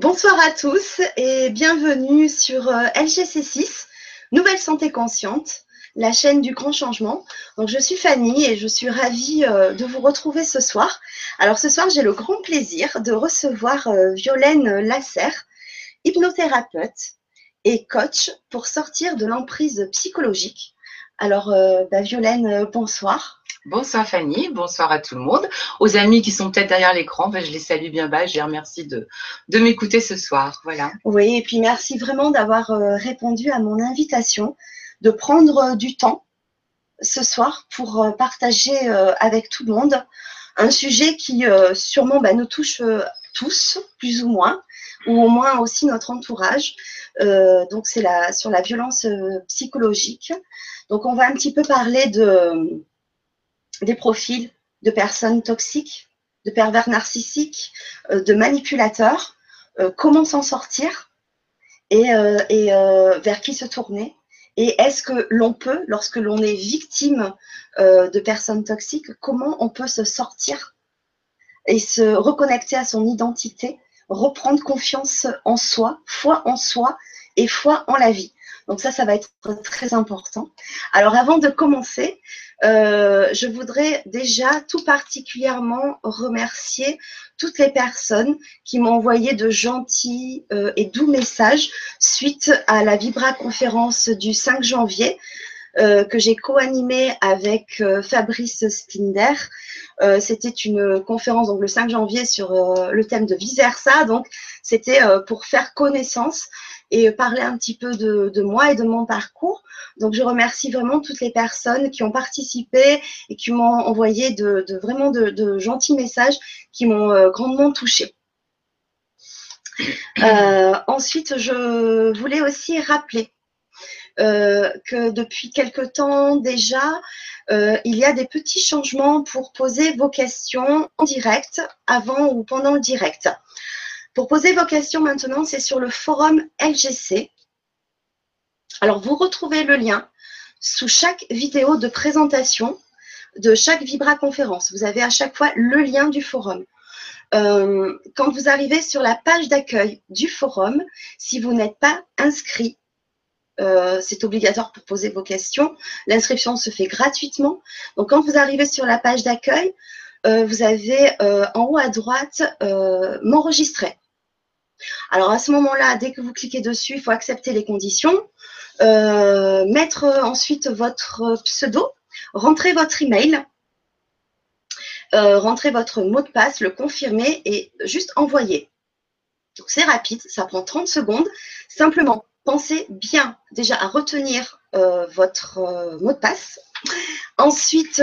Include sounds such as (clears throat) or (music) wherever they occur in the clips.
Bonsoir à tous et bienvenue sur euh, LGC6, Nouvelle Santé Consciente, la chaîne du grand changement. Donc je suis Fanny et je suis ravie euh, de vous retrouver ce soir. Alors ce soir, j'ai le grand plaisir de recevoir euh, Violaine Lasserre, hypnothérapeute et coach pour sortir de l'emprise psychologique. Alors bah, Violaine, bonsoir. Bonsoir Fanny, bonsoir à tout le monde. Aux amis qui sont peut-être derrière l'écran, ben, je les salue bien bas. Je les remercie de, m'écouter ce soir. Voilà. Oui, et puis merci vraiment d'avoir euh, répondu à mon invitation, de prendre euh, du temps ce soir pour euh, partager avec tout le monde un sujet qui sûrement ben, nous touche tous, plus ou moins, ou au moins aussi notre entourage. donc c'est la, sur la violence psychologique. Donc on va un petit peu parler de des profils de personnes toxiques, de pervers narcissiques, euh, de manipulateurs, euh, comment s'en sortir et, euh, vers qui se tourner. Et est-ce que l'on peut, lorsque l'on est victime de personnes toxiques, comment on peut se sortir et se reconnecter à son identité, reprendre confiance en soi, foi en soi et foi en la vie? Donc ça, ça va être très important. Alors avant de commencer, euh, je voudrais déjà tout particulièrement remercier toutes les personnes qui m'ont envoyé de gentils euh, et doux messages suite à la Vibra conférence du 5 janvier. Euh, que j'ai co-animée avec Fabrice Spinder. c'était une conférence donc le 5 janvier sur le thème de vice versa. Donc, c'était pour faire connaissance et parler un petit peu de, moi et de mon parcours. Donc, je remercie vraiment toutes les personnes qui ont participé et qui m'ont envoyé de, vraiment de, gentils messages qui m'ont euh, grandement touchée. (clears throat) Euh, ensuite, je voulais aussi rappeler euh, que depuis quelque temps déjà, il y a des petits changements pour poser vos questions en direct, avant ou pendant le direct. Pour poser vos questions maintenant, c'est sur le forum LGC. Alors, vous retrouvez le lien sous chaque vidéo de présentation de chaque Vibra conférence. Vous avez à chaque fois le lien du forum. Euh, quand vous arrivez sur la page d'accueil du forum, si vous n'êtes pas inscrit, euh, c'est obligatoire pour poser vos questions. L'inscription se fait gratuitement. Donc, quand vous arrivez sur la page d'accueil, euh, vous avez en haut à droite m'enregistrer. Alors à ce moment-là, dès que vous cliquez dessus, il faut accepter les conditions, euh, mettre ensuite votre pseudo, rentrer votre email, euh, rentrer votre mot de passe, le confirmer et juste envoyer. Donc c'est rapide, ça prend 30 secondes. Simplement, pensez bien déjà à retenir euh, votre mot de passe. Ensuite,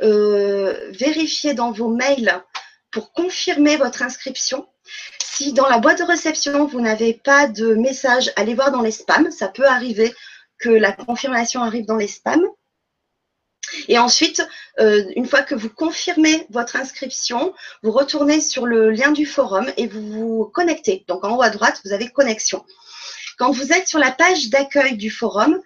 vérifiez dans vos mails pour confirmer votre inscription. Si dans la boîte de réception, vous n'avez pas de message, allez voir dans les spams. Ça peut arriver que la confirmation arrive dans les spams. Et ensuite, euh, une fois que vous confirmez votre inscription, vous retournez sur le lien du forum et vous vous connectez. Donc en haut à droite, vous avez connexion. Quand vous êtes sur la page d'accueil du forum,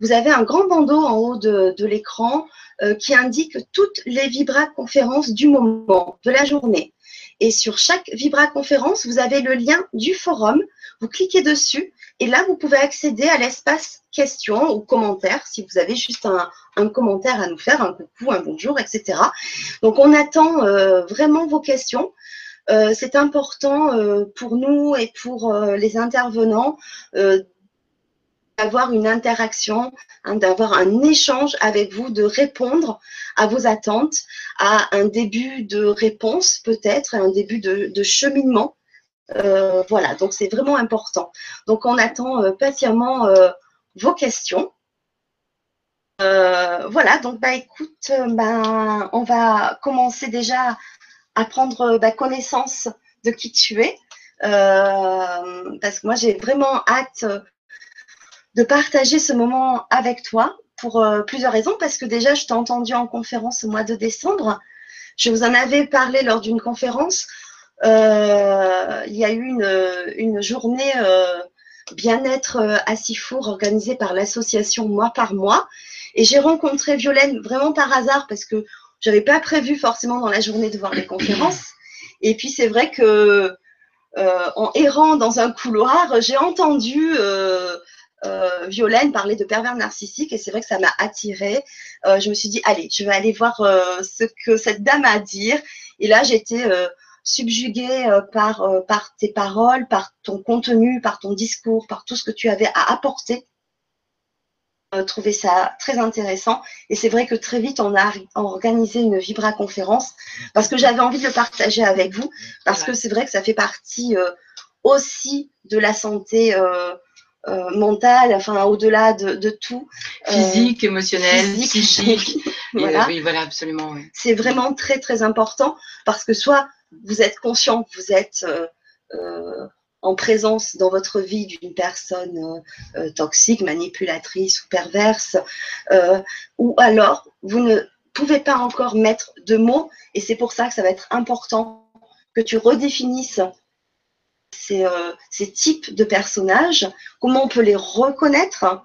vous avez un grand bandeau en haut de, l'écran euh, qui indique toutes les Vibra conférences du moment, de la journée. Et sur chaque Vibra conférence, vous avez le lien du forum. Vous cliquez dessus et là, vous pouvez accéder à l'espace questions ou commentaires si vous avez juste un, commentaire à nous faire, un coucou, un bonjour, etc. Donc, on attend euh, vraiment vos questions. Euh, c'est important pour nous et pour les intervenants d'avoir une interaction, hein, d'avoir un échange avec vous, de répondre à vos attentes, à un début de réponse peut-être, un début de, cheminement. Euh, voilà, donc c'est vraiment important. Donc on attend euh, patiemment euh, vos questions. voilà, donc bah écoute, ben, on va commencer déjà à prendre bah, connaissance de qui tu es. parce que moi j'ai vraiment hâte de partager ce moment avec toi pour euh, plusieurs raisons. Parce que déjà, je t'ai entendu en conférence au mois de décembre. Je vous en avais parlé lors d'une conférence. Euh, il y a eu une, journée euh, bien-être à Sifour organisée par l'association Mois par Mois. Et j'ai rencontré Violaine vraiment par hasard parce que je n'avais pas prévu forcément dans la journée de voir les conférences. Et puis c'est vrai que en errant dans un couloir, j'ai entendu Violaine parler de pervers narcissique et c'est vrai que ça m'a attirée. je me suis dit, allez, je vais aller voir ce que cette dame a à dire. Et là, j'étais subjuguée par, par tes paroles, par ton contenu, par ton discours, par tout ce que tu avais à apporter euh, trouvé ça très intéressant. Et c'est vrai que très vite, on a organisé une Vibra conférence parce que j'avais envie de le partager avec vous, parce que c'est vrai que ça fait partie euh, aussi de la santé euh, mentale, enfin au-delà de, tout. Physique, émotionnel, psychique. (laughs) voilà. oui, voilà, absolument. C'est vraiment très, très important parce que soit vous êtes conscient vous êtes en présence dans votre vie d'une personne euh, euh, toxique, manipulatrice ou perverse, euh, ou alors vous ne pouvez pas encore mettre de mots, et c'est pour ça que ça va être important que tu redéfinisses ces, ces types de personnages, comment on peut les reconnaître,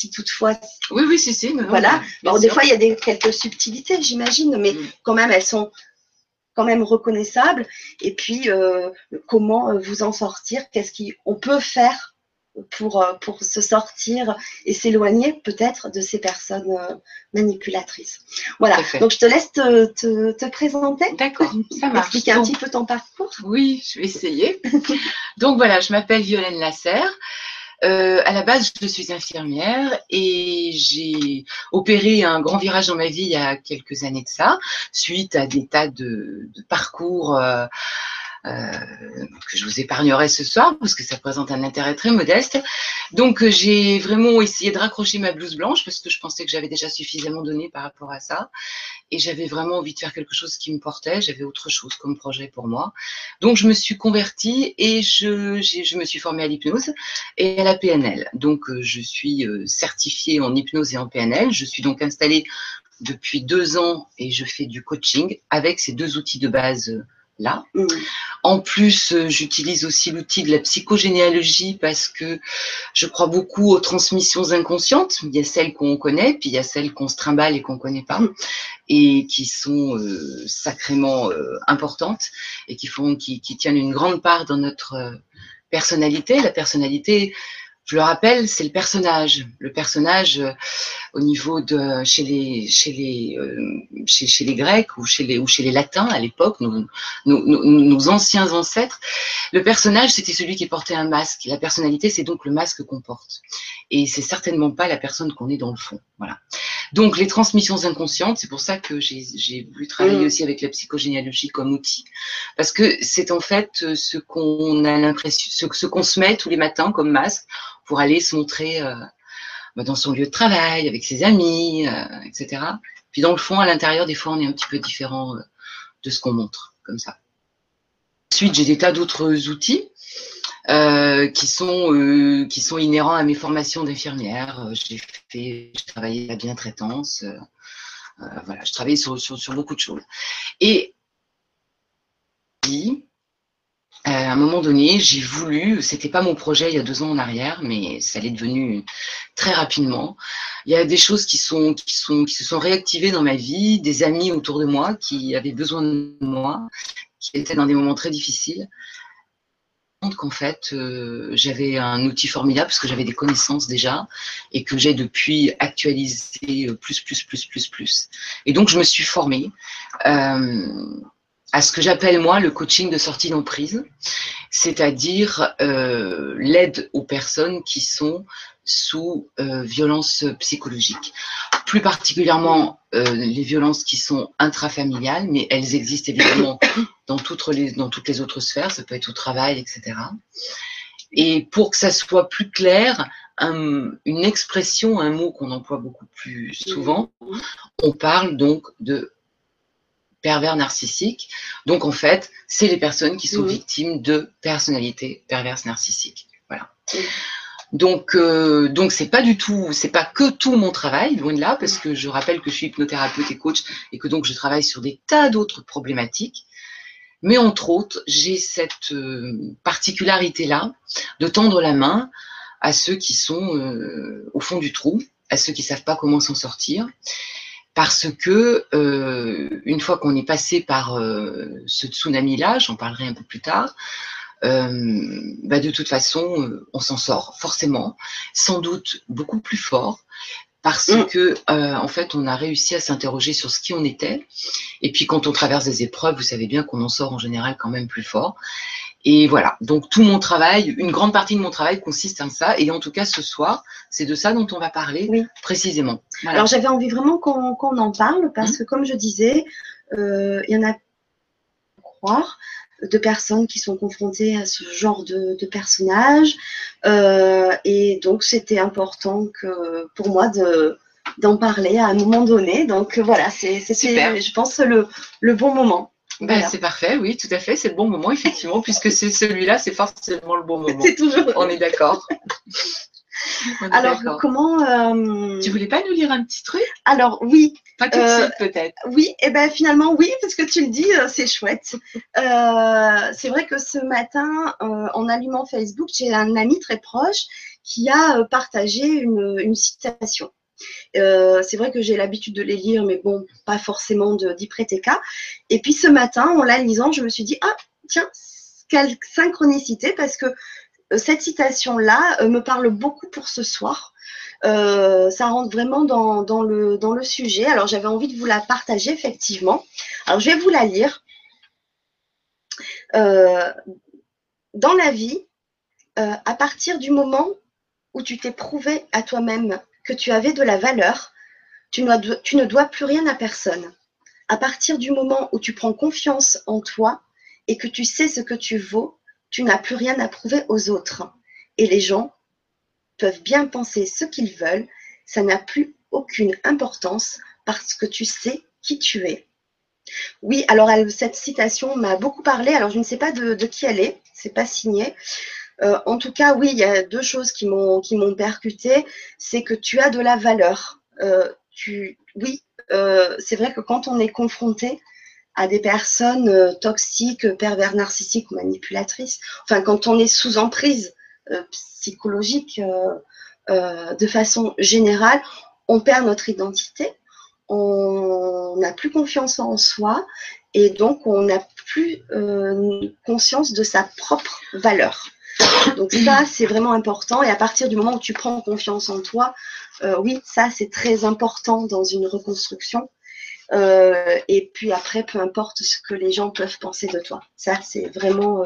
si, toutefois. Oui, oui, si, si. Voilà. Alors, des fois, il y a des, quelques subtilités, j'imagine, mais mm. quand même, elles sont quand même reconnaissable. Et puis, euh, comment euh, vous en sortir Qu'est-ce qu'on peut faire pour, euh, pour se sortir et s'éloigner peut-être de ces personnes manipulatrices. Voilà, donc je te laisse te, te, présenter. D'accord, ça marche. Expliquer un petit peu ton parcours. Oui, je vais essayer. (laughs) donc voilà, je m'appelle Violaine Lasserre. Euh, à la base, je suis infirmière et j'ai opéré un grand virage dans ma vie il y a quelques années de ça, suite à des tas de, de parcours euh, euh, que je vous épargnerai ce soir parce que ça présente un intérêt très modeste. Donc euh, j'ai vraiment essayé de raccrocher ma blouse blanche parce que je pensais que j'avais déjà suffisamment donné par rapport à ça et j'avais vraiment envie de faire quelque chose qui me portait. J'avais autre chose comme projet pour moi. Donc je me suis convertie et je, je me suis formée à l'hypnose et à la PNL. Donc euh, je suis certifiée en hypnose et en PNL. Je suis donc installée depuis deux ans et je fais du coaching avec ces deux outils de base là. Mm. En plus, euh, j'utilise aussi l'outil de la psychogénéalogie parce que je crois beaucoup aux transmissions inconscientes. Il y a celles qu'on connaît, puis il y a celles qu'on se trimballe et qu'on connaît pas, et qui sont euh, sacrément euh, importantes et qui font, qui, qui, tiennent une grande part dans notre personnalité. La personnalité, je le rappelle, c'est le personnage. Le personnage euh, au niveau de chez les chez les euh, chez, chez, les Grecs ou chez les ou chez les Latins à l'époque, nos, nos, nos, anciens ancêtres, le personnage c'était celui qui portait un masque. La personnalité c'est donc le masque qu'on porte. Et c'est certainement pas la personne qu'on est dans le fond. Voilà. Donc les transmissions inconscientes, c'est pour ça que j'ai voulu travailler mmh. aussi avec la psychogénéalogie comme outil, parce que c'est en fait euh, ce qu'on a l'impression, ce, ce qu'on se met tous les matins comme masque pour aller se montrer euh, bah, dans son lieu de travail, avec ses amis, euh, etc. Puis dans le fond, à l'intérieur, des fois, on est un petit peu différent euh, de ce qu'on montre, comme ça. Ensuite, j'ai des tas d'autres outils qui sont qui sont inhérents à mes formations d'infirmière. J'ai fait, j'ai travaillé la bien-traitance. voilà, je travaille sur, sur, sur, beaucoup de choses. Et euh, à un moment donné, j'ai voulu, c'était pas mon projet il y a deux ans en arrière, mais ça l'est devenu très rapidement. Il y a des choses qui se sont réactivées dans ma vie, des amis autour de moi qui avaient besoin de moi, qui étaient dans des moments très difficiles. Qu'en fait, euh, j'avais un outil formidable parce que j'avais des connaissances déjà et que j'ai depuis actualisé plus, plus, plus, plus, plus. Et donc, je me suis formée. Euh, à ce que j'appelle moi le coaching de sortie d'emprise, c'est-à-dire euh, l'aide aux personnes qui sont sous euh, violence psychologique. Plus particulièrement euh, les violences qui sont intrafamiliales, mais elles existent évidemment (coughs) dans toutes, les, dans toutes les autres sphères, ça peut être au travail, etc. Et pour que ça soit plus clair, un, une expression, un mot qu'on emploie beaucoup plus souvent, on parle donc de pervers narcissiques. Donc en fait, c'est les personnes qui sont victimes de personnalités perverses narcissiques. Voilà. Donc, euh, donc c'est pas du tout, c'est pas que tout mon travail, loin de là, parce que je rappelle que je suis hypnothérapeute et coach et que donc je travaille sur des tas d'autres problématiques. Mais entre autres, j'ai cette euh, particularité-là de tendre la main à ceux qui sont euh, au fond du trou, à ceux qui savent pas comment s'en sortir, parce que euh, une fois qu'on est passé par euh, ce tsunami-là, j'en parlerai un peu plus tard, euh, bah de toute façon, euh, on s'en sort forcément, sans doute beaucoup plus fort, parce Mm. que euh, en fait, on a réussi à s'interroger sur ce qui on était. Et puis, quand on traverse des épreuves, vous savez bien qu'on en sort en général quand même plus fort. Et voilà. Donc, tout mon travail, une grande partie de mon travail consiste en ça. Et en tout cas, ce soir, c'est de ça dont on va parler Oui. précisément. Voilà. Alors j'avais envie vraiment qu'on en parle Mmh. parce que comme je disais, euh, il y en a croire de personnes qui sont confrontées à ce genre de, de personnages Euh, et donc c'était important que pour moi de d'en parler à un moment donné. Donc voilà, c'est je pense le, le bon moment. Ben, Voilà. C'est parfait, oui, tout à fait. C'est le bon moment, effectivement, puisque c'est celui-là, c'est forcément le bon (laughs) moment. C'est toujours. On est d'accord. (laughs) Alors comment euh, Tu voulais pas nous lire un petit truc? Alors oui, Pas tout de Euh, suite, peut-être. Oui, et ben finalement oui, parce que tu le dis, euh, c'est chouette. C'est vrai que ce matin, en allumant Facebook, j'ai un ami très proche qui a partagé une, une citation. Euh, c'est vrai que j'ai l'habitude de les lire, mais bon, pas forcément d'y prêter. Et puis ce matin, en la lisant, je me suis dit, ah, tiens, quelle synchronicité, parce que euh, cette citation-là euh, me parle beaucoup pour ce soir. Ça rentre vraiment dans, le, sujet. Alors j'avais envie de vous la partager, effectivement. Alors je vais vous la lire. Dans la vie, à partir du moment où tu t'es prouvé à toi-même que tu avais de la valeur, tu ne, dois, plus rien à personne. À partir du moment où tu prends confiance en toi et que tu sais ce que tu vaux, tu n'as plus rien à prouver aux autres. Et les gens peuvent bien penser ce qu'ils veulent, ça n'a plus aucune importance parce que tu sais qui tu es. Oui, alors cette citation m'a beaucoup parlé. Alors je ne sais pas de, de qui elle est, c'est pas signé. Euh, en tout cas, oui, il y a deux choses qui m'ont qui m'ont percuté. C'est que tu as de la valeur. Euh, tu, oui, euh, c'est vrai que quand on est confronté à des personnes toxiques, pervers narcissiques manipulatrices, enfin quand on est sous emprise psychologique de façon générale, on perd notre identité, on n'a plus confiance en soi et donc on n'a plus conscience de sa propre valeur. Donc ça, c'est vraiment important. Et à partir du moment où tu prends confiance en toi, euh, oui, ça, c'est très important dans une reconstruction. Euh, et puis après, peu importe ce que les gens peuvent penser de toi. Ça, c'est vraiment,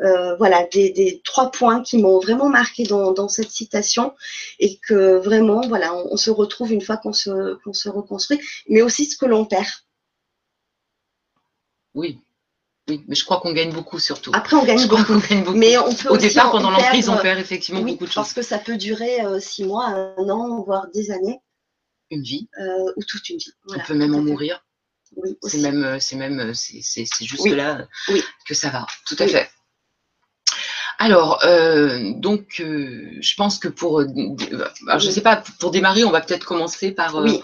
euh, voilà, des, trois points qui m'ont vraiment marqué dans, cette citation et que vraiment, voilà, on, se retrouve une fois qu'on se reconstruit, mais aussi ce que l'on perd. Oui. Oui, mais je crois qu'on gagne beaucoup surtout. Après, on gagne je crois beaucoup. qu'on gagne beaucoup. Mais on peut Au aussi départ, en pendant l'emprise, on perd effectivement oui, beaucoup de choses. parce que ça peut durer euh, six mois, un an, voire des années, Une vie, euh, ou toute une vie. Voilà, on peut même en mourir. Oui, C'est même, euh, c'est même, euh, c'est, juste Oui. là que ça va. Tout à fait. Alors, euh, donc, euh, je pense que pour, euh, je sais pas, pour démarrer, on va peut-être commencer par. Oui.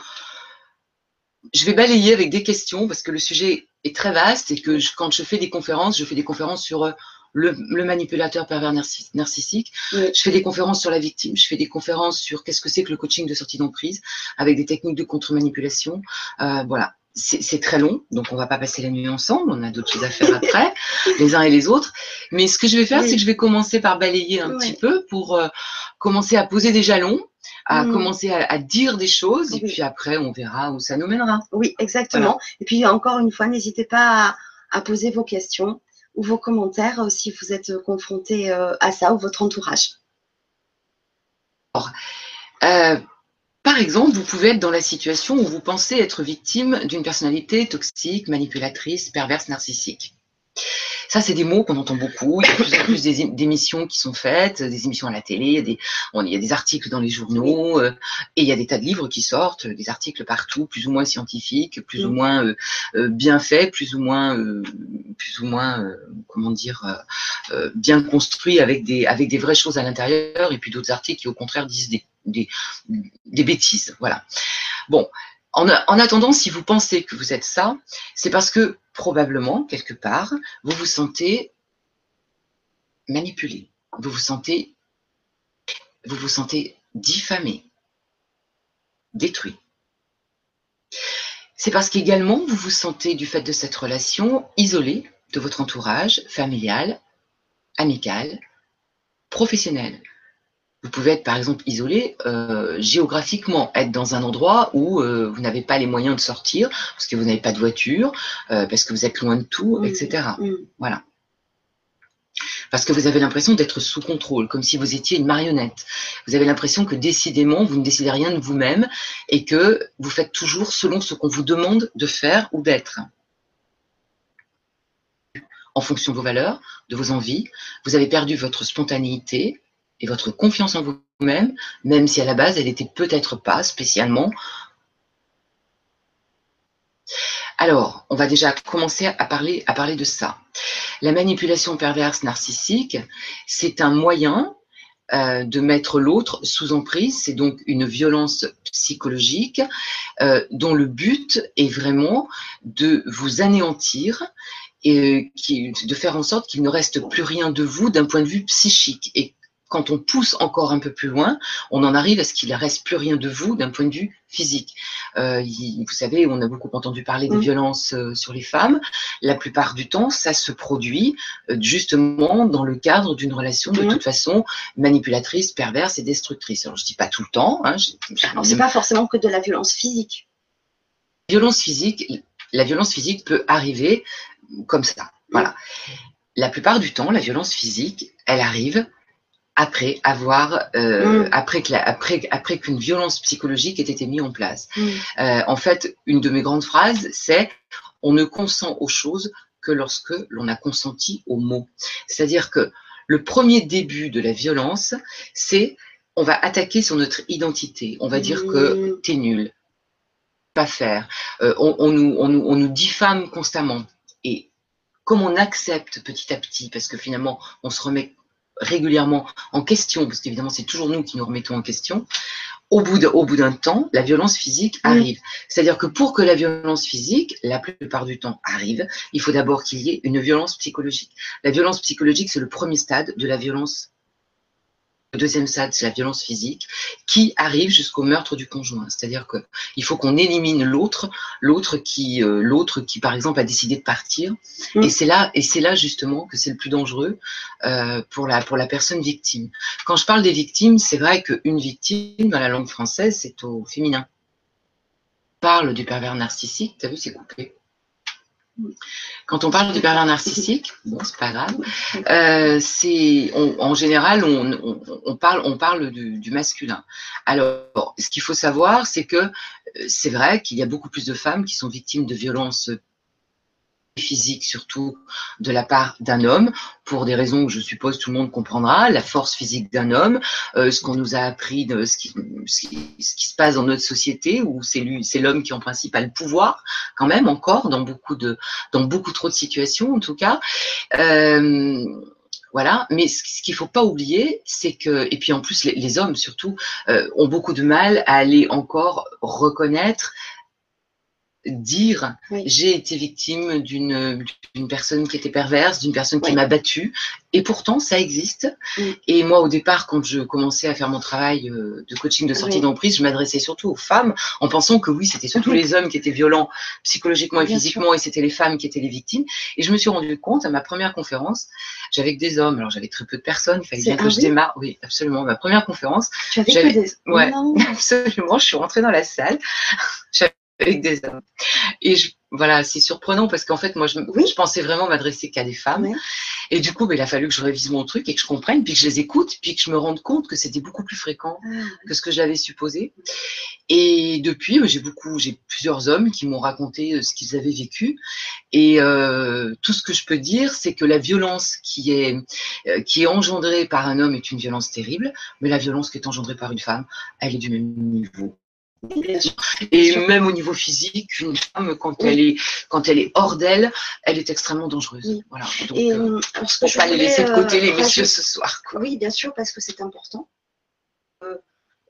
Je vais balayer avec des questions parce que le sujet est très vaste et que je- quand je fais des conférences, je fais des conférences sur euh, le, le manipulateur pervers narci- narcissique. Oui. Je fais des conférences sur la victime. Je fais des conférences sur qu'est-ce que c'est que le coaching de sortie d'emprise avec des techniques de contre-manipulation. Euh, voilà. C'est très long, donc on va pas passer la nuit ensemble. On a d'autres choses à faire (laughs) après, les uns et les autres. Mais ce que je vais faire, Oui. c'est que je vais commencer par balayer un petit peu pour euh, commencer à poser des jalons, à Mm. commencer à, à dire des choses, et puis après, on verra où ça nous mènera. Oui, exactement. Et puis encore une fois, n'hésitez pas à, à poser vos questions ou vos commentaires euh, si vous êtes confronté euh, à ça ou votre entourage. Euh, par exemple, vous pouvez être dans la situation où vous pensez être victime d'une personnalité toxique, manipulatrice, perverse, narcissique. Ça, c'est des mots qu'on entend beaucoup. Il y a de plus en plus d'émissions qui sont faites, des émissions à la télé, il y a des, on- il y a des articles dans les journaux, euh, et il y a des tas de livres qui sortent, euh, des articles partout, plus ou moins scientifiques, plus ou moins euh, euh, bien faits, plus ou moins, plus ou moins, comment dire, bien construits avec des, avec des vraies choses à l'intérieur, et puis d'autres articles qui, au contraire, disent des, des, des bêtises. Voilà. Bon, en, en attendant, si vous pensez que vous êtes ça, c'est parce que probablement, quelque part, vous vous sentez manipulé, vous vous sentez, vous vous sentez diffamé, détruit. c'est parce qu'également vous vous sentez du fait de cette relation isolé de votre entourage familial, amical, professionnel. Vous pouvez être par exemple isolé euh, géographiquement, être dans un endroit où euh, vous n'avez pas les moyens de sortir parce que vous n'avez pas de voiture, euh, parce que vous êtes loin de tout, etc. Voilà. Parce que vous avez l'impression d'être sous contrôle, comme si vous étiez une marionnette. Vous avez l'impression que décidément, vous ne décidez rien de vous-même et que vous faites toujours selon ce qu'on vous demande de faire ou d'être en fonction de vos valeurs, de vos envies. Vous avez perdu votre spontanéité et votre confiance en vous-même, même si à la base, elle n'était peut-être pas spécialement. Alors, on va déjà commencer à parler, à parler de ça. La manipulation perverse narcissique, c'est un moyen euh, de mettre l'autre sous emprise. C'est donc une violence psychologique euh, dont le but est vraiment de vous anéantir et qui, de faire en sorte qu'il ne reste plus rien de vous d'un point de vue psychique. Quand on pousse encore un peu plus loin, on en arrive à ce qu'il ne reste plus rien de vous d'un point de vue physique. Euh, vous savez, on a beaucoup entendu parler des mm. violences euh, sur les femmes. La plupart du temps, ça se produit euh, justement dans le cadre d'une relation de mm. toute façon manipulatrice, perverse et destructrice. Alors, je dis pas tout le temps. Hein, Alors, c'est pas forcément que de la violence physique. Violence physique, la violence physique peut arriver comme ça. Voilà. La plupart du temps, la violence physique, elle arrive après avoir, euh, mm. après que après, après qu'une violence psychologique ait été mise en place. Mm. Euh, en fait, une de mes grandes phrases, c'est on ne consent aux choses que lorsque l'on a consenti aux mots. C'est-à-dire que le premier début de la violence, c'est on va attaquer sur notre identité. On va dire que mm. t'es nul, pas faire. Euh, on, on, nous, on, nous, on nous diffame constamment. Et comme on accepte petit à petit, parce que finalement, on se remet régulièrement en question, parce qu'évidemment, c'est toujours nous qui nous remettons en question, au bout d'un temps, la violence physique arrive. C'est-à-dire que pour que la violence physique, la plupart du temps, arrive, il faut d'abord qu'il y ait une violence psychologique. La violence psychologique, c'est le premier stade de la violence le deuxième stade, c'est la violence physique, qui arrive jusqu'au meurtre du conjoint. C'est-à-dire qu'il faut qu'on élimine l'autre, l'autre qui, euh, l'autre qui, par exemple, a décidé de partir. Mm. Et c'est là, et c'est là justement que c'est le plus dangereux euh, pour la pour la personne victime. Quand je parle des victimes, c'est vrai qu'une victime dans la langue française, c'est au féminin. On parle du pervers narcissique. T'as vu, c'est coupé. Quand on parle du pervers narcissique, bon, c'est pas grave, euh, c'est en général on, parle on parle du, masculin. Alors, ce qu'il faut savoir, c'est que euh, c'est vrai qu'il y a beaucoup plus de femmes qui sont victimes de violences physique surtout de la part d'un homme, pour des raisons que je suppose tout le monde comprendra, la force physique d'un homme, euh, ce qu'on nous a appris de ce qui, se passe dans notre société, où c'est l'homme qui en principe a le pouvoir, quand même encore dans beaucoup de, dans beaucoup trop de situations en tout cas. Euh, voilà, mais ce qu'il faut pas oublier, c'est que, et puis en plus les, hommes surtout, euh, ont beaucoup de mal à aller encore reconnaître dire j'ai été victime d'une personne qui était perverse, d'une personne qui m'a battue. Et pourtant, ça existe. Et moi, au départ, quand je commençais à faire mon travail euh, de coaching de sortie d'emprise, je m'adressais surtout aux femmes en pensant que oui, c'était surtout les hommes qui étaient violents psychologiquement et physiquement et c'était les femmes qui étaient les victimes. Et je me suis rendu compte à ma première conférence, j'avais que des hommes, alors j'avais très peu de personnes, il fallait bien que je démarre. Oui, absolument. Ma première conférence. Tu avais que des... Ouais, (laughs) absolument. Je suis rentrée dans la salle avec des hommes. Et je, voilà, c'est surprenant parce qu'en fait, moi, je, je pensais vraiment m'adresser qu'à des femmes. Et du coup, ben, il a fallu que je révise mon truc et que je comprenne, puis que je les écoute, puis que je me rende compte que c'était beaucoup plus fréquent ah, que ce que j'avais supposé. Et depuis, j'ai beaucoup, j'ai plusieurs hommes qui m'ont raconté euh, ce qu'ils avaient vécu. Et euh, tout ce que je peux dire, c'est que la violence qui est, euh, qui est engendrée par un homme est une violence terrible, mais la violence qui est engendrée par une femme, elle est du même niveau. Et même au niveau physique, une femme, quand elle est quand elle est hors d'elle, elle est extrêmement dangereuse. Voilà. Donc, et, euh, euh pas les laisser de côté les euh, messieurs ce soir. Oui, bien sûr, parce que c'est important.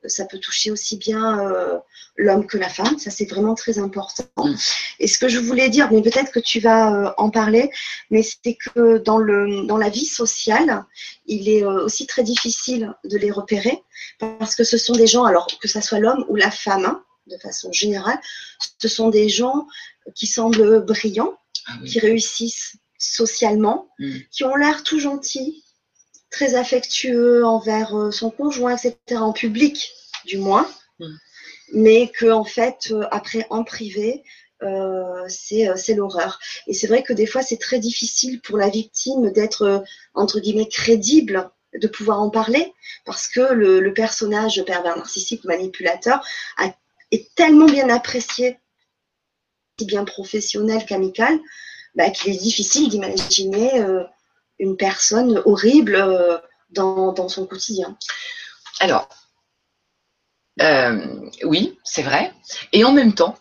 Ça peut toucher aussi bien euh, l'homme que la femme, ça c'est vraiment très important. Mm. Et ce que je voulais dire, mais peut-être que tu vas euh, en parler, mais c'est que dans, le, dans la vie sociale, il est euh, aussi très difficile de les repérer parce que ce sont des gens, alors que ce soit l'homme ou la femme, hein, de façon générale, ce sont des gens qui semblent brillants, Ah oui. qui réussissent socialement, Mm. qui ont l'air tout gentils, très affectueux envers euh, son conjoint, etc., en public du moins, Mm. mais que en fait, euh, après en privé, euh, c'est euh, c'est l'horreur. Et c'est vrai que des fois, c'est très difficile pour la victime d'être, entre guillemets, crédible, de pouvoir en parler, parce que le, le personnage pervers narcissique manipulateur a- est tellement bien apprécié, aussi bien professionnel qu'amical, bah, qu'il est difficile d'imaginer euh, une personne horrible euh, dans, dans son quotidien. Alors, euh, oui, c'est vrai. Et en même temps,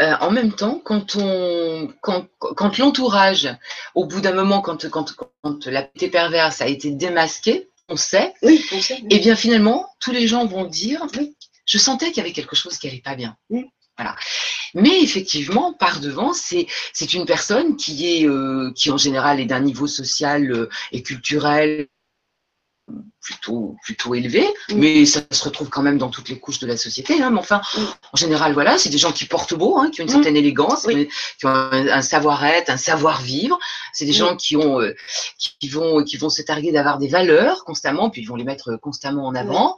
euh, en même temps, quand on, quand, quand l'entourage, au bout d'un moment, quand, quand, quand la pété perverse a été démasquée, on sait, Oui, on sait. et bien finalement, tous les gens vont dire, Oui. je sentais qu'il y avait quelque chose qui allait pas bien. Mais effectivement, par devant, c'est c'est une personne qui est euh, qui en général est d'un niveau social euh, et culturel plutôt plutôt élevé, Mm. mais ça se retrouve quand même dans toutes les couches de la société. Hein, mais enfin, Mm. en général, voilà, c'est des gens qui portent beau, hein, qui ont une Mm. certaine élégance, Oui. qui ont un, savoir-être, un savoir-vivre. C'est des gens qui ont euh, qui vont qui vont se targuer d'avoir des valeurs constamment, puis ils vont les mettre constamment en avant.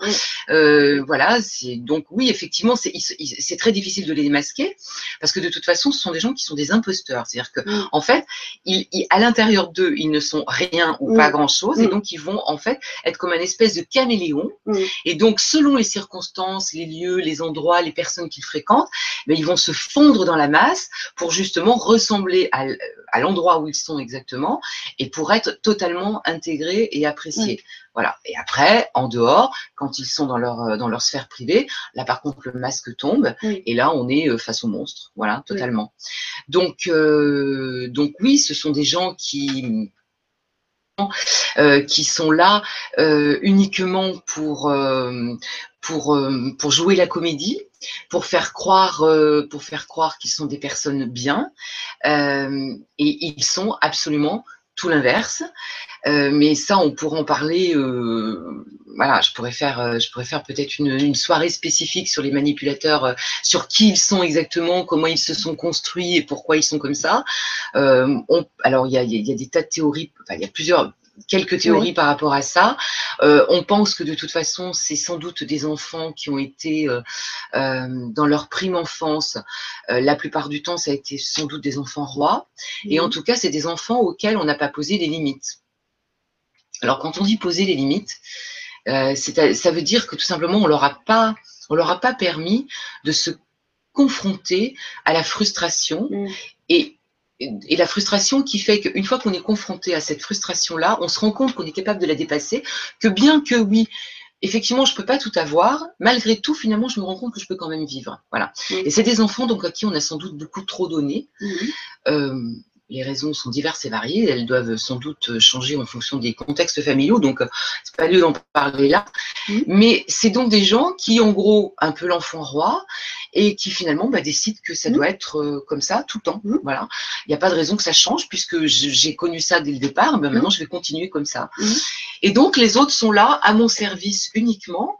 Euh, voilà, c'est donc oui, effectivement, c'est très difficile de les démasquer parce que de toute façon, ce sont des gens qui sont des imposteurs. C'est-à-dire que en fait, ils, ils- à l'intérieur d'eux, ils ne sont rien ou pas grand-chose, et donc ils vont en fait être comme un espèce de caméléon. Mm. Et donc, selon les circonstances, les lieux, les endroits, les personnes qu'ils fréquentent, ils vont se fondre dans la masse pour justement ressembler à, l'endroit où ils sont exactement et pour être totalement intégrés et appréciés. Voilà. Et après, en dehors, quand ils sont dans leur euh, dans leur sphère privée, là par contre le masque tombe Oui. et là on est euh, face au monstre. Voilà, totalement. Donc euh, donc oui, ce sont des gens qui qui sont là euh, uniquement pour euh, pour euh, pour jouer la comédie, pour faire croire euh, pour faire croire qu'ils sont des personnes bien, euh, et ils sont absolument tout l'inverse. Euh, mais ça, on pourra en parler. euh, voilà, je pourrais faire, euh, je pourrais faire peut-être une, une soirée spécifique sur les manipulateurs, euh, sur qui ils sont exactement, comment ils se sont construits et pourquoi ils sont comme ça. Euh, on- alors, il y a, y a- y a des tas de théories. Enfin, il y a plusieurs, quelques théories par rapport à ça. Euh, on pense que de toute façon, c'est sans doute des enfants qui ont été euh, euh, dans leur prime enfance. la plupart du temps, ça a été sans doute des enfants rois. Et en tout cas, c'est des enfants auxquels on n'a pas posé les limites. Alors, quand on dit poser les limites, ça veut dire que tout simplement, on leur a pas, on leur a pas permis de se confronter à la frustration Mm. et et la frustration qui fait qu'une fois qu'on est confronté à cette frustration-là, on se rend compte qu'on est capable de la dépasser, que bien que oui, effectivement, je peux pas tout avoir, malgré tout, finalement, je me rends compte que je peux quand même vivre. Voilà. Et c'est des enfants donc à qui on a sans doute beaucoup trop donné. Euh, les raisons sont diverses et variées. Elles doivent sans doute changer en fonction des contextes familiaux. Donc, euh, c'est pas lieu d'en parler là. Mhm. Mais c'est donc des gens qui, en gros, un peu l'enfant roi et qui finalement bah, décident que ça Mhm. doit être euh, comme ça tout le temps. Mhm. Voilà. Il n'y a pas de raison que ça change puisque j'ai connu ça dès le départ. Ben, maintenant, je vais continuer comme ça. Et donc, les autres sont là à mon service uniquement.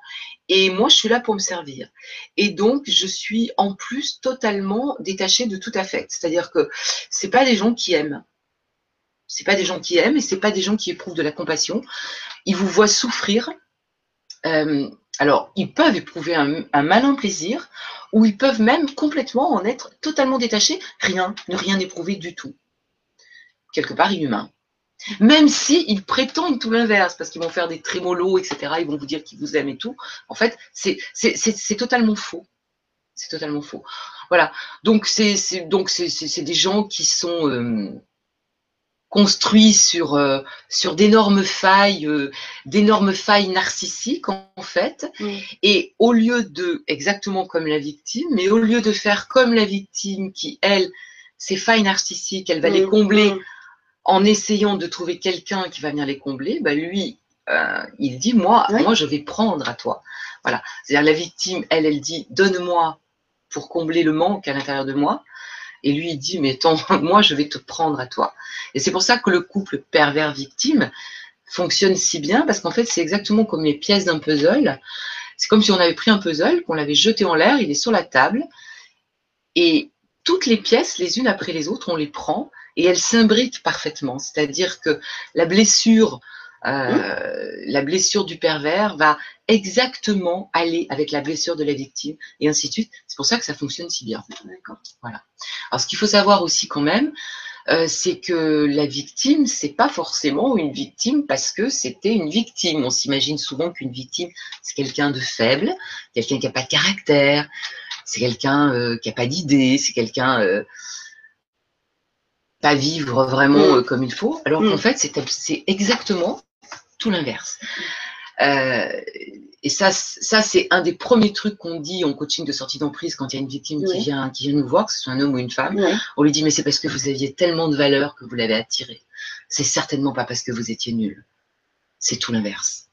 Et moi, je suis là pour me servir. Et donc, je suis en plus totalement détachée de tout affect. C'est-à-dire que c'est pas des gens qui aiment. C'est pas des gens qui aiment et c'est pas des gens qui éprouvent de la compassion. Ils vous voient souffrir. Euh, alors, ils peuvent éprouver un malin plaisir ou ils peuvent même complètement en être totalement détachés, rien, ne rien éprouver du tout. Quelque part inhumain. Même si ils prétendent tout l'inverse, parce qu'ils vont faire des trémolos, etc., ils vont vous dire qu'ils vous aiment et tout. En fait, c'est totalement faux. C'est totalement faux. Voilà. Donc, c'est des gens qui sont euh, construits sur, euh, sur d'énormes failles, euh, d'énormes failles narcissiques, en, fait. Mm. Et au lieu de, exactement comme la victime, mais au lieu de faire comme la victime qui, elle, ses failles narcissiques, elle va les Mm. combler Mm. En essayant de trouver quelqu'un qui va venir les combler, bah lui, euh, il dit moi, Oui. moi je vais prendre à toi. Voilà. C'est-à-dire la victime, elle, elle dit donne-moi pour combler le manque à l'intérieur de moi. Et lui, il dit mais attends, (laughs) moi je vais te prendre à toi. Et c'est pour ça que le couple pervers-victime fonctionne si bien parce qu'en fait c'est exactement comme les pièces d'un puzzle. C'est comme si on avait pris un puzzle, qu'on l'avait jeté en l'air, il est sur la table, et toutes les pièces, les unes après les autres, on les prend et elles s'imbriquent parfaitement. C'est-à-dire que la blessure, euh, la blessure du pervers va exactement aller avec la blessure de la victime et ainsi de suite. C'est pour ça que ça fonctionne si bien. Voilà. Alors ce qu'il faut savoir aussi quand même, euh, c'est que la victime, c'est pas forcément une victime parce que c'était une victime. On s'imagine souvent qu'une victime, c'est quelqu'un de faible, quelqu'un qui n'a pas de caractère, c'est quelqu'un euh, qui n'a pas d'idée, c'est quelqu'un euh, pas vivre vraiment mm. comme il faut. Alors qu'en mm. fait, c'est exactement tout l'inverse. Et ça, ça c'est un des premiers trucs qu'on dit en coaching de sortie d'emprise quand il y a une victime qui, vient, qui vient nous voir, que ce soit un homme ou une femme. On lui dit, mais c'est parce que vous aviez tellement de valeur que vous l'avez attiré. C'est certainement pas parce que vous étiez nul. C'est tout l'inverse.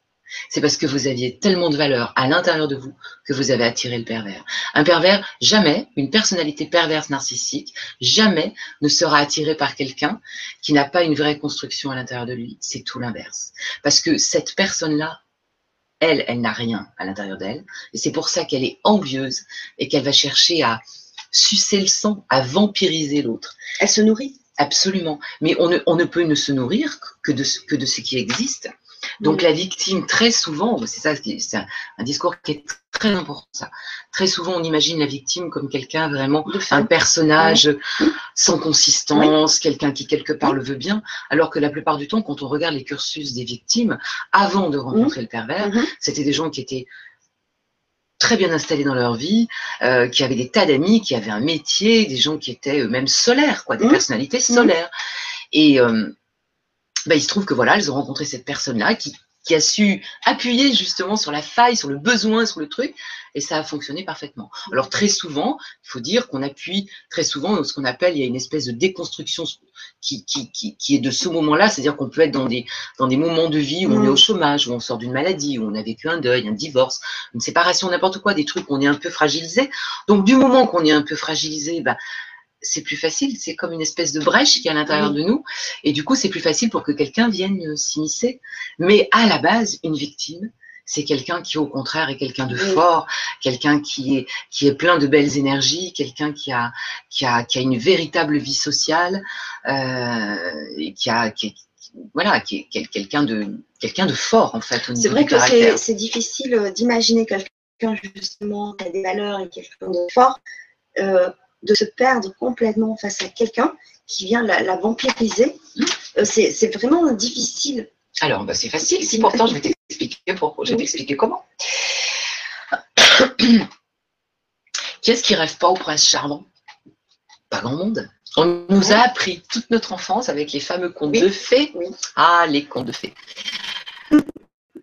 C'est parce que vous aviez tellement de valeur à l'intérieur de vous que vous avez attiré le pervers. Un pervers, jamais, une personnalité perverse narcissique, jamais ne sera attiré par quelqu'un qui n'a pas une vraie construction à l'intérieur de lui. C'est tout l'inverse. Parce que cette personne-là elle, elle n'a rien à l'intérieur d'elle. Et c'est pour ça qu'elle est envieuse et qu'elle va chercher à sucer le sang, à vampiriser l'autre. Elle se nourrit? Absolument. Mais on ne, on ne peut ne se nourrir que de, que de ce qui existe. Donc la victime, très souvent, c'est ça, c'est un, discours qui est très important. Ça. Très souvent, on imagine la victime comme quelqu'un vraiment, un personnage sans consistance, quelqu'un qui quelque part le veut bien, alors que la plupart du temps, quand on regarde les cursus des victimes, avant de rencontrer le pervers, mm-hmm. c'était des gens qui étaient très bien installés dans leur vie, euh, qui avaient des tas d'amis, qui avaient un métier, des gens qui étaient eux-mêmes solaires, quoi, des mm-hmm. personnalités solaires. Et euh, bah, il se trouve que voilà, elles ont rencontré cette personne-là qui, qui a su appuyer justement sur la faille, sur le besoin, sur le truc, et ça a fonctionné parfaitement. Alors très souvent, il faut dire qu'on appuie très souvent ce qu'on appelle, il y a une espèce de déconstruction qui, qui, qui, qui est de ce moment-là, c'est-à-dire qu'on peut être dans des, dans des moments de vie où on est au chômage, où on sort d'une maladie, où on a vécu un deuil, un divorce, une séparation, n'importe quoi, des trucs où on est un peu fragilisé. Donc du moment qu'on est un peu fragilisé, bah, c'est plus facile, c'est comme une espèce de brèche qui est à l'intérieur de nous, et du coup c'est plus facile pour que quelqu'un vienne euh, s'immiscer. Mais à la base, une victime, c'est quelqu'un qui au contraire est quelqu'un de fort, quelqu'un qui est qui est plein de belles énergies, quelqu'un qui a qui a qui a une véritable vie sociale, euh, et qui a qui voilà, qui est quelqu'un de quelqu'un de fort en fait. C'est vrai que c'est difficile euh, d'imaginer quelqu'un justement qui a des valeurs et quelqu'un de fort. Euh, de se perdre complètement face à quelqu'un qui vient la, vampiriser. Euh, c'est vraiment difficile. Alors, bah, c'est facile. Si pourtant, je vais t'expliquer pourquoi. Je vais t'expliquer comment. (clears throat) qui est-ce qui rêve pas au prince charmant? Pas grand monde. On nous a appris toute notre enfance avec les fameux contes de fées. Ah, les contes de fées.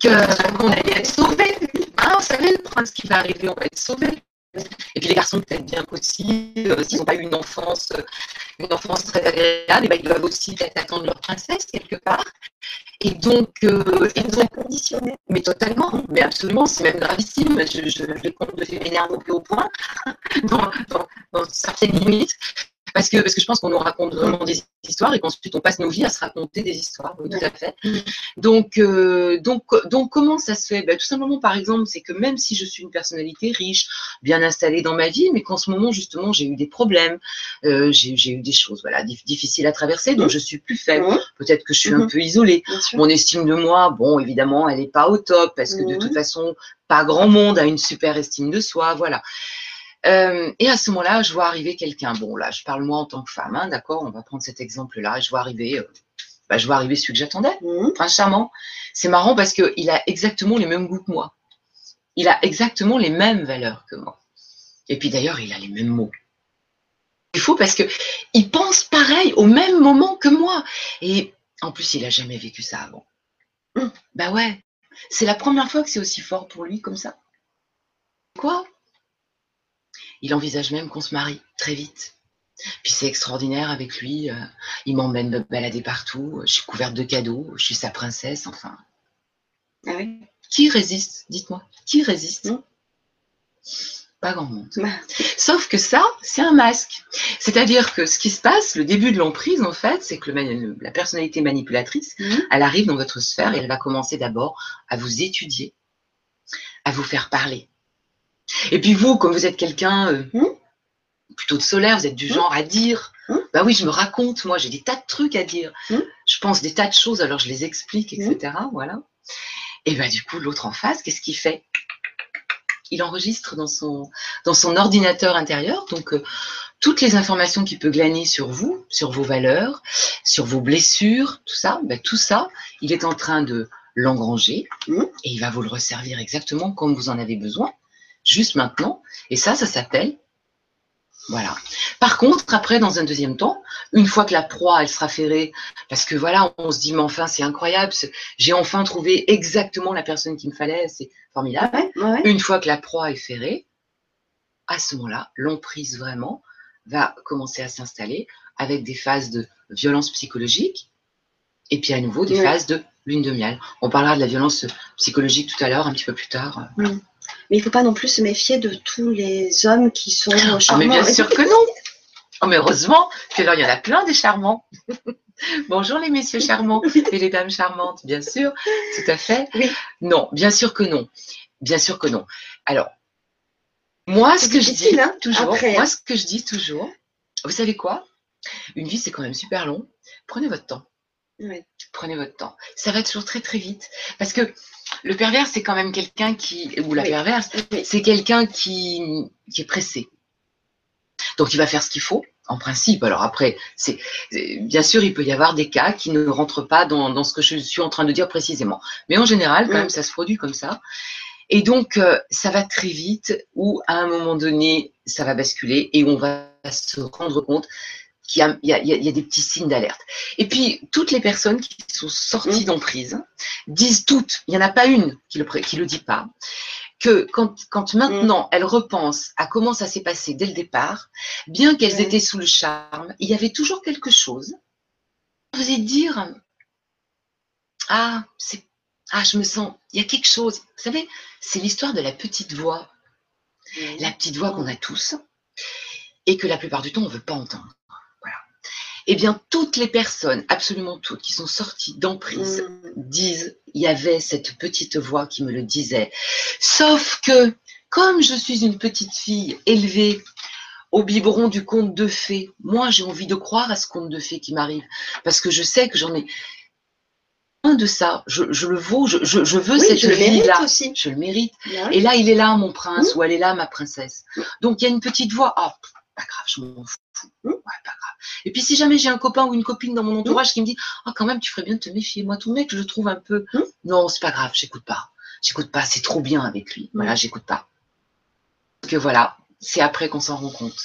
qu'on allait être sauvé. Ah, vous savez, le prince qui va arriver, on va être sauvé. Et puis les garçons, peut-être bien aussi, euh, s'ils n'ont pas eu une enfance, euh, une enfance très agréable, et ben, ils doivent aussi peut-être attendre leur princesse quelque part. Et donc, euh, et donc conditionné. Mais totalement, mais absolument, c'est même gravissime. Je, je, les compte de m'énerve au plus haut point, (laughs) dans, dans, dans certaines limites. Parce que, parce que je pense qu'on nous raconte vraiment des histoires et qu'ensuite on passe nos vies à se raconter des histoires. Oui, tout à fait. Donc, euh, donc, donc, comment ça se fait? Ben, Tout simplement, par exemple, c'est que même si je suis une personnalité riche, bien installée dans ma vie, mais qu'en ce moment, justement, j'ai eu des problèmes, euh, j'ai eu des choses voilà, difficiles à traverser, donc je suis plus faible. Peut-être que je suis un mhm. peu isolée. Mon estime de moi, bon, évidemment, elle n'est pas au top parce que de toute façon, pas grand monde a une super estime de soi. Voilà. Euh, et à ce moment-là, je vois arriver quelqu'un. Bon, là, je parle moi en tant que femme, hein, d'accord On va prendre cet exemple-là. Je vois arriver, euh, bah, je vois arriver celui que j'attendais, mmh. Prince charmant. C'est marrant parce qu'il a exactement les mêmes goûts que moi. Il a exactement les mêmes valeurs que moi. Et puis d'ailleurs, il a les mêmes mots. Il faut parce que il pense pareil au même moment que moi. Et en plus, il a jamais vécu ça avant. Mmh. Bah ouais, c'est la première fois que c'est aussi fort pour lui comme ça. Quoi? Il envisage même qu'on se marie très vite. Puis c'est extraordinaire avec lui. Euh, il m'emmène me balader partout. Je suis couverte de cadeaux. Je suis sa princesse. Enfin. Ah oui. Qui résiste Dites-moi. Qui résiste? Pas grand monde. Bah. Sauf que ça, c'est un masque. C'est-à-dire que ce qui se passe, le début de l'emprise, en fait, c'est que la personnalité manipulatrice, mmh. elle arrive dans votre sphère et elle va commencer d'abord à vous étudier à vous faire parler. Et puis vous, comme vous êtes quelqu'un euh, Hmm. plutôt de solaire, vous êtes du Hmm. genre à dire. Hmm. Bah oui, je me raconte, moi, j'ai des tas de trucs à dire. Hmm. Je pense des tas de choses, alors je les explique, etc. Voilà. Et bah du coup, l'autre en face, qu'est-ce qu'il fait? Il enregistre dans son, dans son ordinateur intérieur, donc euh, toutes les informations qu'il peut glaner sur vous, sur vos valeurs, sur vos blessures, tout ça, bah, tout ça, il est en train de l'engranger et il va vous le resservir exactement comme vous en avez besoin, juste maintenant. Et ça, ça s'appelle. Voilà. Par contre, après, dans un deuxième temps, une fois que la proie, elle sera ferrée, parce que voilà, on se dit, mais enfin, c'est incroyable, j'ai enfin trouvé exactement la personne qu'il me fallait, c'est formidable. Ouais, ouais, ouais. Une fois que la proie est ferrée, à ce moment-là, l'emprise vraiment va commencer à s'installer avec des phases de violence psychologique et puis à nouveau des Ouais. phases de lune de miel. On parlera de la violence psychologique tout à l'heure, un petit peu plus tard. Mais il ne faut pas non plus se méfier de tous les hommes qui sont charmants. Ah, mais bien sûr que non. Oh, mais heureusement que là, il y en a plein des charmants. (laughs) Bonjour les messieurs charmants et les dames charmantes, bien sûr, tout à fait. Oui. Non, bien sûr que non. Bien sûr que non. Alors, moi, ce que je dis hein, toujours, après, moi, hein. ce que je dis toujours, vous savez quoi? Une vie, c'est quand même super long. Prenez votre temps. Prenez votre temps. Ça va toujours très très vite. Parce que le pervers, c'est quand même quelqu'un qui, ou la Oui. perverse, Oui. c'est quelqu'un qui, qui est pressé. Donc il va faire ce qu'il faut, en principe. Alors après, c'est bien sûr, il peut y avoir des cas qui ne rentrent pas dans, dans ce que je suis en train de dire précisément. Mais en général, quand même, ça se produit comme ça. Et donc, euh, ça va très vite, ou à un moment donné, ça va basculer et on va se rendre compte qu'il y a, y y des petits signes d'alerte. Et puis, toutes les personnes qui sont sorties Mm. d'emprise disent toutes, il n'y en a pas une qui le, qui le dit pas, que quand, quand maintenant elles repensent à comment ça s'est passé dès le départ, bien qu'elles Ouais. étaient sous le charme, il y avait toujours quelque chose qui faisait dire Ah, c'est ah, je me sens, il y a quelque chose. Vous savez, c'est l'histoire de la petite voix, la petite voix qu'on a tous et que la plupart du temps on ne veut pas entendre. Eh bien, toutes les personnes, absolument toutes, qui sont sorties d'emprise, Mm. disent, il y avait cette petite voix qui me le disait. Sauf que, comme je suis une petite fille élevée au biberon du conte de fées, moi j'ai envie de croire à ce conte de fées qui m'arrive, parce que je sais que j'en ai loin de ça, je, je le vaux, je, je, je veux Oui, cette je le mérite vie-là, aussi. je le mérite. Bien. Et là, il est là, mon prince, Mm. ou elle est là, ma princesse. Mm. Donc, il y a une petite voix. Ah, pas grave, je m'en fous. Ouais, pas grave. Et puis, si jamais j'ai un copain ou une copine dans mon entourage qui me dit Ah, quand même, tu ferais bien de te méfier. Moi, ton mec, je le trouve un peu. Mm. Non, c'est pas grave, j'écoute pas. J'écoute pas, c'est trop bien avec lui. Voilà, Mm. j'écoute pas. Que voilà, c'est après qu'on s'en rend compte.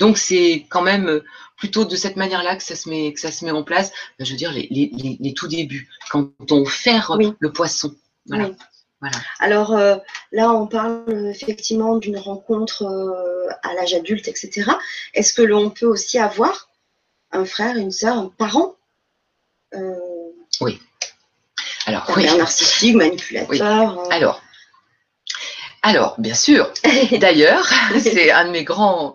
Donc, c'est quand même euh, plutôt de cette manière-là que ça se met, que ça se met en place. Ben, Je veux dire, les, les, les, les tout débuts, quand on ferre Oui. le poisson. Voilà. Oui. Voilà. Alors euh, là, on parle effectivement d'une rencontre euh, à l'âge adulte, etc. Est-ce que l'on peut aussi avoir un frère, une sœur, un parent euh, Alors, pervers oui. narcissique, manipulateur Alors, alors, bien sûr. (laughs) D'ailleurs, c'est un de mes grands,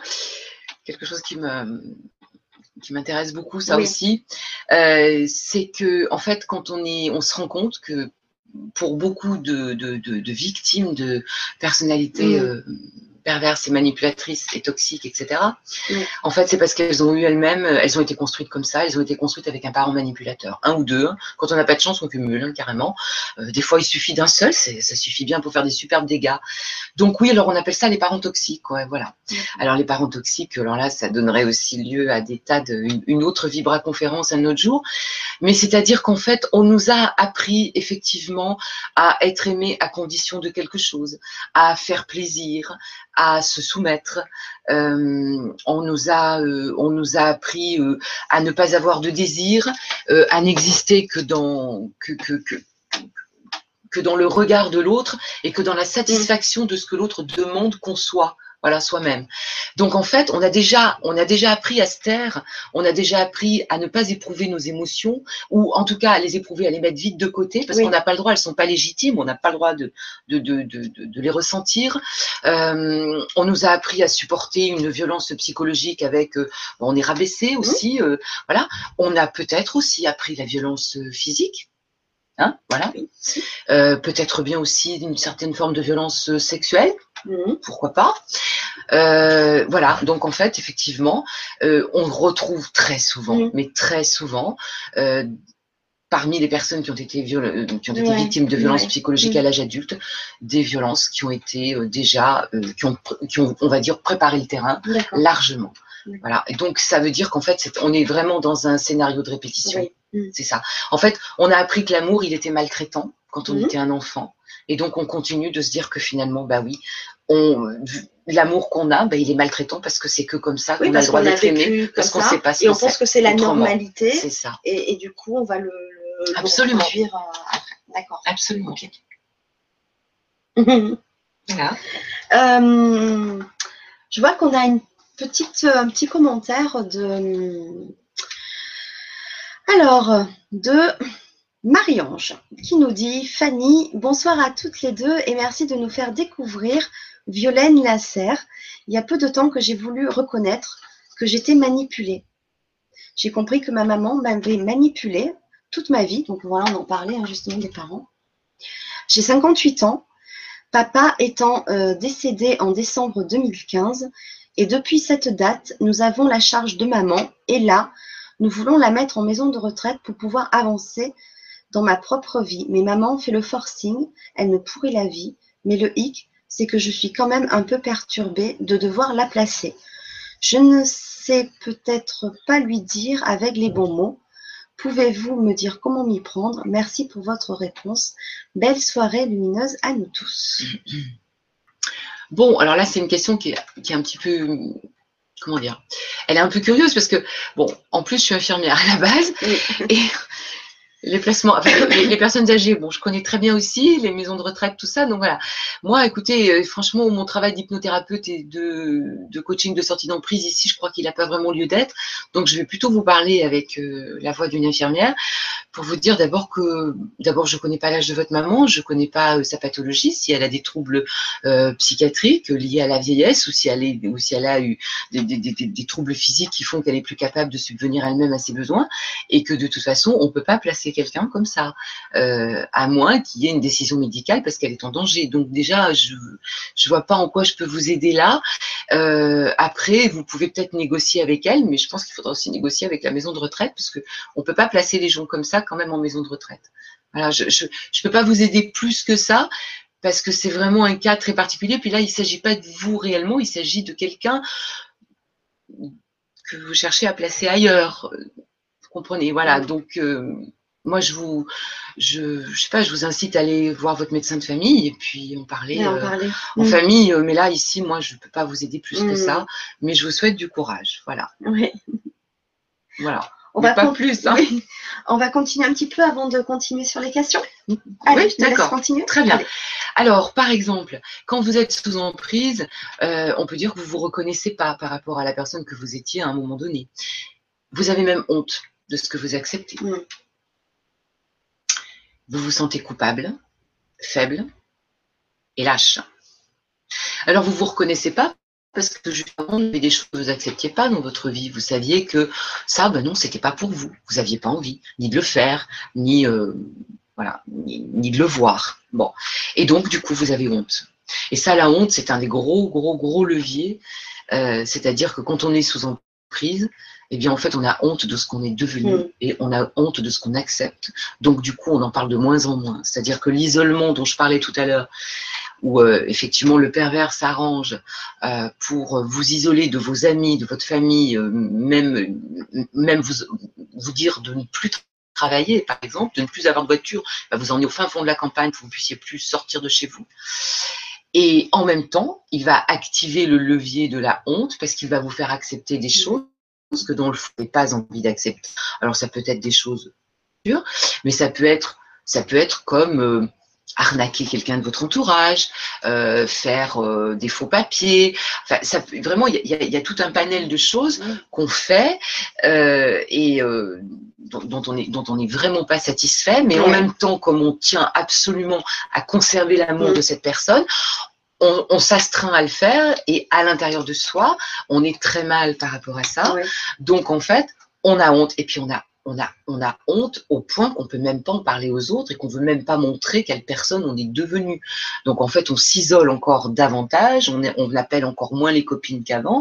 quelque chose qui me qui m'intéresse beaucoup, ça Oui. aussi, euh, c'est que en fait, quand on est, on se rend compte que pour beaucoup de, de, de, de victimes de personnalités Mm. Perverses et manipulatrices et toxiques, etc. En fait, c'est parce qu'elles ont eu elles-mêmes, euh, elles ont été construites comme ça, elles ont été construites avec un parent manipulateur, un ou deux. hein. Quand on n'a pas de chance, on cumule hein, carrément. Euh, des fois, il suffit d'un seul, ça suffit bien pour faire des superbes dégâts. Donc oui, alors on appelle ça les parents toxiques, ouais, voilà. Alors les parents toxiques, alors là, ça donnerait aussi lieu à des tas de, une, une autre vibra-conférence un autre jour. Mais c'est-à-dire qu'en fait, on nous a appris effectivement à être aimé à condition de quelque chose, à faire plaisir, à se soumettre. Euh, on nous a, euh, on nous a appris euh, à ne pas avoir de désir, à n'exister que dans que, que, que que dans le regard de l'autre et que dans la satisfaction de ce que l'autre demande qu'on soit, voilà, soi-même. Donc en fait, on a déjà, on a déjà appris à se taire, on a déjà appris à ne pas éprouver nos émotions, ou en tout cas à les éprouver, à les mettre vite de côté, parce Oui. qu'on n'a pas le droit, elles sont pas légitimes, on n'a pas le droit de, de, de, de, de- les ressentir. Euh, on nous a appris à supporter une violence psychologique avec, euh, on est rabaissé aussi, euh, voilà. On a peut-être aussi appris la violence euh, physique. Hein, voilà. Euh, peut-être bien aussi une certaine forme de violence euh, sexuelle, Mhm. pourquoi pas. Euh, voilà, donc en fait, effectivement, euh, on retrouve très souvent, Mhm. mais très souvent, parmi les personnes qui ont été, viol- qui ont été Ouais, victimes de violences ouais. psychologiques Mhm. à l'âge adulte, des violences qui ont été déjà, qui, ont, pr- qui ont, on va dire, préparé le terrain largement. Voilà. Et donc, ça veut dire qu'en fait, on est vraiment dans un scénario de répétition. Oui. Mhm. C'est ça. En fait, on a appris que l'amour, il était maltraitant quand on Mhm. était un enfant. Et donc, on continue de se dire que finalement, bah oui, on, l'amour qu'on a, bah, il est maltraitant parce que c'est que comme ça qu'on Oui, a le droit d'être aimé. parce qu'on sait pas ce et on pense que c'est la autrement. normalité, C'est ça. et, et du coup, on va le, le, Absolument. euh, après. D'accord. Absolument. Voilà. Euh, je vois qu'on a une petite, euh, un petit commentaire de. Alors, de Marie-Ange qui nous dit Fanny, bonsoir à toutes les deux et merci de nous faire découvrir Violaine Lasserre. Il y a peu de temps que j'ai voulu reconnaître que j'étais manipulée. J'ai compris que ma maman m'avait manipulée toute ma vie. Donc voilà, on en parlait hein, justement des parents. J'ai 58 ans papa étant euh, décédé en décembre 2015. Et depuis cette date, nous avons la charge de maman. Et là, nous voulons la mettre en maison de retraite pour pouvoir avancer dans ma propre vie. Mais maman fait le forcing, elle me pourrit la vie. Mais le hic, c'est que je suis quand même un peu perturbée de devoir la placer. Je ne sais peut-être pas lui dire avec les bons mots. Pouvez-vous me dire comment m'y prendre? Merci pour votre réponse. Belle soirée lumineuse à nous tous. Bon, alors là, c'est une question qui est, qui est un petit peu. Comment dire? Elle est un peu curieuse parce que, bon, en plus, je suis infirmière à la base. Oui. Et les placements, les, personnes âgées, bon, je connais très bien aussi, les maisons de retraite, tout ça. Donc voilà. Moi, écoutez, euh, franchement, mon travail d'hypnothérapeute et de, coaching de sortie d'emprise ici, je crois qu'il n'a pas vraiment lieu d'être. Donc, je vais plutôt vous parler avec euh, la voix d'une infirmière pour vous dire d'abord que, d'abord, je connais pas l'âge de votre maman, je connais pas euh, sa pathologie, si elle a des troubles psychiatriques liés à la vieillesse ou si elle, est, ou si elle a eu des, des, troubles physiques qui font qu'elle est plus capable de subvenir elle-même à ses besoins et que de toute façon, on peut pas placer quelqu'un comme ça, euh, à moins qu'il y ait une décision médicale parce qu'elle est en danger. Donc déjà, je je vois pas en quoi je peux vous aider là. Euh, après, vous pouvez peut-être négocier avec elle, mais je pense qu'il faudra aussi négocier avec la maison de retraite parce que on peut pas placer les gens comme ça quand même en maison de retraite. Voilà, je je peux pas vous aider plus que ça parce que c'est vraiment un cas très particulier. Puis là, il ne s'agit pas de vous réellement, il s'agit de quelqu'un que vous cherchez à placer ailleurs. Vous comprenez? Voilà. Donc, euh, moi, je vous, je, je sais pas, je vous incite à aller voir votre médecin de famille et puis en parler en euh, parler. en Mm. famille. Euh, Mais là, ici, moi, je ne peux pas vous aider plus que Mm. ça. Mais je vous souhaite du courage. Voilà. Oui. Voilà. On Mais va, pas plus. Hein. oui. On va continuer un petit peu avant de continuer sur les questions. Allez, Oui, je te laisse d'accord. continuer. Très bien. Allez. Alors, par exemple, quand vous êtes sous emprise, euh, on peut dire que vous vous reconnaissez pas par rapport à la personne que vous étiez à un moment donné. Vous avez même honte de ce que vous acceptez. Mm. Vous vous sentez coupable, faible et lâche. Alors, vous vous reconnaissez pas parce que justement, il y avait des choses que vous acceptiez pas dans votre vie. Vous saviez que ça, ben non, c'était pas pour vous. Vous aviez pas envie ni de le faire, ni euh, voilà, ni de le voir. Bon, et donc du coup, vous avez honte. Et ça, la honte, c'est un des gros, gros, gros leviers. Euh, C'est-à-dire que quand on est sous emprise, eh bien, en fait, on a honte de ce qu'on est devenu Mm. et on a honte de ce qu'on accepte. Donc, du coup, on en parle de moins en moins. C'est-à-dire que l'isolement dont je parlais tout à l'heure, où euh, effectivement le pervers s'arrange euh, pour vous isoler de vos amis, de votre famille, euh, même, même vous, vous dire de ne plus tra- travailler, par exemple, de ne plus avoir de voiture, bah, vous emmener au fin fond de la campagne pour que vous puissiez plus sortir de chez vous. Et en même temps, il va activer le levier de la honte parce qu'il va vous faire accepter des choses que dans le fond, n'avez pas envie d'accepter. Alors, ça peut être des choses dures, mais ça peut être, ça peut être comme euh, arnaquer quelqu'un de votre entourage, euh, faire euh, des faux papiers. Enfin, ça vraiment, il y a, il y a tout un panel de choses qu'on fait euh, et dont, dont on est dont on n'est vraiment pas satisfait, mais en même temps, comme on tient absolument à conserver l'amour de cette personne, on, on s'astreint à le faire et à l'intérieur de soi, on est très mal par rapport à ça. Ouais. Donc en fait, on a honte et puis on a on a, on a honte au point qu'on peut même pas en parler aux autres et qu'on veut même pas montrer quelle personne on est devenu. Donc en fait, on s'isole encore davantage, on, on appelle encore moins les copines qu'avant,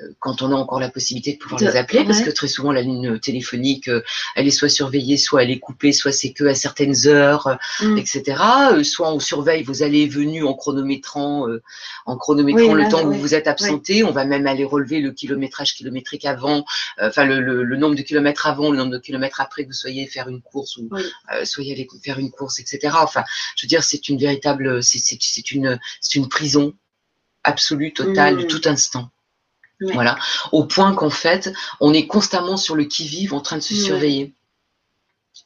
euh, quand on a encore la possibilité de pouvoir les appeler, parce que très souvent la ligne téléphonique, euh, elle est soit surveillée, soit elle est coupée, soit c'est que à certaines heures, mm. etc. soit on surveille vos allées et venues en chronométrant, en chronométrant le temps où vous vous êtes absenté. On va même aller relever le kilométrage kilométrique avant, enfin le, le, le nombre de kilomètres avant, le nombre de kilomètres après que vous soyez faire une course ou euh, soyez allé faire une course, etc. Enfin, je veux dire, c'est une véritable, c'est une, c'est une prison absolue, totale, de mmh. tout instant. Voilà, au point qu'en fait, on est constamment sur le qui-vive, en train de se surveiller.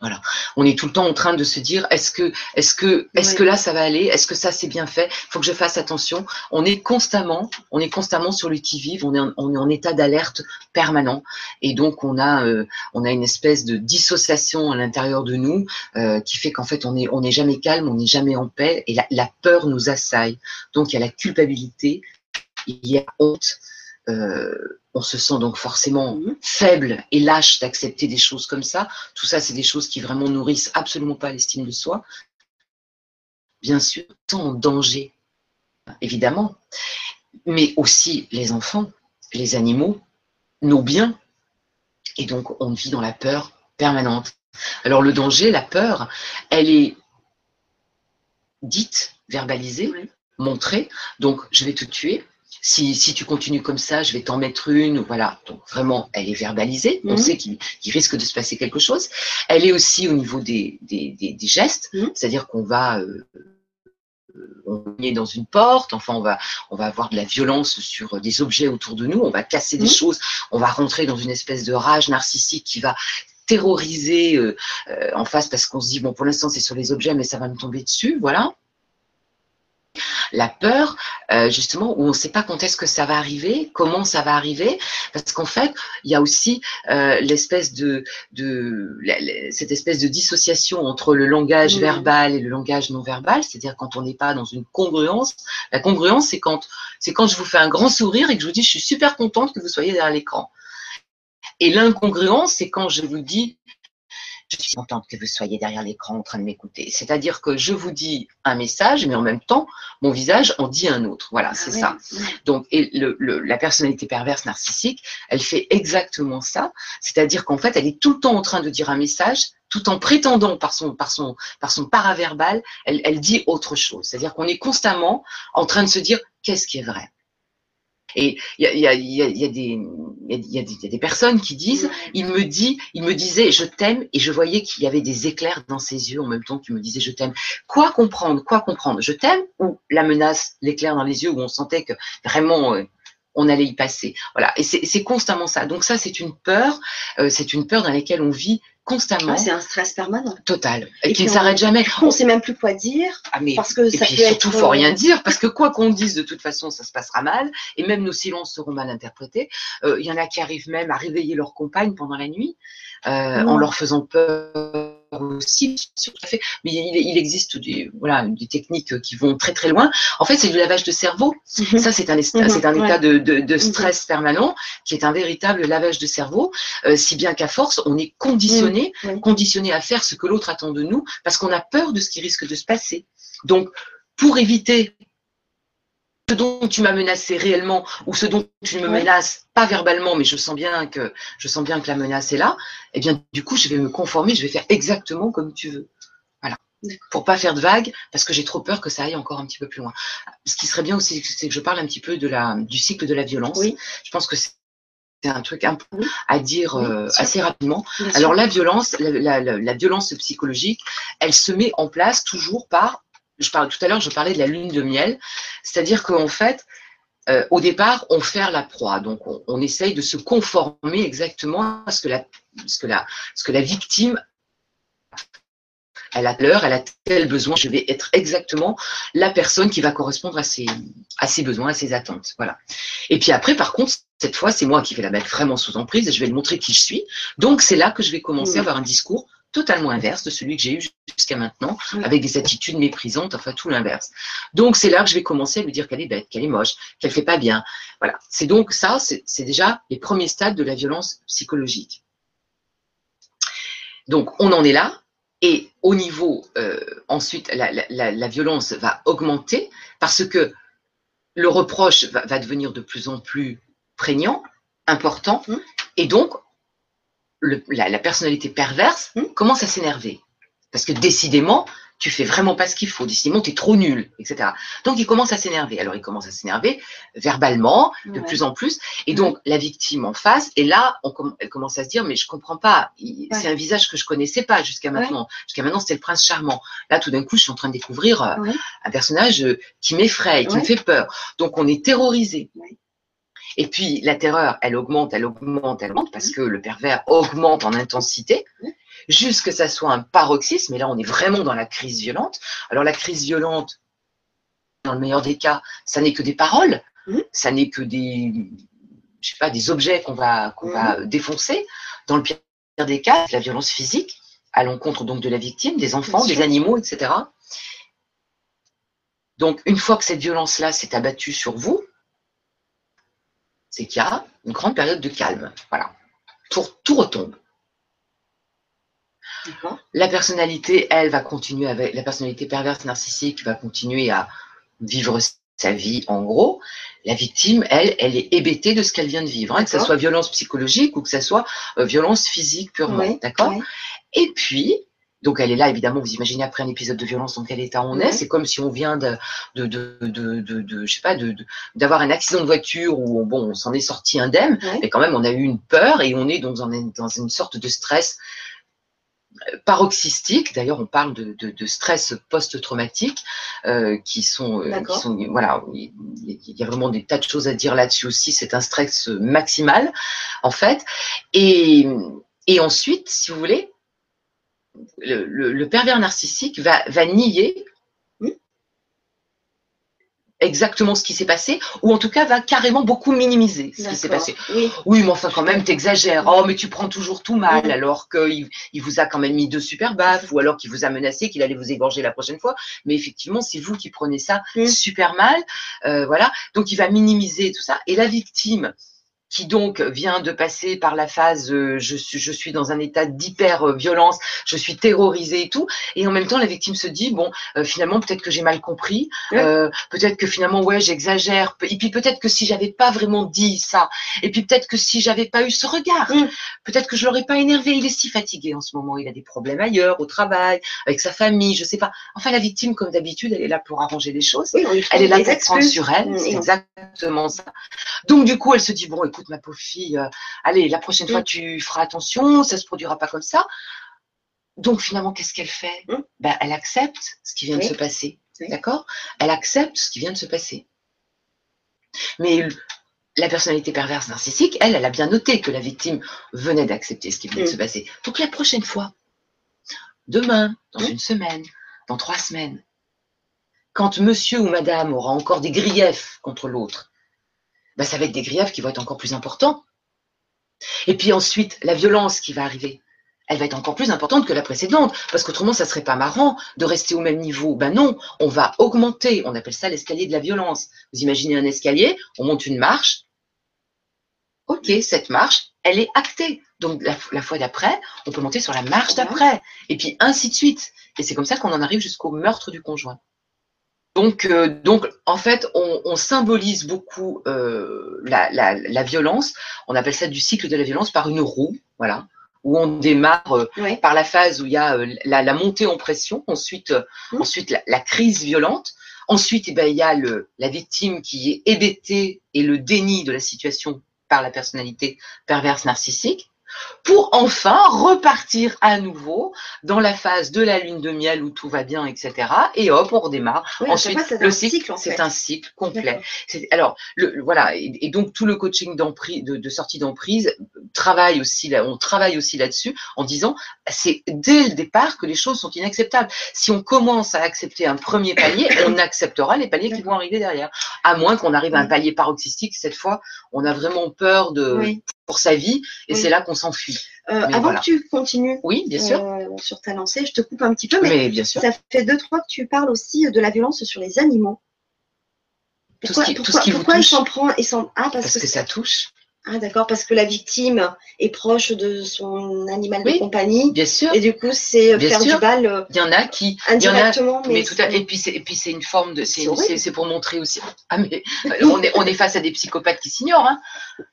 Voilà. On est tout le temps en train de se dire est-ce que, est-ce que, est-ce que là ça va aller? Est-ce que ça c'est bien fait? Faut que je fasse attention. On est constamment, on est constamment sur le qui-vive. On est, en, on est en état d'alerte permanent. Et donc on a, euh, on a une espèce de dissociation à l'intérieur de nous euh, qui fait qu'en fait on est, on n'est jamais calme, on n'est jamais en paix. Et la, la, peur nous assaille. Donc il y a la culpabilité, il y a honte. Euh, on se sent donc forcément faible et lâche d'accepter des choses comme ça. Tout ça, c'est des choses qui vraiment nourrissent absolument pas l'estime de soi. Bien sûr, en danger, évidemment, mais aussi les enfants, les animaux, nos biens. Et donc, on vit dans la peur permanente. Alors, le danger, la peur, elle est dite, verbalisée, montrée. Donc, je vais te tuer, si, si, tu continues comme ça, je vais t'en mettre une. Voilà. Donc vraiment, elle est verbalisée. On mhm. sait qu'il risque de se passer quelque chose. Elle est aussi au niveau des, des, des, gestes, mhm. c'est-à-dire qu'on va euh, on est dans une porte, enfin on va on va avoir de la violence sur des objets autour de nous, on va casser des mhm. choses, on va rentrer dans une espèce de rage narcissique qui va terroriser euh, euh, en face parce qu'on se dit bon pour l'instant c'est sur les objets mais ça va me tomber dessus, voilà la peur, euh, justement, où on ne sait pas quand est-ce que ça va arriver, comment ça va arriver, parce qu'en fait, il y a aussi euh, l'espèce de, de cette espèce de dissociation entre le langage verbal et le langage non verbal, c'est-à-dire quand on n'est pas dans une congruence. La congruence, c'est quand c'est quand je vous fais un grand sourire et que je vous dis je suis super contente que vous soyez derrière l'écran. Et l'incongruence, c'est quand je vous dis je suis contente que vous soyez derrière l'écran en train de m'écouter. C'est-à-dire que je vous dis un message, mais en même temps, mon visage en dit un autre. Voilà, c'est ça. Donc, et le, la personnalité perverse narcissique, elle fait exactement ça. C'est-à-dire qu'en fait, elle est tout le temps en train de dire un message, tout en prétendant par son, par son, par son paraverbal, elle, elle dit autre chose. C'est-à-dire qu'on est constamment en train de se dire qu'est-ce qui est vrai? Et il y a, des personnes qui disent, il me dit, il me disait je t'aime et je voyais qu'il y avait des éclairs dans ses yeux en même temps qu'il me disait je t'aime. Quoi comprendre Quoi comprendre? Je t'aime ou la menace, l'éclair dans les yeux où on sentait que vraiment euh, on allait y passer? Voilà. Et c'est constamment ça. Donc ça, c'est une peur. Euh, c'est une peur dans laquelle on vit constamment. c'est un stress permanent. Total. Et, qui ne s'arrête jamais. On ne sait même plus quoi dire. Ah, mais, parce que ça puis peut surtout, faut rien dire, parce que quoi qu'on dise, de toute façon, ça se passera mal. Et même nos silences seront mal interprétés. Euh, il y en a qui arrivent même à réveiller leur compagne pendant la nuit, euh, en leur faisant peur aussi, tout à fait. Mais il, existe des, voilà, des techniques qui vont très très loin. En fait, c'est du lavage de cerveau. Mhm. Ça, c'est un, mhm. c'est un état de, de, de, mhm. stress permanent qui est un véritable lavage de cerveau, euh, si bien qu'à force, on est conditionné, conditionné à faire ce que l'autre attend de nous parce qu'on a peur de ce qui risque de se passer. Donc, pour éviter ce dont tu m'as menacé réellement ou ce dont tu ne me menaces pas verbalement, mais je sens bien que je sens bien que la menace est là, eh bien du coup je vais me conformer, je vais faire exactement comme tu veux. Voilà. Pour pas faire de vagues, parce que j'ai trop peur que ça aille encore un petit peu plus loin. Ce qui serait bien aussi, c'est que je parle un petit peu de la, du cycle de la violence. Oui. Je pense que c'est un truc un peu à dire euh, assez rapidement. Alors la violence, la, la, violence psychologique, elle se met en place toujours par je parle tout à l'heure, je parlais de la lune de miel, c'est-à-dire qu'en fait, euh, au départ, on fait la proie, donc on, essaye de se conformer exactement à ce que la, ce que la, ce que la victime elle a l'heure, elle a tel besoin, je vais être exactement la personne qui va correspondre à ses, à ses besoins, à ses attentes. Voilà. Et puis après, par contre, cette fois, c'est moi qui vais la mettre vraiment sous emprise et je vais lui montrer qui je suis. Donc, c'est là que je vais commencer à avoir un discours totalement inverse de celui que j'ai eu jusqu'à maintenant, avec des attitudes méprisantes, enfin tout l'inverse. Donc c'est là que je vais commencer à lui dire qu'elle est bête, qu'elle est moche, qu'elle fait pas bien. Voilà. C'est donc ça, c'est déjà les premiers stades de la violence psychologique. Donc, on en est là. Et au niveau, euh, ensuite, la, la, la, violence va augmenter parce que le reproche va, va devenir de plus en plus prégnant, important. Mmh. Et donc, le, la, la, personnalité perverse Mmh. commence à s'énerver. Parce que décidément, tu fais vraiment pas ce qu'il faut. Décidément, tu es trop nul, etc. Donc, il commence à s'énerver. Alors, il commence à s'énerver verbalement, de Ouais. plus en plus. Et donc, la victime en face, et là, on elle commence à se dire, mais je comprends pas. Ouais. C'est un visage que je connaissais pas jusqu'à maintenant. Jusqu'à maintenant, c'était le prince charmant. Là, tout d'un coup, je suis en train de découvrir euh, un personnage euh, qui m'effraie, qui me fait peur. Donc, on est terrorisé. Et puis, la terreur, elle augmente, elle augmente, elle augmente, Mmh. parce que le pervers augmente en intensité, Ouais. jusque ça soit un paroxysme. Et là, on est vraiment dans la crise violente. Alors, la crise violente, dans le meilleur des cas, ça n'est que des paroles, Mhm. ça n'est que des, je sais pas, des objets qu'on va, qu'on va défoncer. Dans le pire des cas, la violence physique à l'encontre donc de la victime, des enfants, des animaux, etc. Donc, une fois que cette violence-là s'est abattue sur vous, c'est qu'il y a une grande période de calme. Voilà. Tout, tout retombe. La personnalité, elle, va continuer avec la personnalité perverse narcissique va continuer à vivre sa vie en gros. La victime, elle, elle est hébétée de ce qu'elle vient de vivre, hein, que ce soit violence psychologique ou que ce soit euh, violence physique purement. D'accord? Et puis, donc elle est là, évidemment, vous imaginez après un épisode de violence dans quel état on est. C'est comme si on vient de, de, de, de, de, je sais pas, d'avoir un accident de voiture où bon, on s'en est sorti indemne, Ouais. mais quand même on a eu une peur et on est dans, un- dans une sorte de stress euh, paroxystique. D'ailleurs, on parle de, de, de stress post-traumatique euh, qui sont, euh, qui sont, voilà, il il y a vraiment des tas de choses à dire là-dessus aussi. C'est un stress maximal, en fait. Et, et ensuite, si vous voulez, le, le- le pervers narcissique va, va nier exactement ce qui s'est passé, ou en tout cas va carrément beaucoup minimiser ce qui s'est passé. Oui. Oui, mais enfin quand même, t'exagères. Oh, mais tu prends toujours tout mal, alors qu'il il vous a quand même mis deux super baffes, ou alors qu'il vous a menacé qu'il allait vous égorger la prochaine fois. Mais effectivement, c'est vous qui prenez ça super mal. Euh, voilà. Donc il va minimiser tout ça. Et la victime, qui donc vient de passer par la phase euh, je, suis, je suis dans un état d'hyper-violence, je suis terrorisée et tout, et en même temps la victime se dit bon euh, finalement peut-être que j'ai mal compris, Ouais. euh, peut-être que finalement ouais j'exagère, et puis peut-être que si j'avais pas vraiment dit ça, et puis peut-être que si j'avais pas eu ce regard, Mm. peut-être que je l'aurais pas énervé, il est si fatigué en ce moment, il a des problèmes ailleurs, au travail, avec sa famille, je sais pas. Enfin la victime comme d'habitude elle est là pour arranger les choses. Oui, Elle est là pour prendre sur elle, Mm, c'est exactement ça. Donc du coup, elle se dit bon, écoute ma pauvre fille, euh, allez, la prochaine fois Mm. tu feras attention, ça se produira pas comme ça. Donc finalement, qu'est-ce qu'elle fait? Mm. ben, elle accepte ce qui vient de se passer, Oui. d'accord? Elle accepte ce qui vient de se passer. Mais la personnalité perverse narcissique, elle, elle a bien noté que la victime venait d'accepter ce qui venait de Mm. se passer. Donc la prochaine fois, demain, dans une semaine, dans trois semaines, quand monsieur ou madame aura encore des griefs contre l'autre, ben, ça va être des griefs qui vont être encore plus importants. Et puis ensuite, la violence qui va arriver, elle va être encore plus importante que la précédente, parce qu'autrement, ça serait pas marrant de rester au même niveau. Ben non, on va augmenter. On appelle ça l'escalier de la violence. Vous imaginez un escalier, on monte une marche. Ok, cette marche, elle est actée. Donc la, la fois d'après, on peut monter sur la marche d'après, et puis ainsi de suite. Et c'est comme ça qu'on en arrive jusqu'au meurtre du conjoint. Donc, euh, donc en fait, on, on symbolise beaucoup euh, la, la, la violence. On appelle ça du cycle de la violence par une roue, voilà, où on démarre euh, par la phase où il y a la, la montée en pression, ensuite, euh, Mm. ensuite la, la crise violente, ensuite eh ben, il y a le, la victime qui est hébétée et le déni de la situation par la personnalité perverse narcissique, pour enfin repartir à nouveau dans la phase de la lune de miel où tout va bien, etc. Et hop, on redémarre. Oui, Ensuite, fois, le un cycle, cycle, en c'est un cycle complet. Alors, le, voilà, et, et donc tout le coaching d'emprise, de, de sortie d'emprise travaille aussi là, on travaille aussi là-dessus en disant c'est dès le départ que les choses sont inacceptables. Si on commence à accepter un premier palier, (coughs) on acceptera les paliers qui vont arriver derrière. À moins qu'on arrive à un palier paroxystique, cette fois, on a vraiment peur de Oui. pour sa vie et Oui. c'est là qu'on s'enfuit. Euh, avant voilà. que tu continues Oui, bien sûr. euh, sur ta lancée, je te coupe un petit peu, mais, mais bien sûr. ça fait deux, trois que tu parles aussi de la violence sur les animaux. Tout ce Pourquoi, tout ce qui vous il s'en prend il s'en... Ah, parce, Parce que ça touche. Ah, d'accord, parce que la victime est proche de son animal de compagnie. Bien sûr. Et du coup, c'est Bien faire sûr. du bal euh, Il y en a qui. a- indirectement. mais mais tout à, et puis c'est et puis c'est une forme de c'est pour montrer aussi ah mais euh, on est on est face à des psychopathes qui s'ignorent hein,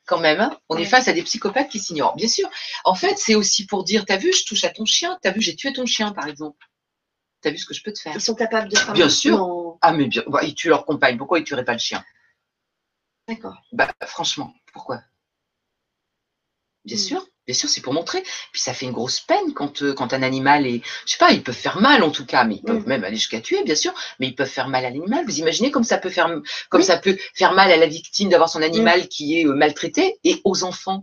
quand même hein. on est face à des psychopathes qui s'ignorent bien sûr en fait c'est aussi pour dire t'as vu je touche à ton chien t'as vu j'ai tué ton chien par exemple t'as vu ce que je peux te faire? Ils sont capables de faire Bien sûr. Non. ah mais bien bah, ils tuent leur compagne pourquoi ils tueraient pas le chien? D'accord. bah franchement pourquoi? Bien Mm. sûr bien sûr c'est pour montrer puis ça fait une grosse peine quand euh, quand un animal est je sais pas ils peuvent faire mal en tout cas mais ils peuvent Mm. même aller jusqu'à tuer bien sûr mais ils peuvent faire mal à l'animal vous imaginez comme ça peut faire comme Oui. ça peut faire mal à la victime d'avoir son animal qui est euh, maltraité et aux enfants.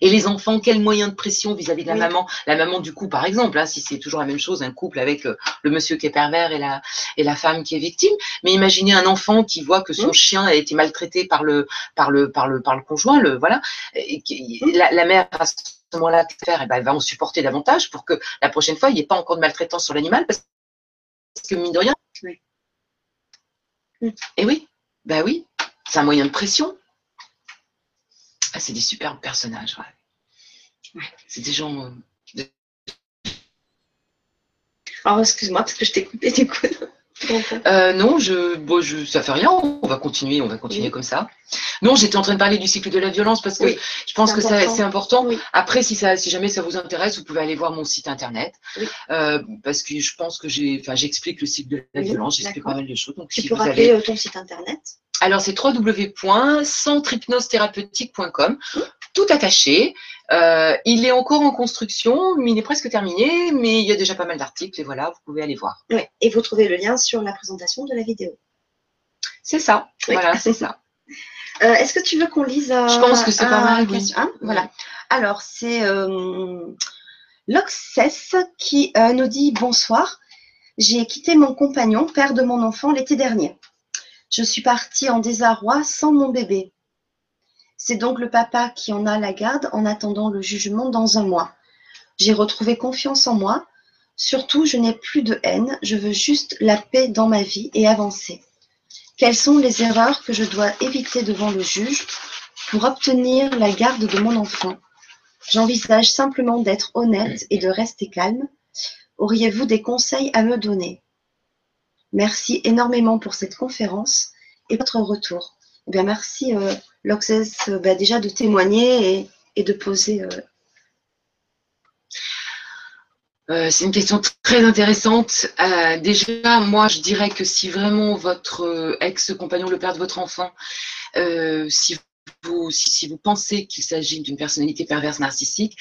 Et les enfants quel moyen de pression vis-à-vis de la Oui. maman? La maman du coup par exemple hein, si c'est toujours la même chose un couple avec euh, le monsieur qui est pervers et la et la femme qui est victime mais imaginez un enfant qui voit que son chien a été maltraité par le par le par le par le conjoint le voilà et Mm. la, la mère à ce moment-là faire eh ben, elle va en supporter davantage pour que la prochaine fois il n'y ait pas encore de maltraitance sur l'animal parce que mine de rien Oui. Et oui bah oui c'est un moyen de pression ah, c'est des superbes personnages ouais. Ouais. c'est des gens euh, Alors, excuse-moi, parce que je t'ai coupé du coup. (laughs) Euh, non, je, bon, je, ça fait rien. On va continuer, on va continuer Oui. comme ça. Non, j'étais en train de parler du cycle de la violence parce que Oui, je pense que important. c'est important. Oui. Après, si ça, si jamais ça vous intéresse, vous pouvez aller voir mon site internet. Euh, parce que je pense que j'ai, j'explique le cycle de la violence, j'explique pas mal de choses. Donc, Tu si peux vous rappeler avez, ton site internet? Alors c'est www.centrehypnosethérapeutique.com, tout attaché. Euh, il est encore en construction, mais il est presque terminé, mais il y a déjà pas mal d'articles et voilà, vous pouvez aller voir. Oui. Et vous trouvez le lien sur la présentation de la vidéo. C'est ça, Oui. voilà, c'est ça. (laughs) Euh, Est-ce que tu veux qu'on lise euh, Je pense que c'est pas mal, oui. hein, Voilà. Alors, c'est Loxès qui nous dit Bonsoir. J'ai quitté mon compagnon, père de mon enfant, l'été dernier. Je suis partie en désarroi sans mon bébé. C'est donc le papa qui en a la garde en attendant le jugement dans un mois. J'ai retrouvé confiance en moi. Surtout, je n'ai plus de haine. Je veux juste la paix dans ma vie et avancer. Quelles sont les erreurs que je dois éviter devant le juge pour obtenir la garde de mon enfant? J'envisage simplement d'être honnête et de rester calme. Auriez-vous des conseils à me donner? Merci énormément pour cette conférence et votre retour. Eh bien, merci, euh, euh, bah, déjà de témoigner et, de poser. euh, Euh, c'est une question très intéressante. Déjà, moi, je dirais que si vraiment votre ex-compagnon, le père de votre enfant, si si, vous pensez qu'il s'agit d'une personnalité perverse narcissique,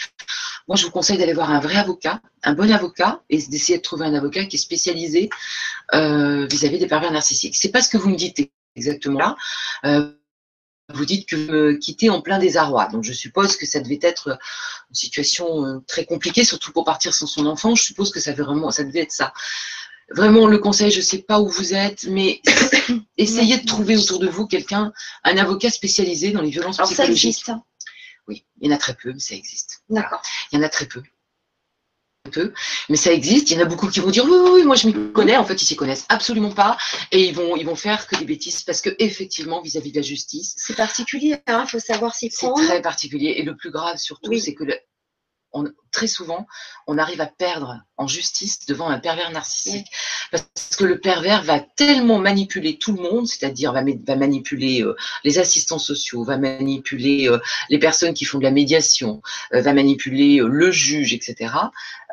moi, je vous conseille d'aller voir un vrai avocat, un bon avocat, et d'essayer de trouver un avocat qui est spécialisé euh, vis-à-vis des pervers narcissiques. C'est pas ce que vous me dites exactement là. Euh, vous dites que me quittez en plein désarroi. Donc, je suppose que ça devait être une situation euh, très compliquée, surtout pour partir sans son enfant. Je suppose que ça, vraiment, ça devait être ça. Vraiment, le conseil, je ne sais pas où vous êtes, mais (coughs) essayez de trouver autour de vous quelqu'un, un avocat spécialisé dans les violences Alors, ça psychologiques. existe. hein. Oui, il y en a très peu, mais ça existe. D'accord. Il y en a très peu. Peu, mais ça existe. Il y en a beaucoup qui vont dire oui, oui, oui, moi je m'y connais. En fait, ils s'y connaissent absolument pas et ils vont, ils vont faire que des bêtises parce que effectivement, vis-à-vis de la justice, C'est particulier, il faut savoir s'y c'est prendre. très particulier. Et le plus grave surtout, Oui. c'est que le- on- très souvent, on arrive à perdre en justice devant un pervers narcissique. Parce que le pervers va tellement manipuler tout le monde, c'est-à-dire va, ma- va manipuler euh, les assistants sociaux, va manipuler euh, les personnes qui font de la médiation, euh, va manipuler le juge, etc.,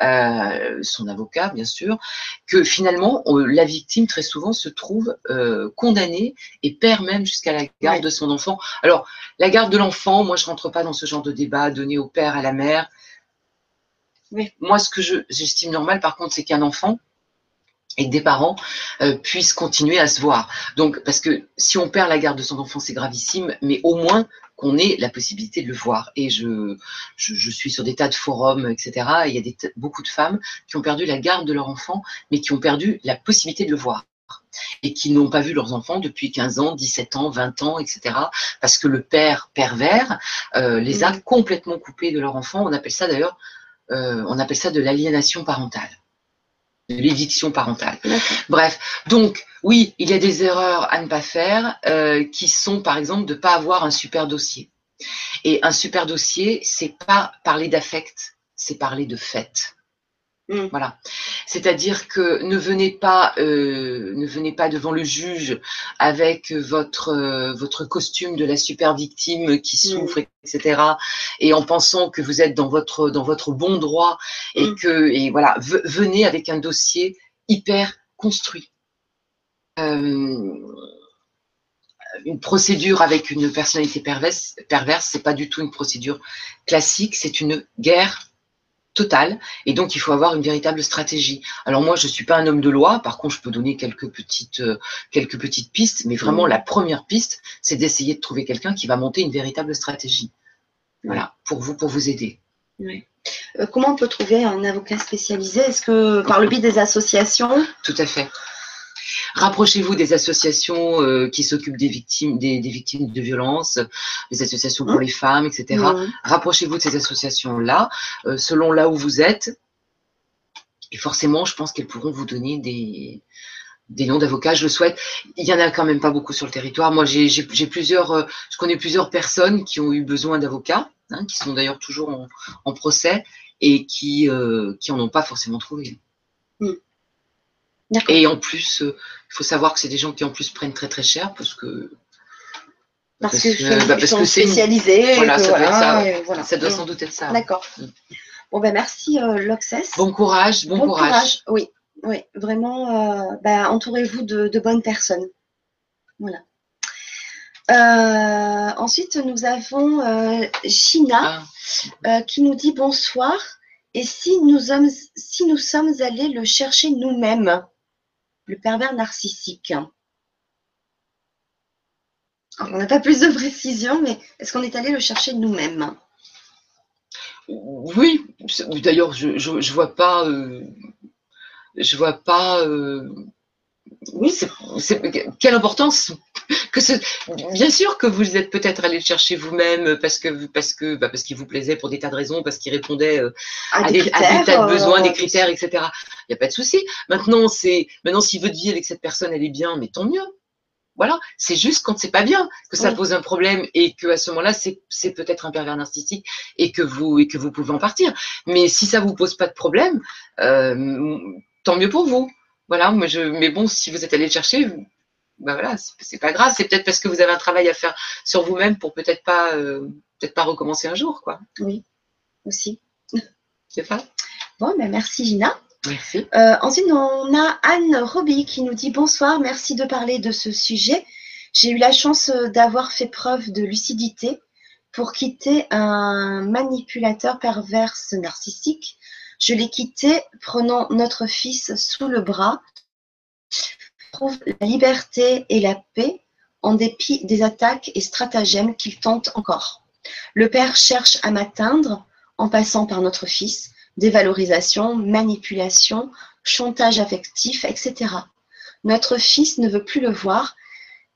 euh, son avocat, bien sûr, que finalement, on- la victime, très souvent, se trouve euh, condamnée et perd même jusqu'à la garde de son enfant. Alors, la garde de l'enfant, moi, je rentre pas dans ce genre de débat donné au père, à la mère. Oui. Moi, ce que je- j'estime normal, par contre, c'est qu'un enfant et que des parents euh, puissent continuer à se voir. Donc, parce que si on perd la garde de son enfant, c'est gravissime, mais au moins qu'on ait la possibilité de le voir. Et je, je, je suis sur des tas de forums, etc. Et il y a des, beaucoup de femmes qui ont perdu la garde de leur enfant, mais qui ont perdu la possibilité de le voir et qui n'ont pas vu leurs enfants depuis 15 ans, 17 ans, 20 ans, etc. Parce que le père pervers euh, les a Mhm. complètement coupés de leur enfant. On appelle ça d'ailleurs, euh, on appelle ça de l'aliénation parentale, de l'éviction parentale. Bref, donc oui, il y a des erreurs à ne pas faire euh, qui sont par exemple de ne pas avoir un super dossier. Et un super dossier, c'est pas parler d'affect, c'est parler de fait. Mm. Voilà. C'est-à-dire que ne venez pas, euh, ne venez pas devant le juge avec votre euh, votre costume de la super victime qui Mm. souffre, etc. Et en pensant que vous êtes dans votre dans votre bon droit et Mm. que et voilà, ve- venez avec un dossier hyper construit. Euh, une procédure avec une personnalité perverse, perverse, c'est pas du tout une procédure classique, c'est une guerre totale, et donc il faut avoir une véritable stratégie. Alors moi, je suis pas un homme de loi, par contre, je peux donner quelques petites, euh, quelques petites pistes, mais vraiment Mhm. la première piste, c'est d'essayer de trouver quelqu'un qui va monter une véritable stratégie. Voilà, pour vous, pour vous aider. Euh, comment on peut trouver un avocat spécialisé? Est-ce que par le biais des associations? Tout à fait. Rapprochez-vous des associations euh, qui s'occupent des victimes, des, des victimes de violences, des associations pour Mhm. les femmes, etc. Mm. rapprochez-vous de ces associations-là, euh, selon là où vous êtes. Et forcément, je pense qu'elles pourront vous donner des, des noms d'avocats. Je le souhaite. Il y en a quand même pas beaucoup sur le territoire. Moi, j'ai plusieurs, euh, je connais plusieurs personnes qui ont eu besoin d'avocats, hein, qui sont d'ailleurs toujours en, en procès et qui, euh, qui en ont pas forcément trouvé. Et en plus, euh, il faut savoir que c'est des gens qui en plus prennent très très cher parce que Parce, que, ils bah, parce sont que c'est une- spécialisés. et Voilà, que ça doit être ça. et voilà. ça doit Mm. sans doute être ça. D'accord. Mm. Bon ben merci euh, Loxès. Bon courage, bon, courage. Oui, oui, vraiment. euh, bah, entourez-vous de, de bonnes personnes. Voilà. Euh, ensuite, nous avons euh, Gina Ah. euh, qui nous dit bonsoir. Et si nous, sommes, si nous sommes allés le chercher nous-mêmes, le pervers narcissique On n'a pas plus de précision, mais est-ce qu'on est allé le chercher nous-mêmes? Oui, d'ailleurs, je, je vois pas. euh, je vois pas. euh, oui, c'est, c'est- quelle importance que ce. Bien sûr que vous êtes peut-être allé le chercher vous-même parce que parce que bah, parce qu'il vous plaisait pour des tas de raisons, parce qu'il répondait euh, à, à, des à tas de besoins, euh, des critères, etc. Il n'y a pas de souci. Maintenant, c'est maintenant si votre vie avec cette personne elle est bien, mais tant mieux. Voilà, c'est juste quand c'est pas bien que ça Oui. pose un problème et que à ce moment-là c'est c'est peut-être un pervers narcissique et que vous et que vous pouvez en partir. Mais si ça vous pose pas de problème, euh, tant mieux pour vous. Voilà, mais je mais bon si vous êtes allé le chercher, bah voilà, c'est pas grave. C'est peut-être parce que vous avez un travail à faire sur vous-même pour peut-être pas euh, peut-être pas recommencer un jour quoi. Oui, aussi. C'est ça. Bon, ben merci Gina. Merci. Euh, ensuite, on a Anne Roby qui nous dit bonsoir, merci de parler de ce sujet. J'ai eu la chance euh, d'avoir fait preuve de lucidité pour quitter un manipulateur perverse narcissique. Je l'ai quitté prenant notre fils sous le bras. Trouve la liberté et la paix en dépit des attaques et stratagèmes qu'il tente encore. Le père cherche à m'atteindre en passant par notre fils dévalorisation, manipulation, chantage affectif, etc. Notre fils ne veut plus le voir.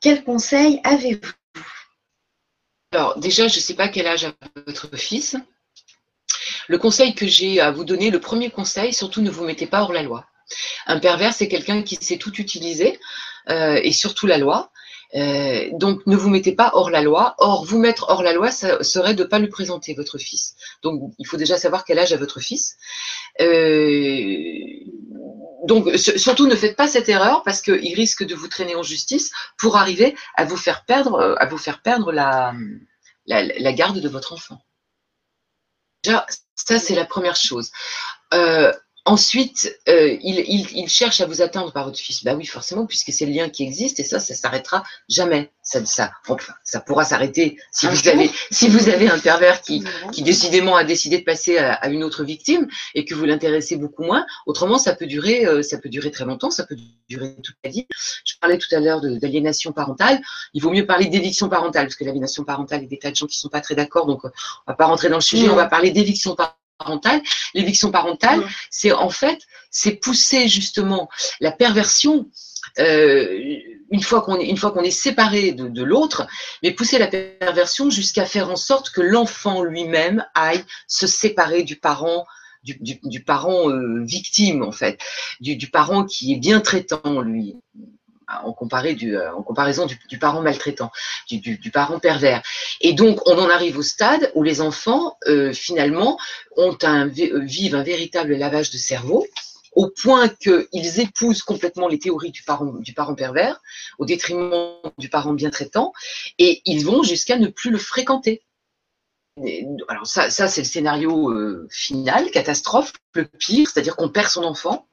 Quel conseil avez-vous? Alors, déjà, je ne sais pas quel âge a votre fils. Le conseil que j'ai à vous donner, le premier conseil, surtout ne vous mettez pas hors la loi. Un pervers, c'est quelqu'un qui sait tout utiliser, euh, et surtout la loi. Euh, donc, ne vous mettez pas hors la loi. Or, vous mettre hors la loi, ça serait de ne pas lui présenter votre fils. Donc, il faut déjà savoir quel âge a votre fils. Euh, donc, surtout ne faites pas cette erreur parce qu'il risque de vous traîner en justice pour arriver à vous faire perdre, à vous faire perdre la, garde de votre enfant. Déjà, ça c'est la première chose. Euh, ensuite, euh, il, il, il, cherche à vous atteindre par votre fils. Bah oui, forcément, puisque c'est le lien qui existe et ça, ça s'arrêtera jamais. Ça, ça, enfin, ça pourra s'arrêter si vous avez, si vous avez un pervers qui, qui décidément a décidé de passer à, à une autre victime et que vous l'intéressez beaucoup moins. Autrement, ça peut durer, euh, ça peut durer très longtemps, ça peut durer toute la vie. Je parlais tout à l'heure d'aliénation parentale. Il vaut mieux parler d'éviction parentale parce que l'aliénation parentale, il y a des tas de gens qui sont pas très d'accord, donc on va pas rentrer dans le sujet. Mmh. On va parler d'éviction parentale parentale. L'éviction parentale, mmh. c'est en fait, c'est pousser justement la perversion. Euh, une fois qu'on est, une fois qu'on est séparé de, de l'autre, mais pousser la perversion jusqu'à faire en sorte que l'enfant lui-même aille se séparer du parent, du, du, du parent euh, victime en fait, du, du, parent qui est bien traitant lui. En, du, en comparaison du, parent maltraitant, du, parent pervers. Et donc, on en arrive au stade où les enfants, finalement, ont un, vivent un véritable lavage de cerveau au point qu'ils épousent complètement les théories du parent, du parent pervers, au détriment du parent bien traitant, et ils vont jusqu'à ne plus le fréquenter. alors ça, ça c'est le scénario euh, final, catastrophe, le pire, c'est-à-dire qu'on perd son enfant.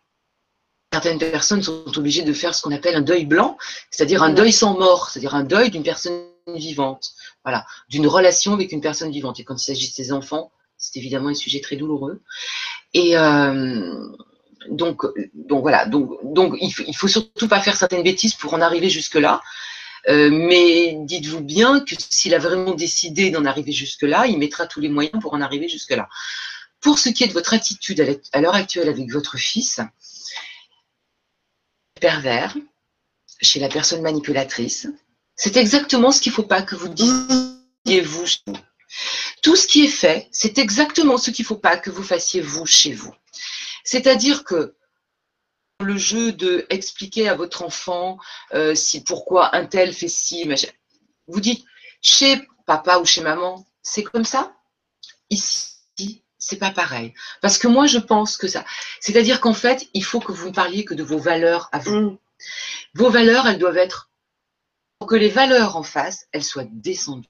Certaines personnes sont obligées de faire ce qu'on appelle un deuil blanc, c'est-à-dire un deuil sans mort, c'est-à-dire un deuil d'une personne vivante, voilà, d'une relation avec une personne vivante. Et quand il s'agit de ses enfants, c'est évidemment un sujet très douloureux. Et, euh, donc, donc voilà, donc, donc il ne faut surtout pas faire certaines bêtises pour en arriver jusque-là. Euh, mais dites-vous bien que s'il a vraiment décidé d'en arriver jusque-là, il mettra tous les moyens pour en arriver jusque-là. Pour ce qui est de votre attitude à l'heure actuelle avec votre fils, pervers, chez la personne manipulatrice, c'est exactement ce qu'il ne faut pas que vous disiez vous. Tout ce qui est fait, c'est exactement ce qu'il ne faut pas que vous fassiez vous chez vous. C'est-à-dire que le jeu de expliquer à votre enfant euh, si pourquoi un tel fait ci, vous dites chez papa ou chez maman, c'est comme ça? Ici, c'est pas pareil. Parce que moi, je pense que ça. C'est-à-dire qu'en fait, il faut que vous ne parliez que de vos valeurs à vous. Mm. Vos valeurs, elles doivent être pour que les valeurs en face, elles soient descendues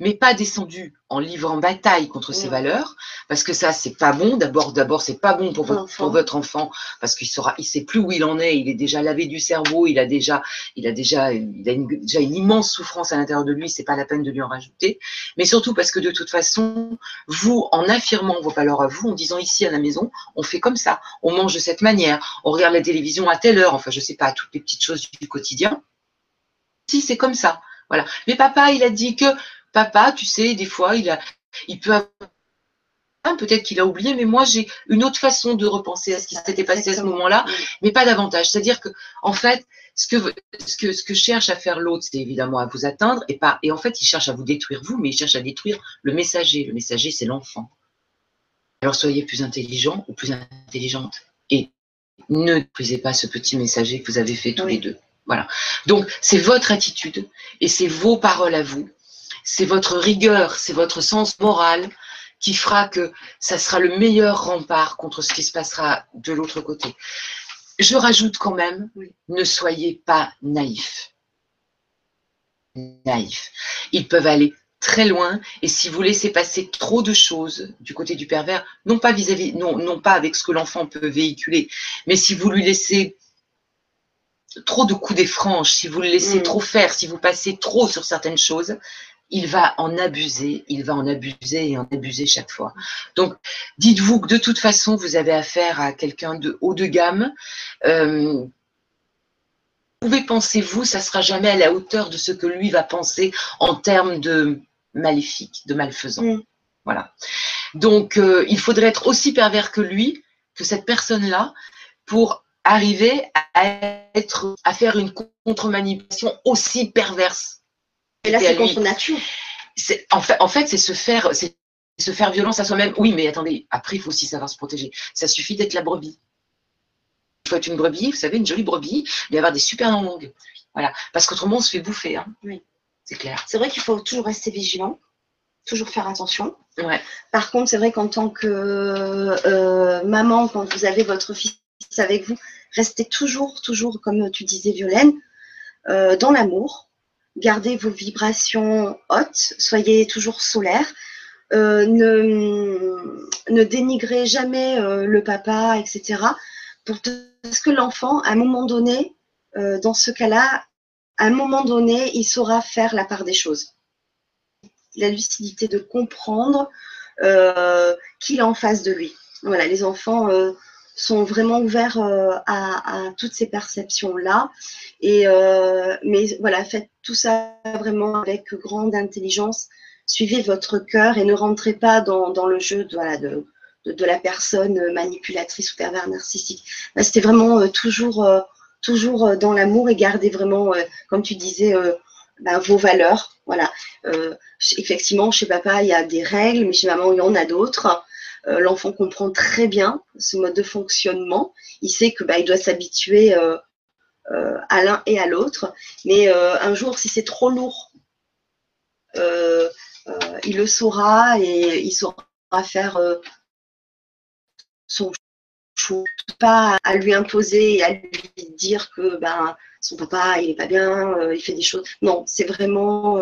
mais pas descendu en livrant bataille contre ses valeurs, parce que ça, c'est pas bon. D'abord, d'abord, c'est pas bon pour votre, enfant, parce qu'il saura, il sait plus où il en est, il est déjà lavé du cerveau, il a déjà, il a déjà, il a une, déjà une immense souffrance à l'intérieur de lui, c'est pas la peine de lui en rajouter. Mais surtout parce que de toute façon, vous, en affirmant vos valeurs à vous, en disant ici à la maison, on fait comme ça, on mange de cette manière, on regarde la télévision à telle heure, enfin, je sais pas, toutes les petites choses du quotidien. Si, c'est comme ça. Voilà. Mais papa, il a dit que papa, tu sais, des fois, il, a, il peut avoir peut-être qu'il a oublié, mais moi j'ai une autre façon de repenser à ce qui s'était passé à ce moment-là, mais pas davantage. C'est-à-dire que, en fait, ce que, ce que, ce que cherche à faire l'autre, c'est évidemment à vous atteindre, et pas, et en fait, il cherche à vous détruire vous, mais il cherche à détruire le messager. Le messager, c'est l'enfant. Alors soyez plus intelligent ou plus intelligente, et ne détruisez pas ce petit messager que vous avez fait tous les deux. Voilà. Donc, c'est votre attitude et c'est vos paroles à vous c'est votre rigueur, c'est votre sens moral qui fera que ça sera le meilleur rempart contre ce qui se passera de l'autre côté. Je rajoute quand même, ne soyez pas naïfs. Naïfs. Ils peuvent aller très loin et si vous laissez passer trop de choses du côté du pervers, non pas vis-à-vis, non, non pas avec ce que l'enfant peut véhiculer, mais si vous lui laissez trop de coups des franches, si vous le laissez mm. trop faire, si vous passez trop sur certaines choses, il va en abuser, il va en abuser et en abuser chaque fois. Donc, dites-vous que de toute façon, vous avez affaire à quelqu'un de haut de gamme. Euh, vous pouvez penser, vous, ça sera jamais à la hauteur de ce que lui va penser en termes de maléfique, de malfaisant. Mm. Voilà. Donc, euh, il faudrait être aussi pervers que lui, que cette personne-là, pour arriver à être, à faire une contre-manipulation aussi perverse et là, c'est contre nature. En fait, en fait c'est se faire, c'est se faire violence à soi-même. Oui, mais attendez, après, il faut aussi savoir se protéger. Ça suffit d'être la brebis. Il faut être une brebis, vous savez, une jolie brebis, mais avoir des super longues. Voilà. Parce qu'autrement, on se fait bouffer. Hein. Oui. C'est clair. C'est vrai qu'il faut toujours rester vigilant, toujours faire attention. Ouais. Par contre, c'est vrai qu'en tant que euh, maman, quand vous avez votre fils avec vous, restez toujours, toujours, comme tu disais, Violaine, euh, dans l'amour, gardez vos vibrations hautes, soyez toujours solaire. Euh, ne, ne, dénigrez jamais euh, le papa, etc. Pour parce que l'enfant, à un moment donné, euh, dans ce cas-là, à un moment donné, il saura faire la part des choses. La lucidité de comprendre qu'il est en face de lui. Voilà, les enfants sont vraiment ouverts euh, à, toutes ces perceptions-là. Et euh, mais voilà, faites tout ça vraiment avec grande intelligence. Suivez votre cœur et ne rentrez pas dans, le jeu de, la personne manipulatrice ou pervers narcissique. C'était vraiment euh, toujours, toujours dans l'amour et gardez vraiment, comme tu disais, ben, vos valeurs. Voilà. effectivement, chez papa, il y a des règles, mais chez maman, il y en a d'autres. Euh, l'enfant comprend très bien ce mode de fonctionnement. Il sait que bah, il doit s'habituer euh, à l'un et à l'autre. Mais un jour, si c'est trop lourd, il le saura et il saura faire son choix, pas à lui imposer et à lui dire que ben son papa il est pas bien, il fait des choses. Non, c'est vraiment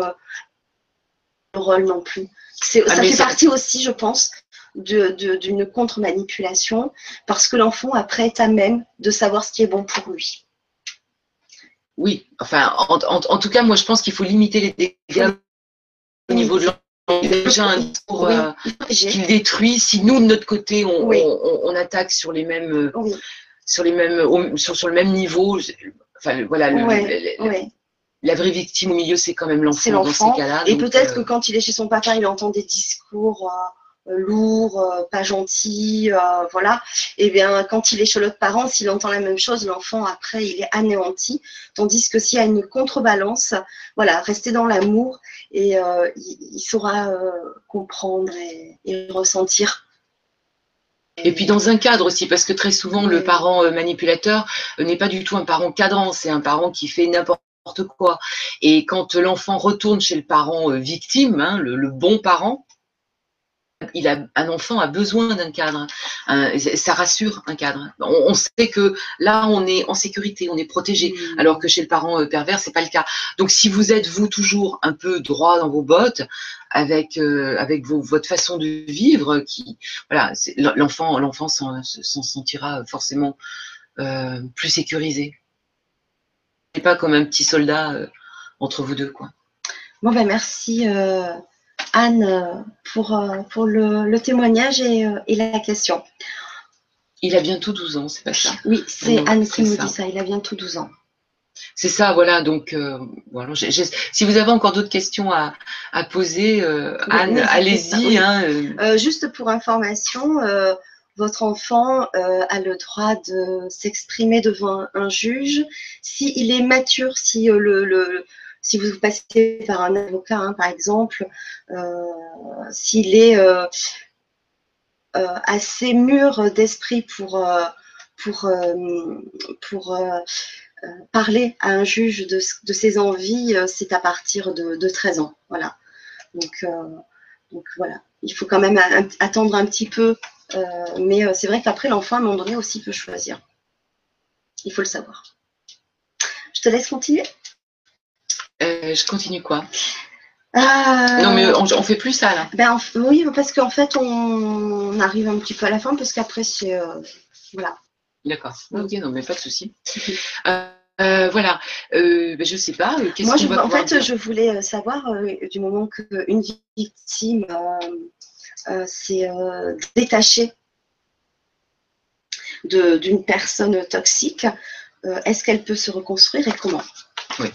le rôle non plus. Ah, ça fait partie aussi, je pense, d'une contre-manipulation parce que l'enfant après est à même de savoir ce qui est bon pour lui. Oui, enfin, en, tout cas, moi je pense qu'il faut limiter les dégâts au niveau de l'enfant. Déjà un discours euh, qu'il détruit. Si nous de notre côté on, attaque sur les mêmes, sur les mêmes, sur, le même niveau, enfin voilà, la vraie victime au milieu, c'est quand même l'enfant dans ces cas-là. Et peut-être euh, que quand il est chez son papa, il entend des discours euh, lourds, euh, pas gentils, voilà. Et bien, quand il est chez l'autre parent, s'il entend la même chose, l'enfant après, il est anéanti. Tandis que s'il y a une contrebalance, voilà, rester dans l'amour et il, saura comprendre et, ressentir. Et puis dans un cadre aussi, parce que très souvent le parent manipulateur n'est pas du tout un parent cadrant, c'est un parent qui fait n'importe quoi. Et quand l'enfant retourne chez le parent euh, victime, hein, le, bon parent, il a, un enfant a besoin d'un cadre. ça rassure un cadre. On, sait que là, on est en sécurité, on est protégé, mmh. alors que chez le parent euh, pervers, c'est pas le cas. Donc, si vous êtes vous toujours un peu droit dans vos bottes, avec euh, avec votre façon de vivre, qui voilà, l'enfant l'enfant s'en sentira forcément plus sécurisé pas comme un petit soldat euh, entre vous deux. Quoi. Bon, ben merci euh, Anne euh, pour, pour le, témoignage et, la question. Il a bientôt 12 ans, c'est pas ça? Oui, c'est Anne qui me dit ça, il a bientôt 12 ans. C'est ça, voilà. Donc, voilà, si vous avez encore d'autres questions à, poser, Anne, allez-y. Hein, juste pour information, votre enfant euh, a le droit de s'exprimer devant un, juge s'il est mature, si euh, le, si vous passez par un avocat, hein, par exemple, euh, s'il est assez mûr d'esprit pour, pour, pour parler à un juge de, ses envies, c'est à partir de, de, 13 ans. Voilà. Donc, voilà, il faut quand même attendre un petit peu euh, mais euh, c'est vrai qu'après, l'enfant, à un moment donné, aussi peut choisir. Il faut le savoir. Je te laisse continuer. Euh, je continue quoi? Non, mais on, on, fait plus ça là. Ben, oui, parce qu'en fait, on, arrive un petit peu à la fin, parce qu'après, c'est. voilà. D'accord. Ok, non, mais pas de souci. voilà, euh, ben, je sais pas. Moi, je, en fait, je voulais savoir du moment qu'une victime c'est euh, détaché d'une personne toxique. Euh, est-ce qu'elle peut se reconstruire et comment? Oui.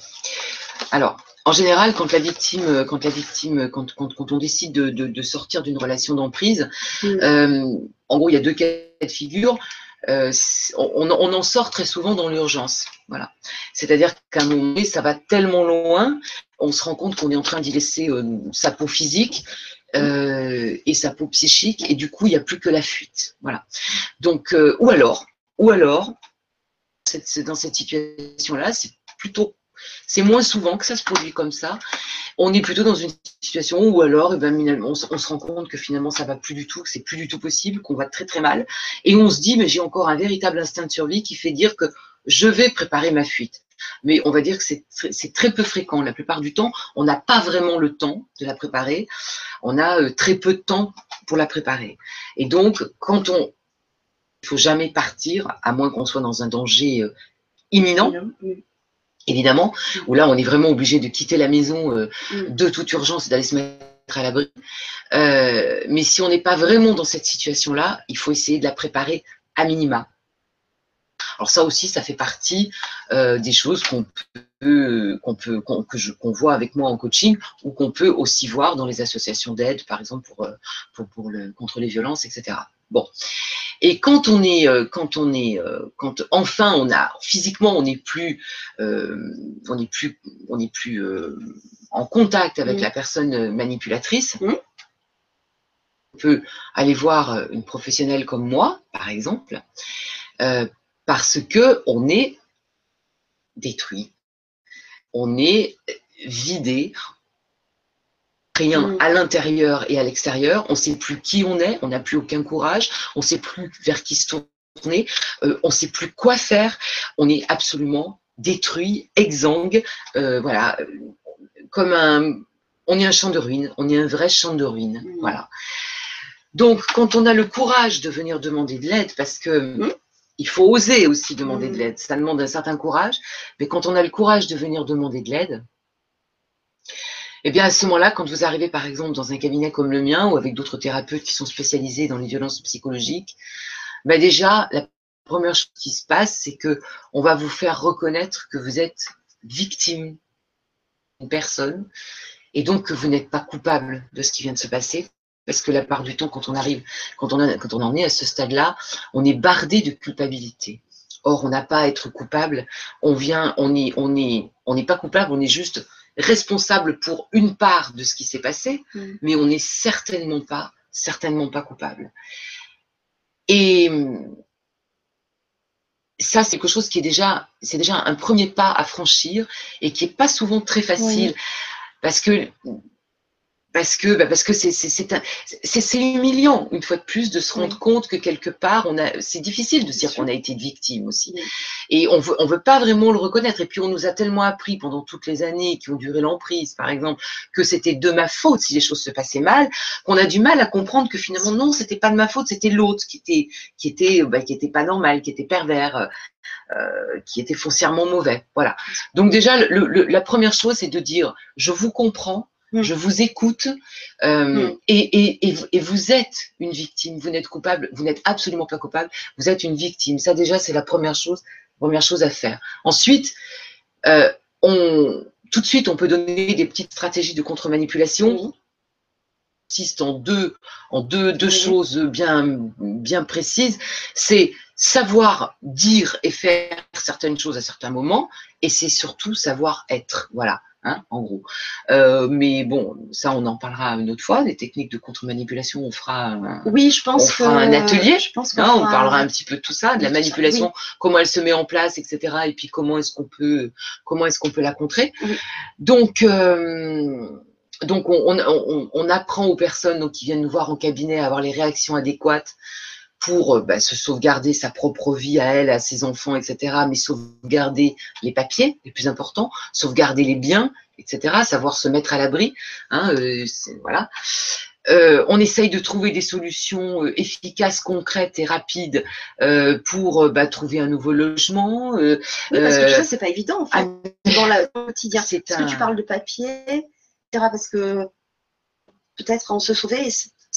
Alors, en général, quand la victime, quand la victime, quand, quand, on décide de, sortir d'une relation d'emprise, mm. euh, en gros, il y a deux cas de figure. on, en sort très souvent dans l'urgence. Voilà. C'est-à-dire qu'à un moment donné, ça va tellement loin, on se rend compte qu'on est en train d'y laisser sa peau physique euh, et sa peau psychique, et du coup, il n'y a plus que la fuite. Voilà. Donc, euh, ou alors, ou alors, dans cette situation-là, c'est plutôt, c'est moins souvent que ça se produit comme ça. On est plutôt dans une situation où alors, eh ben, on, se rend compte que finalement, ça va plus du tout, que c'est plus du tout possible, qu'on va très très mal, et on se dit, mais j'ai encore un véritable instinct de survie qui fait dire que je vais préparer ma fuite mais on va dire que c'est très peu fréquent. La plupart du temps, on n'a pas vraiment le temps de la préparer. On a euh, très peu de temps pour la préparer. Et donc, quand on, il faut jamais partir, à moins qu'on soit dans un danger euh, imminent. Évidemment, où là on est vraiment obligé de quitter la maison euh, mm. de toute urgence et d'aller se mettre à l'abri. mais si on n'est pas vraiment dans cette situation-là, il faut essayer de la préparer à minima. Alors ça aussi, ça fait partie euh, des choses qu'on peut, qu'on peut, qu'on voit avec moi en coaching ou qu'on peut aussi voir dans les associations d'aide, par exemple pour, euh, pour, le, contre les violences, etc. Bon. Et quand on est, euh, quand on est, quand enfin on a physiquement, on n'est plus, on n'est plus, on n'est plus en contact avec mmh. la personne manipulatrice. Mmh. On peut aller voir une professionnelle comme moi, par exemple, parce que on est détruit, on est vidé, rien Mm. à l'intérieur et à l'extérieur, on ne sait plus qui on est, on n'a plus aucun courage, on ne sait plus vers qui se tourner, euh, on ne sait plus quoi faire, on est absolument détruit, exsangue, euh, voilà, euh, comme un, on est un champ de ruines, on est un vrai champ de ruines, Mm. voilà. Donc, quand on a le courage de venir demander de l'aide, parce que Mm. il faut oser aussi demander de l'aide, ça demande un certain courage, mais quand on a le courage de venir demander de l'aide, eh bien, à ce moment-là, quand vous arrivez, par exemple, dans un cabinet comme le mien ou avec d'autres thérapeutes qui sont spécialisés dans les violences psychologiques, ben déjà, la première chose qui se passe, c'est que on va vous faire reconnaître que vous êtes victime d'une personne et donc que vous n'êtes pas coupable de ce qui vient de se passer. Parce que la part du temps, quand on arrive, quand on, quand on en est à ce stade-là, on est bardé de culpabilité. Or, on n'a pas à être coupable. On vient, on est, on est, on n'est pas coupable. On est juste responsable pour une part de ce qui s'est passé, Mm. mais on n'est certainement pas, certainement pas coupable. Et hum, ça, c'est quelque chose qui est déjà, c'est déjà un premier pas à franchir et qui est pas souvent très facile parce que parce que bah parce que c'est c'est humiliant une fois de plus de se rendre Oui. compte que quelque part on a c'est difficile de dire qu'on a été victime aussi. Oui. et on veut on veut pas vraiment le reconnaître. Et puis on nous a tellement appris pendant toutes les années qui ont duré l'emprise par exemple que c'était de ma faute si les choses se passaient mal qu'on a du mal à comprendre que finalement non c'était pas de ma faute c'était l'autre qui était qui était bah, qui était pas normal qui était pervers euh, qui était foncièrement mauvais. Voilà. Donc déjà le- le- la première chose c'est de dire je vous comprends Mm. je vous écoute euh, Mm. et, et, et, vous- et vous êtes une victime, vous n'êtes coupable, vous n'êtes absolument pas coupable, vous êtes une victime. Ça déjà c'est la première chose, première chose à faire. Ensuite, euh, on, tout de suite on peut donner des petites stratégies de contre-manipulation consiste en deux, en deux, choses bien, bien précises. C'est savoir dire et faire certaines choses à certains moments, et c'est surtout savoir être. Voilà. Hein, en gros. Euh, mais bon, ça, on en parlera une autre fois. Les techniques de contre-manipulation, on fera, un, Oui, je pense On fera que un atelier, Je pense qu'on hein, on parlera un petit peu de tout ça, de la manipulation, comment elle se met en place, etc. Et puis comment est-ce qu'on peut, comment est-ce qu'on peut la contrer. Oui. Donc, euh, donc on, on, on, on apprend aux personnes donc, qui viennent nous voir en cabinet à avoir les réactions adéquates pour euh, bah, se sauvegarder sa propre vie à elle, à ses enfants, etc. Mais sauvegarder les papiers, les plus importants, sauvegarder les biens, etc. Savoir se mettre à l'abri. Hein, euh, voilà. Euh, on essaye de trouver des solutions euh, efficaces, concrètes et rapides euh, pour euh, bah, trouver un nouveau logement. euh, Oui, parce que euh, ça, c'est pas évident, en fait, ah, dans le quotidien. c'est Parce que tu parles de papier, etc. Parce que peut-être on se sauver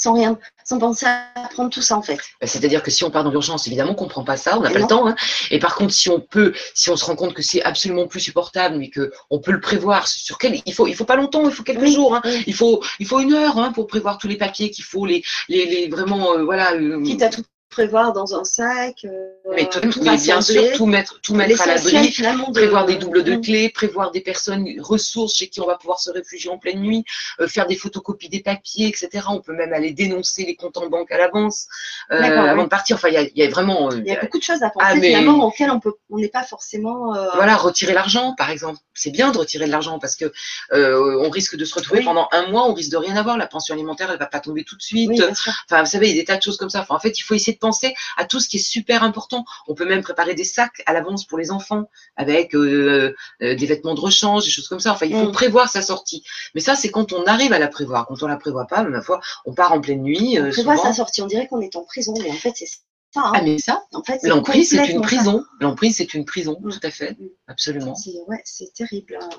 sans rien, sans penser à prendre tout ça, en fait. Bah, C'est-à-dire que si on part dans l'urgence, évidemment qu'on prend pas ça, on n'a pas non. le temps. hein. Et par contre, si on peut, si on se rend compte que c'est absolument plus supportable, mais que on peut le prévoir sur quel, il faut, il faut pas longtemps, il faut quelques Oui, jours. hein. oui. Il faut, il faut une heure hein, pour prévoir tous les papiers qu'il faut, les, les, les vraiment, euh, voilà. euh, Quitte à tout prévoir dans un sac, euh, mais, tout- tout mais bien sûr, tout mettre, tout mettre à l'abri. de- prévoir des doubles de Mm. clés, prévoir des personnes ressources chez qui on va pouvoir se réfugier en pleine nuit, euh, faire des photocopies des papiers, etc. On peut même aller dénoncer les comptes en banque à l'avance euh, avant oui. de partir. Enfin, il y a, il y a vraiment, Il y a beaucoup de choses à penser, Ah, mais- finalement, auxquelles on peut, on n'est pas forcément. euh, voilà, retirer l'argent, par exemple. C'est bien de retirer de l'argent parce que on risque de se retrouver Oui. pendant un mois, on risque de rien avoir. La pension alimentaire, elle va pas tomber tout de suite. Oui. Enfin, vous savez, il y a des tas de choses comme ça. Enfin, en fait, il faut essayer de penser à tout ce qui est super important. On peut même préparer des sacs à l'avance pour les enfants avec euh, euh, des vêtements de rechange, des choses comme ça. Enfin, il faut Mm. prévoir sa sortie. Mais ça, c'est quand on arrive à la prévoir. Quand on la prévoit pas, ma foi, on part en pleine nuit. On euh, prévoit souvent. sa sortie, on dirait qu'on est en prison, mais en fait, c'est ça. hein. Ah, mais ça, En fait, l'emprise, c'est une prison. L'emprise, c'est une prison, Mm. tout à fait. Mm. Absolument. C'est ouais, c'est terrible. hein.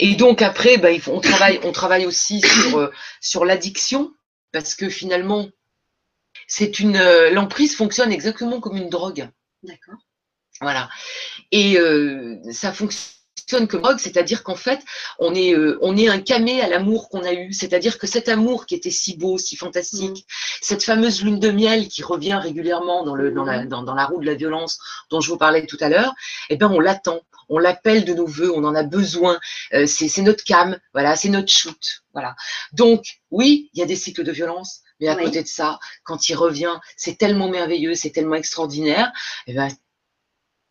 Et donc après, bah, on travaille, on travaille aussi sur, euh, sur l'addiction parce que finalement, c'est une euh, l'emprise fonctionne exactement comme une drogue. D'accord. Voilà. Et euh, ça fonctionne comme drogue, c'est-à-dire qu'en fait, on est, euh, on est un camé à l'amour qu'on a eu. C'est-à-dire que cet amour qui était si beau, si fantastique, cette fameuse lune de miel qui revient régulièrement dans, le, dans, la, dans, dans la roue de la violence dont je vous parlais tout à l'heure, eh ben on l'attend. On l'appelle de nos voeux, on en a besoin. Euh, c'est c'est notre cam, voilà, c'est notre shoot, voilà. Donc oui, il y a des cycles de violence, mais à Oui. côté de ça, quand il revient, c'est tellement merveilleux, c'est tellement extraordinaire. Eh ben,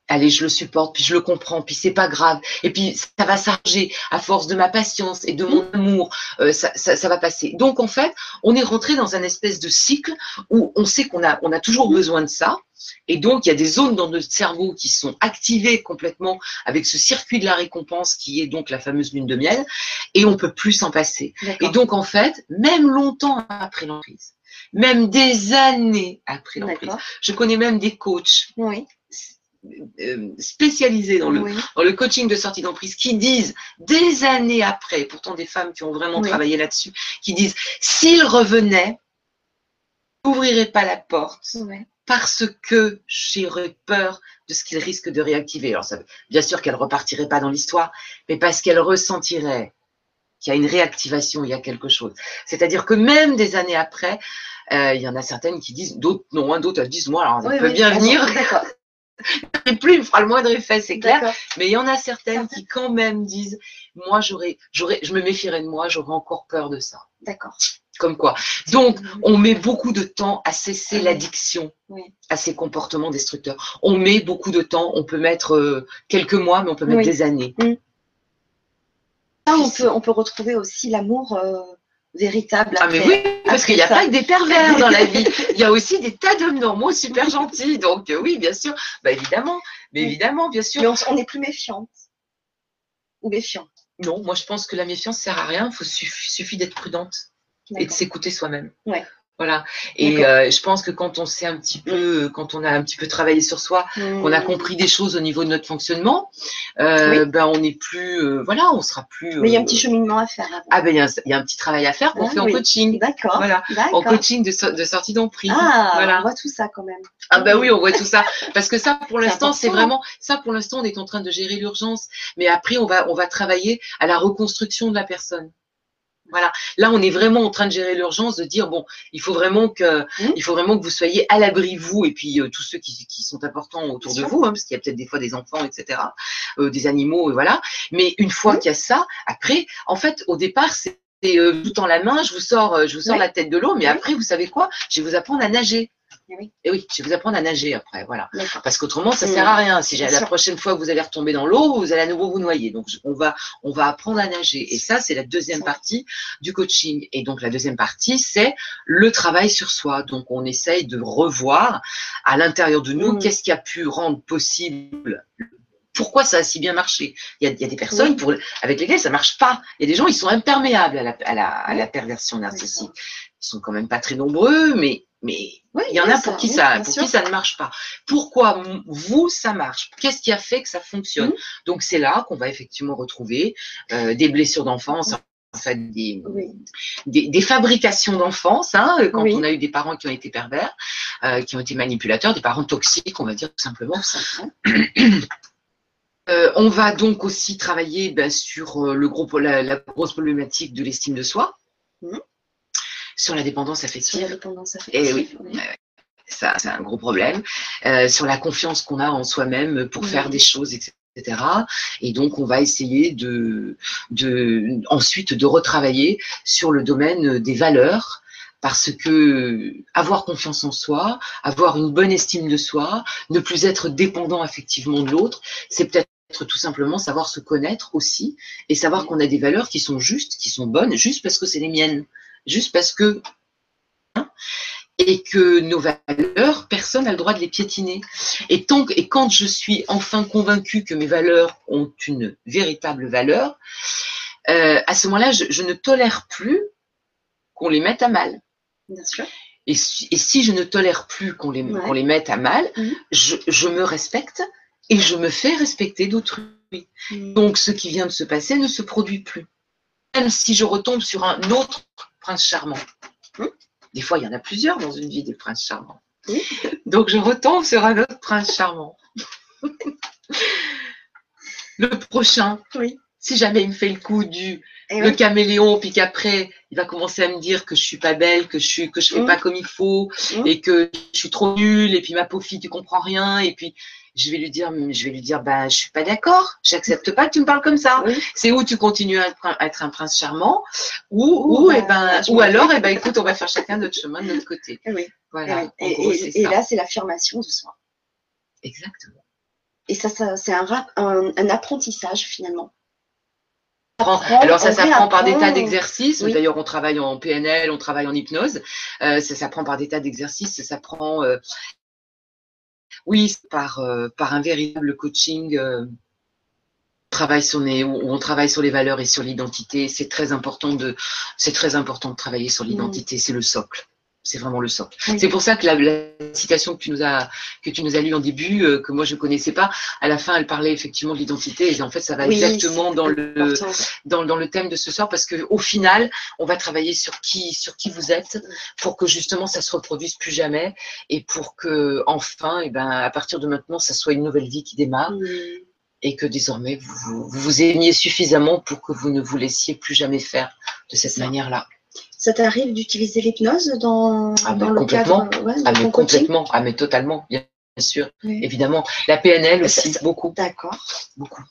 allez, je le supporte, puis je le comprends, puis c'est pas grave. Et puis ça va s'arranger à force de ma patience et de mon amour, euh, ça, ça, ça, va passer. Donc en fait, on est rentré dans un espèce de cycle où on sait qu'on a, on a toujours besoin de ça. Et donc, il y a des zones dans notre cerveau qui sont activées complètement avec ce circuit de la récompense qui est donc la fameuse lune de miel, et on peut plus s'en passer. Et donc, en fait, même longtemps après l'emprise, même des années après l'emprise, je connais même des coachs oui. Euh, spécialisés dans le, Oui. dans le coaching de sortie d'emprise qui disent des années après, pourtant des femmes qui ont vraiment Oui. travaillé là-dessus, qui disent s'ils revenaient, n'ouvrirait pas la porte Ouais. Parce que j'aurais peur de ce qu'il risque de réactiver. Alors, ça, bien sûr qu'elle repartirait pas dans l'histoire, mais parce qu'elle ressentirait qu'il y a une réactivation, il y a quelque chose. C'est-à-dire que même des années après, euh, il y en a certaines qui disent, d'autres non, hein, d'autres elles disent, moi, alors, ça Oui, peut oui, bien venir, D'accord. (laughs) et plus il me fera le moindre effet, c'est clair. Mais il y en a certaines qui quand même disent, moi, j'aurais, j'aurais, je me méfierais de moi, j'aurais encore peur de ça. D'accord. Comme quoi. Donc, on met beaucoup de temps à cesser Oui. l'addiction Oui. à ces comportements destructeurs. On met beaucoup de temps, on peut mettre euh, quelques mois, mais on peut mettre Oui. des années. On peut, on peut retrouver aussi l'amour euh, véritable. Ah mais oui, parce qu'il n'y a ça. pas que des pervers dans la (laughs) vie. Il y a aussi des tas d'hommes normaux super gentils. Donc euh, oui, bien sûr. Bah évidemment, mais évidemment, bien sûr. Mais on, on est plus méfiante. Ou méfiant. Non, moi je pense que la méfiance sert à rien. Il faut suffit, suffit d'être prudente et de s'écouter soi-même. Ouais. Voilà. Et euh, je pense que quand on sait un petit peu, quand on a un petit peu travaillé sur soi, qu'on a Mmh. compris des choses au niveau de notre fonctionnement, euh, Oui. ben on n'est plus, euh, voilà, on sera plus. Mais il y a un euh, petit cheminement à faire avant. Ah ben il y, a un- il y a un petit travail à faire qu'on Ah, fait en coaching. D'accord. Voilà. En coaching de, so- de sortie d'emprise. Ah, voilà. on voit tout ça quand même. Ah bah oui, on voit tout ça. (laughs) Parce que ça, pour l'instant, c'est vraiment ça. Pour l'instant, on est en train de gérer l'urgence, mais après, on va on va travailler à la reconstruction de la personne. Voilà. Là, on est vraiment en train de gérer l'urgence, de dire bon, il faut vraiment que Mhm. il faut vraiment que vous soyez à l'abri vous et puis euh, tous ceux qui, qui sont importants autour de vous, hein, parce qu'il y a peut-être des fois des enfants, etc., euh, des animaux, et voilà. Mais une fois Mhm. qu'il y a ça, après, en fait, au départ, c'est euh, tout en la main, je vous sors, je vous sors la tête de l'eau, mais Oui. après, vous savez quoi? Je vais vous apprendre à nager. Eh oui. Et oui, je vais vous apprendre à nager après, voilà. Parce qu'autrement, ça Mm. sert à rien. Si la sûr. prochaine fois que vous allez retomber dans l'eau, vous allez à nouveau vous noyer. Donc, on va, on va apprendre à nager. Et ça, c'est la deuxième partie du coaching. Et donc, la deuxième partie, c'est le travail sur soi. Donc, on essaye de revoir à l'intérieur de nous Mm. qu'est-ce qui a pu rendre possible. Pourquoi ça a si bien marché il y, a, il y a des personnes Oui. pour, avec lesquelles ça marche pas. Il y a des gens, ils sont imperméables à la, à la, à la Oui. perversion narcissique. Sont quand même pas très nombreux, mais, mais Oui, il y en a pour qui oui, ça, pour qui ça ne marche pas. Pourquoi vous ça marche? Qu'est-ce qui a fait que ça fonctionne? Mhm. Donc c'est là qu'on va effectivement retrouver euh, des blessures d'enfance, en fait des, Oui. des, des fabrications d'enfance, hein, euh, quand Oui. on a eu des parents qui ont été pervers, euh, qui ont été manipulateurs, des parents toxiques, on va dire tout simplement. Ça. (clears throat) Euh, on va donc aussi travailler ben, sur le gros, la, la grosse problématique de l'estime de soi, Mhm. Sur la dépendance Sur affective. la dépendance affective. Eh oui. ça c'est un gros problème, euh, sur la confiance qu'on a en soi-même pour Mhm. faire des choses, etc. Et donc on va essayer de, de ensuite de retravailler sur le domaine des valeurs. Parce que avoir confiance en soi, avoir une bonne estime de soi, ne plus être dépendant affectivement de l'autre, c'est peut-être tout simplement savoir se connaître aussi et savoir qu'on a des valeurs qui sont justes, qui sont bonnes, juste parce que c'est les miennes, juste parce que hein, et que nos valeurs, personne n'a le droit de les piétiner. Et, et quand je suis enfin convaincue que mes valeurs ont une véritable valeur, euh, à ce moment-là, je, je ne tolère plus qu'on les mette à mal. Bien sûr. Et si, et si je ne tolère plus qu'on les, Ouais. les mette à mal, Mhm. je, je me respecte et je me fais respecter d'autrui. Mm. Donc ce qui vient de se passer ne se produit plus. Même si je retombe sur un autre prince charmant. Hmm. Des fois, il y en a plusieurs dans une vie des princes charmants. (laughs) Donc je retombe sur un autre prince charmant. (laughs) le prochain, Oui. si jamais il me fait le coup du Et le oui. caméléon, puis qu'après il va commencer à me dire que je suis pas belle, que je suis que je fais Mm. pas comme il faut, Mm. et que je suis trop nulle, et puis ma pauvre fille tu comprends rien, et puis je vais lui dire, je vais lui dire, bah je suis pas d'accord, j'accepte pas que tu me parles comme ça. Oui. C'est où tu continues à être, un- prince charmant, ou Ou, bah, eh ben ou alors vais. eh ben écoute on va faire chacun notre chemin de notre côté. Eh oui. Voilà. oui. Et, gros, et- et là, c'est l'affirmation de soi. Exactement. Et ça, ça c'est un, un, un, apprentissage finalement. Alors ça s'apprend par des tas d'exercices. D'ailleurs, on travaille en PNL, on travaille en hypnose. Euh, ça s'apprend par des tas d'exercices. Ça s'apprend, euh, oui, par euh, par un véritable coaching. Euh, travaille sur les, où on travaille sur les valeurs et sur l'identité. C'est très important de, c'est très important de travailler sur l'identité. C'est le socle c'est vraiment le socle. C'est pour ça que la, citation que tu nous as que tu nous as lue en début, euh, que moi je connaissais pas, à la fin elle parlait effectivement de l'identité et en fait ça va exactement dans le dans, dans, le thème de ce soir parce que au final on va travailler sur qui sur qui vous êtes pour que justement ça se reproduise plus jamais et pour que enfin et eh ben à partir de maintenant ça soit une nouvelle vie qui démarre. Et que désormais vous, vous vous aimiez suffisamment pour que vous ne vous laissiez plus jamais faire de cette manière-là. Ça t'arrive d'utiliser l'hypnose dans, ah, dans le cadre ouais, ah, mais complètement, ah, mais totalement, bien sûr, évidemment. La PNL aussi, beaucoup. D'accord. Beaucoup.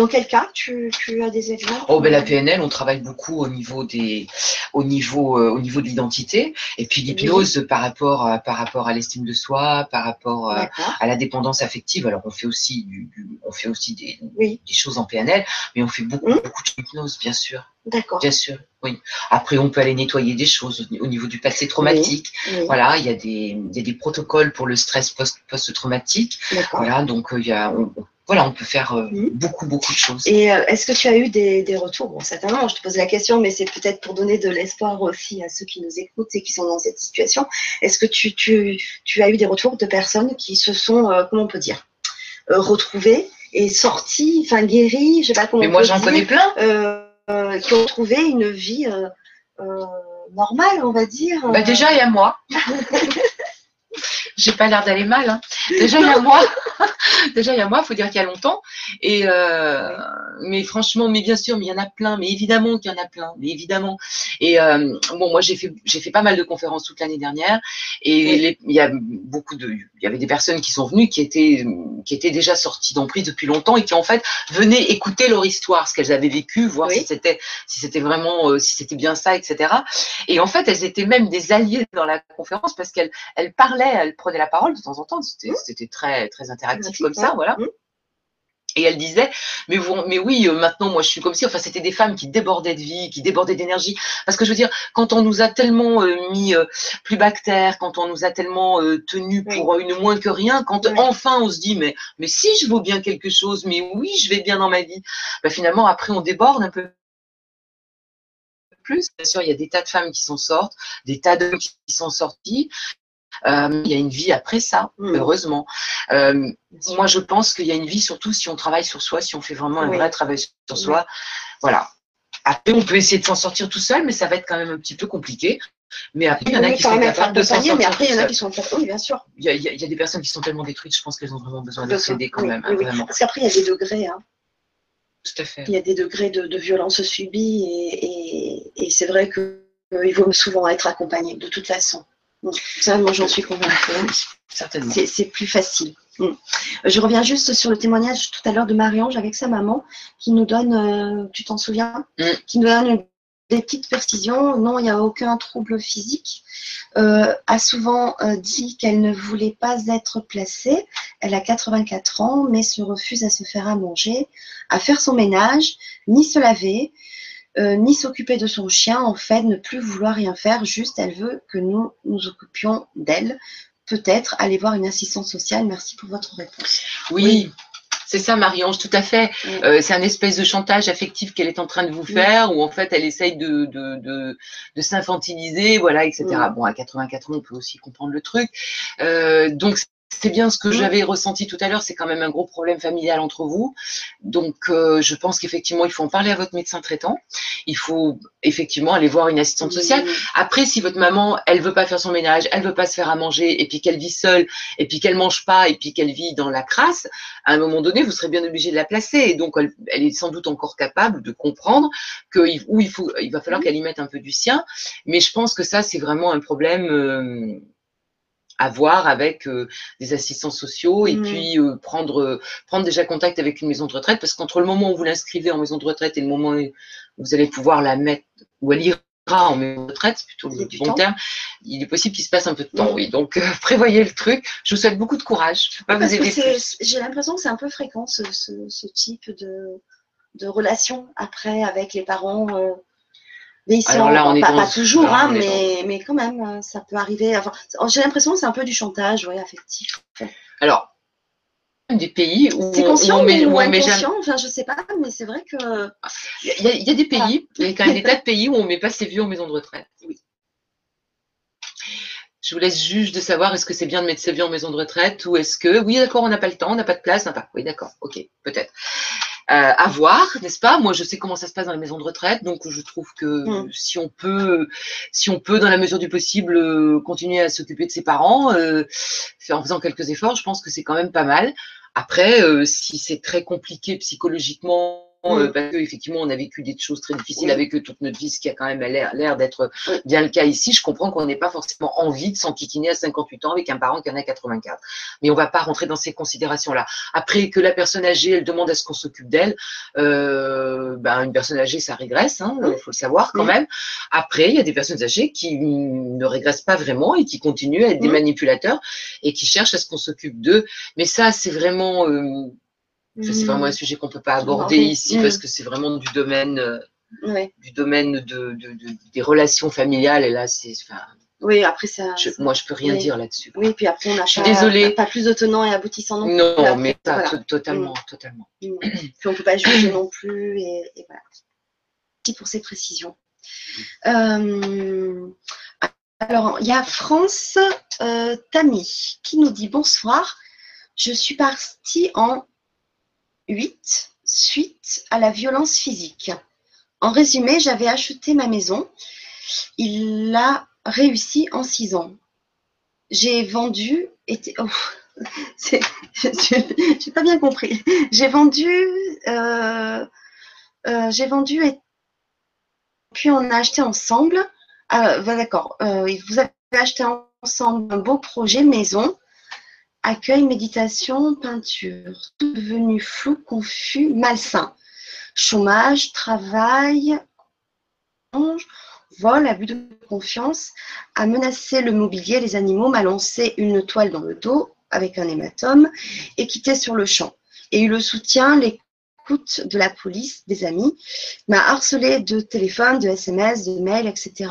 Dans quel cas tu, tu as des exemples Oh ben la PNL, on travaille beaucoup au niveau des, au niveau, euh, au niveau de l'identité, et puis l'hypnose par rapport, à, par rapport à l'estime de soi, par rapport à, la dépendance affective. Alors on fait aussi, du, on fait aussi des, des, choses en PNL, mais on fait beaucoup, hum. beaucoup d'hypnose, bien sûr. D'accord. Bien sûr, oui. Après, on peut aller nettoyer des choses au niveau du passé traumatique. Voilà, il y a des, des, des, protocoles pour le stress post-traumatique. voilà, donc euh, il y a, on, voilà, on peut faire euh, mhm. beaucoup, beaucoup de choses. Et euh, est-ce que tu as eu des, des retours? Bon, certainement, je te pose la question, mais c'est peut-être pour donner de l'espoir aussi à ceux qui nous écoutent et qui sont dans cette situation. Est-ce que tu, tu, tu, as eu des retours de personnes qui se sont, euh, comment on peut dire, retrouvées et sorties, enfin guéries, je sais pas comment Mais moi, j'en connais plein. qui ont trouvé une vie normale, on va dire. Bah déjà, il y a moi. (laughs) j'ai pas l'air d'aller mal. Hein. Déjà il y a moi, (laughs) déjà il y a moi, faut dire qu'il y a longtemps. Et euh, mais franchement, mais bien sûr, mais il y en a plein, mais évidemment qu'il y en a plein, mais évidemment. Et euh, bon, moi j'ai fait j'ai fait pas mal de conférences toute l'année dernière, et il y a beaucoup de, il y avait des personnes qui sont venues qui étaient qui étaient déjà sorties d'emprise depuis longtemps et qui en fait venaient écouter leur histoire, ce qu'elles avaient vécu, voir si c'était si c'était vraiment euh, si c'était bien ça, etc. Et en fait, elles étaient même des alliées dans la conférence parce qu'elles elles parlaient, elles prenait la parole de temps en temps. C'était mmh. très, très interactif comme ça, voilà. Mmh. Et elle disait, mais, vous, mais oui, euh, maintenant, moi, je suis comme si, enfin, c'était des femmes qui débordaient de vie, qui débordaient d'énergie. Parce que je veux dire, quand on nous a tellement euh, mis euh, plus bactère, quand on nous a tellement tenus pour une moins que rien, quand enfin on se dit, mais, mais si je vaux bien quelque chose, mais oui, je vais bien dans ma vie, bah, finalement, après, on déborde un peu plus. Bien sûr, il y a des tas de femmes qui s'en sortent, des tas d'hommes qui sont sortis. Euh, il y a une vie après ça, mm. heureusement. Euh, moi, je pense qu'il y a une vie surtout si on travaille sur soi, si on fait vraiment un vrai travail sur soi. Voilà. Après, on peut essayer de s'en sortir tout seul, mais ça va être quand même un petit peu compliqué. Mais après, il y en a qui sont capables de s'en sortir. Mais après, il y en a qui sont oui, bien sûr. Il y, a, il y, a, des personnes qui sont tellement détruites, je pense qu'elles ont vraiment besoin d'être aidées quand même. Hein, Parce qu'après, il y a des degrés. Hein. Tout à fait. Il y a des degrés de, de violence subie et, et, et c'est vrai qu'il euh, vaut souvent être accompagné de toute façon. Ça, moi, j'en suis convaincue. Certainement. C'est plus facile. Je reviens juste sur le témoignage tout à l'heure de Marie-Ange avec sa maman qui nous donne, euh, tu t'en souviens, mm. qui nous donne des petites précisions. Non, il n'y a aucun trouble physique. Euh, a souvent euh, dit qu'elle ne voulait pas être placée. Elle a 84 ans, mais se refuse à se faire à manger, à faire son ménage, ni se laver. Euh, ni s'occuper de son chien, en fait, ne plus vouloir rien faire, juste elle veut que nous nous occupions d'elle. Peut-être aller voir une assistante sociale. Merci pour votre réponse. Oui. C'est ça, Marie-Ange, tout à fait. Euh, c'est un espèce de chantage affectif qu'elle est en train de vous faire, où en fait elle essaye de, de, de, de s'infantiliser, voilà, etc. Bon, à 84 ans, on peut aussi comprendre le truc. Euh, donc, c'est bien ce que j'avais ressenti tout à l'heure, c'est quand même un gros problème familial entre vous. Donc, euh, je pense qu'effectivement, il faut en parler à votre médecin traitant. Il faut effectivement aller voir une assistante sociale. Après, si votre maman, elle veut pas faire son ménage, elle veut pas se faire à manger, et puis qu'elle vit seule, et puis qu'elle mange pas, et puis qu'elle vit dans la crasse, à un moment donné, vous serez bien obligé de la placer. Et donc, elle, est sans doute encore capable de comprendre que où il faut, il va falloir mmh. qu'elle y mette un peu du sien. Mais je pense que ça, c'est vraiment un problème. Euh, à voir avec euh, des assistants sociaux et mmh. puis euh, prendre, euh, prendre déjà contact avec une maison de retraite parce qu'entre le moment où vous l'inscrivez en maison de retraite et le moment où vous allez pouvoir la mettre, où elle ira en maison de retraite, plutôt le bon terme, il est possible qu'il se passe un peu de temps, oui. Donc, euh, (laughs) prévoyez le truc. Je vous souhaite beaucoup de courage. Je pas vous aider J'ai l'impression que c'est un peu fréquent, ce, ce, type de, de, relation après avec les parents. Euh, Alors là, on est pas, pas toujours, hein, mais, mais quand même, euh, ça peut arriver. Enfin, J'ai l'impression que c'est un peu du chantage ouais, affectif. Alors, des pays où c'est conscient on, met, ou inconscient, enfin je sais pas, mais c'est vrai que il y, a, des pays, il y a quand même des tas de (laughs) pays où on met pas ses vieux en maison de retraite. Oui. Je vous laisse juge de savoir est-ce que c'est bien de mettre ses vieux en maison de retraite ou est-ce que oui d'accord on n'a pas le temps, on n'a pas de place, on pas. Oui d'accord, ok, peut-être. Euh, à voir, n'est-ce pas? Moi, je sais comment ça se passe dans les maisons de retraite, donc je trouve que mm. si on peut, si on peut, dans la mesure du possible, euh, continuer à s'occuper de ses parents, euh, en faisant quelques efforts, je pense que c'est quand même pas mal. Après, euh, si c'est très compliqué psychologiquement euh, mm. parce qu'effectivement, on a vécu des choses très difficiles avec eux toute notre vie, ce qui a quand même l'air d'être bien le cas ici. Je comprends qu'on n'ait pas forcément envie de s'enquiquiner à 58 ans avec un parent qui en a 84. Mais on va pas rentrer dans ces considérations-là. Après que la personne âgée, elle demande à ce qu'on s'occupe d'elle, euh, ben, une personne âgée, ça régresse, hein, il faut le savoir quand même. Après, il y a des personnes âgées qui ne régressent pas vraiment et qui continuent à être des manipulateurs et qui cherchent à ce qu'on s'occupe d'eux. Mais ça, c'est vraiment... Euh, c'est vraiment un mm. sujet qu'on ne peut pas aborder ici parce mm. que c'est vraiment du domaine, euh, du domaine de, des relations familiales. Et là, c'est. Oui, après ça. moi, je peux rien dire là-dessus. Oui, puis après, on n'a pas, pas, plus de et aboutissants non plus. Non, mais totalement, mm. totalement. Puis on ne peut pas juger non plus. Et, voilà. Merci pour ces précisions. Euh, alors, il y a France euh, Tami qui nous dit bonsoir. Je suis partie en 8. Suite à la violence physique. En résumé, j'avais acheté ma maison. Il l'a réussi en 6 ans. J'ai vendu. Été, oh, (laughs) j'ai pas bien compris. J'ai vendu. Euh, euh, j'ai vendu et puis on a acheté ensemble. Ah, d'accord. Euh, vous avez acheté ensemble un beau projet maison Accueil, méditation, peinture. Tout devenu flou, confus, malsain. Chômage, travail, vol, abus de confiance, a menacé le mobilier, les animaux, m'a lancé une toile dans le dos avec un hématome et quitté sur le champ. Et eu le soutien, l'écoute de la police, des amis, m'a harcelé de téléphone, de SMS, de mails, etc.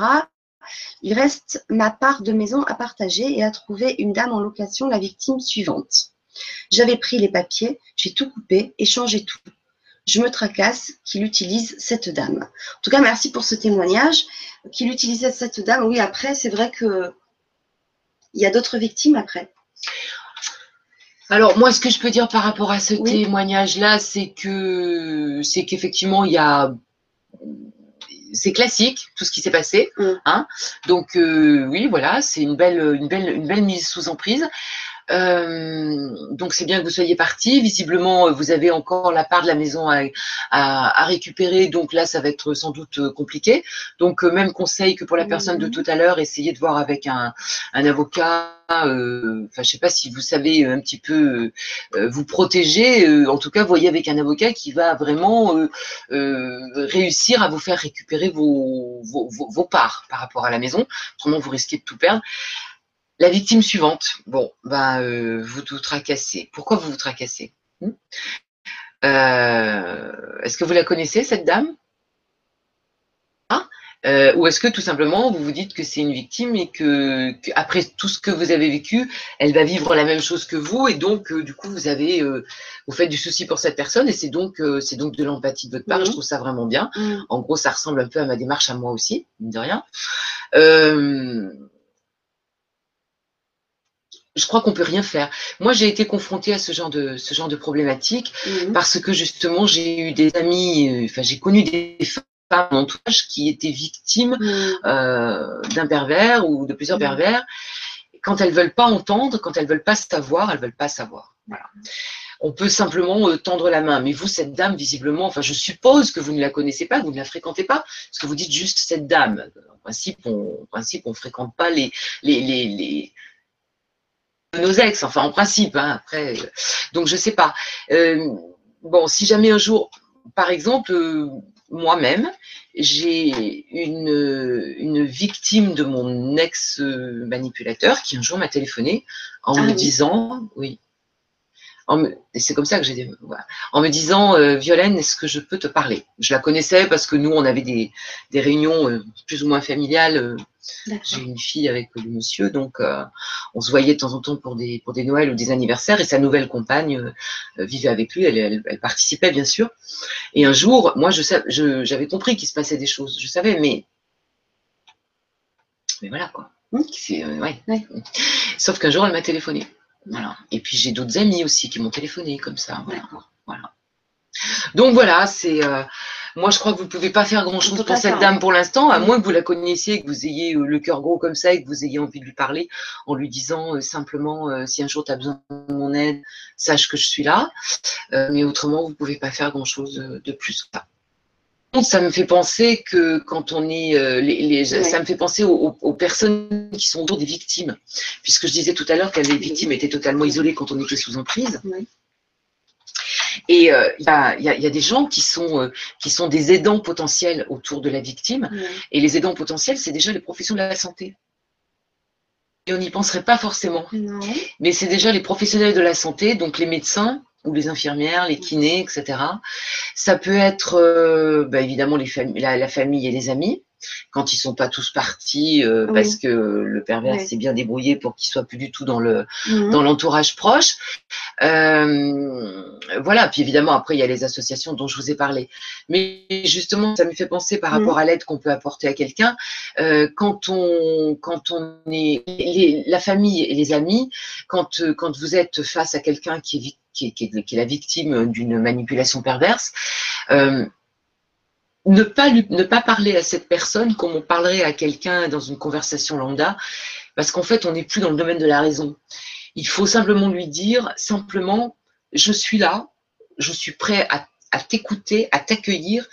Il reste ma part de maison à partager et à trouver une dame en location, la victime suivante. J'avais pris les papiers, j'ai tout coupé et changé tout. Je me tracasse qu'il utilise cette dame. En tout cas, merci pour ce témoignage. Qu'il utilisait cette dame, oui, après, c'est vrai que il y a d'autres victimes après. Alors moi, ce que je peux dire par rapport à ce témoignage-là, c'est que c'est qu'effectivement, il y a c'est classique tout ce qui s'est passé. Mm. Hein Donc euh, oui, voilà, c'est une belle, une belle, une belle mise sous emprise. Euh, donc c'est bien que vous soyez parti. Visiblement, vous avez encore la part de la maison à, à, récupérer. Donc là, ça va être sans doute euh, compliqué. Donc euh, même conseil que pour la personne de mm. tout à l'heure, essayez de voir avec un, un avocat. Euh, enfin, je sais pas si vous savez un petit peu vous protéger. en tout cas, voyez avec un avocat qui va vraiment réussir à vous faire récupérer vos, vos, vos, parts par rapport à la maison. Autrement, vous risquez de tout perdre. La victime suivante, bon, ben, euh, vous vous tracassez. Pourquoi vous vous tracassez? Hmm? Euh, Est-ce que vous la connaissez, cette dame? Ah euh, Ou est-ce que tout simplement vous vous dites que c'est une victime et que, après tout ce que vous avez vécu, elle va vivre la même chose que vous et donc du coup vous avez vous faites du souci pour cette personne et c'est donc c'est donc de l'empathie de votre part. Je mmh. trouve ça vraiment bien. Mmh. En gros, ça ressemble un peu à ma démarche à moi aussi, mine de rien. Euh, je crois qu'on peut rien faire. Moi, j'ai été confrontée à ce genre de ce genre de problématique mhm. parce que justement, j'ai eu des amis, euh, enfin, j'ai connu des femmes en entourage qui étaient victimes mhm. euh, d'un pervers ou de plusieurs mhm. pervers. Quand elles veulent pas entendre, quand elles veulent pas savoir, elles veulent pas savoir. Voilà. On peut simplement euh, tendre la main. Mais vous, cette dame, visiblement, enfin, je suppose que vous ne la connaissez pas, que vous ne la fréquentez pas, parce que vous dites juste cette dame. En principe, on, en principe, on fréquente pas les, les, les, les nos ex, enfin en principe, hein, après. Donc je sais pas. Euh, bon, si jamais un jour, par exemple, euh, moi-même, j'ai une, une victime de mon ex-manipulateur qui un jour m'a téléphoné en Ah me oui. disant, oui, me- et c'est comme ça que j'ai dit, voilà, en me disant, euh, Violaine, est-ce que je peux te parler? Je la connaissais parce que nous, on avait des, des réunions euh, plus ou moins familiales. euh, j'ai une fille avec le monsieur, donc on se voyait de temps en temps pour des, pour des Noëls ou des anniversaires, et sa nouvelle compagne vivait avec lui, elle, elle, elle participait bien sûr. Et un jour, moi, je- j'avais compris qu'il se passait des choses, je savais, mais mais voilà quoi. Euh, ouais. Ouais. Sauf qu'un jour, elle m'a téléphoné. Voilà. Et puis j'ai d'autres amis aussi qui m'ont téléphoné comme ça. Voilà. Donc voilà, c'est. euh, moi, je crois que vous ne pouvez pas faire grand-chose pour cette dame pour l'instant, à moins que vous la connaissiez, que vous ayez euh, le cœur gros comme ça et que vous ayez envie de lui parler en lui disant euh, simplement euh, si un jour tu as besoin de mon aide, sache que je suis là. Mais autrement, vous ne pouvez pas faire grand-chose de, de plus que ça. Ça me fait penser que quand on est, euh, les, les- Ouais. ça me fait penser aux, personnes qui sont autour des victimes, puisque je disais tout à l'heure que les victimes étaient totalement isolées quand on était sous emprise. Et euh, il y, a, y y des gens qui sont, euh, qui sont des aidants potentiels autour de la victime. Ouais. Et les aidants potentiels, c'est déjà les professions de la santé. Et on n'y penserait pas forcément. Mais c'est déjà les professionnels de la santé, donc les médecins ou les infirmières, les kinés, etc. Ça peut être euh, bah, évidemment les la, la famille et les amis, quand ils sont pas tous partis euh, Oui. parce que le pervers Oui. s'est bien débrouillé pour qu'il soit plus du tout dans le dans l'entourage proche. Euh, voilà, puis évidemment, après, il y a les associations dont je vous ai parlé. Mais justement, ça me fait penser par Mhm. rapport à l'aide qu'on peut apporter à quelqu'un. euh, quand, on, quand on est. les- la famille et les amis, quand, quand vous êtes face à quelqu'un qui est, vic- qui, est, la victime d'une manipulation perverse, euh, ne pas, ne pas parler à cette personne comme on parlerait à quelqu'un dans une conversation lambda, parce qu'en fait, on n'est plus dans le domaine de la raison. Il faut simplement lui dire, simplement, je suis là, je suis prêt à t'écouter, à t'accueillir,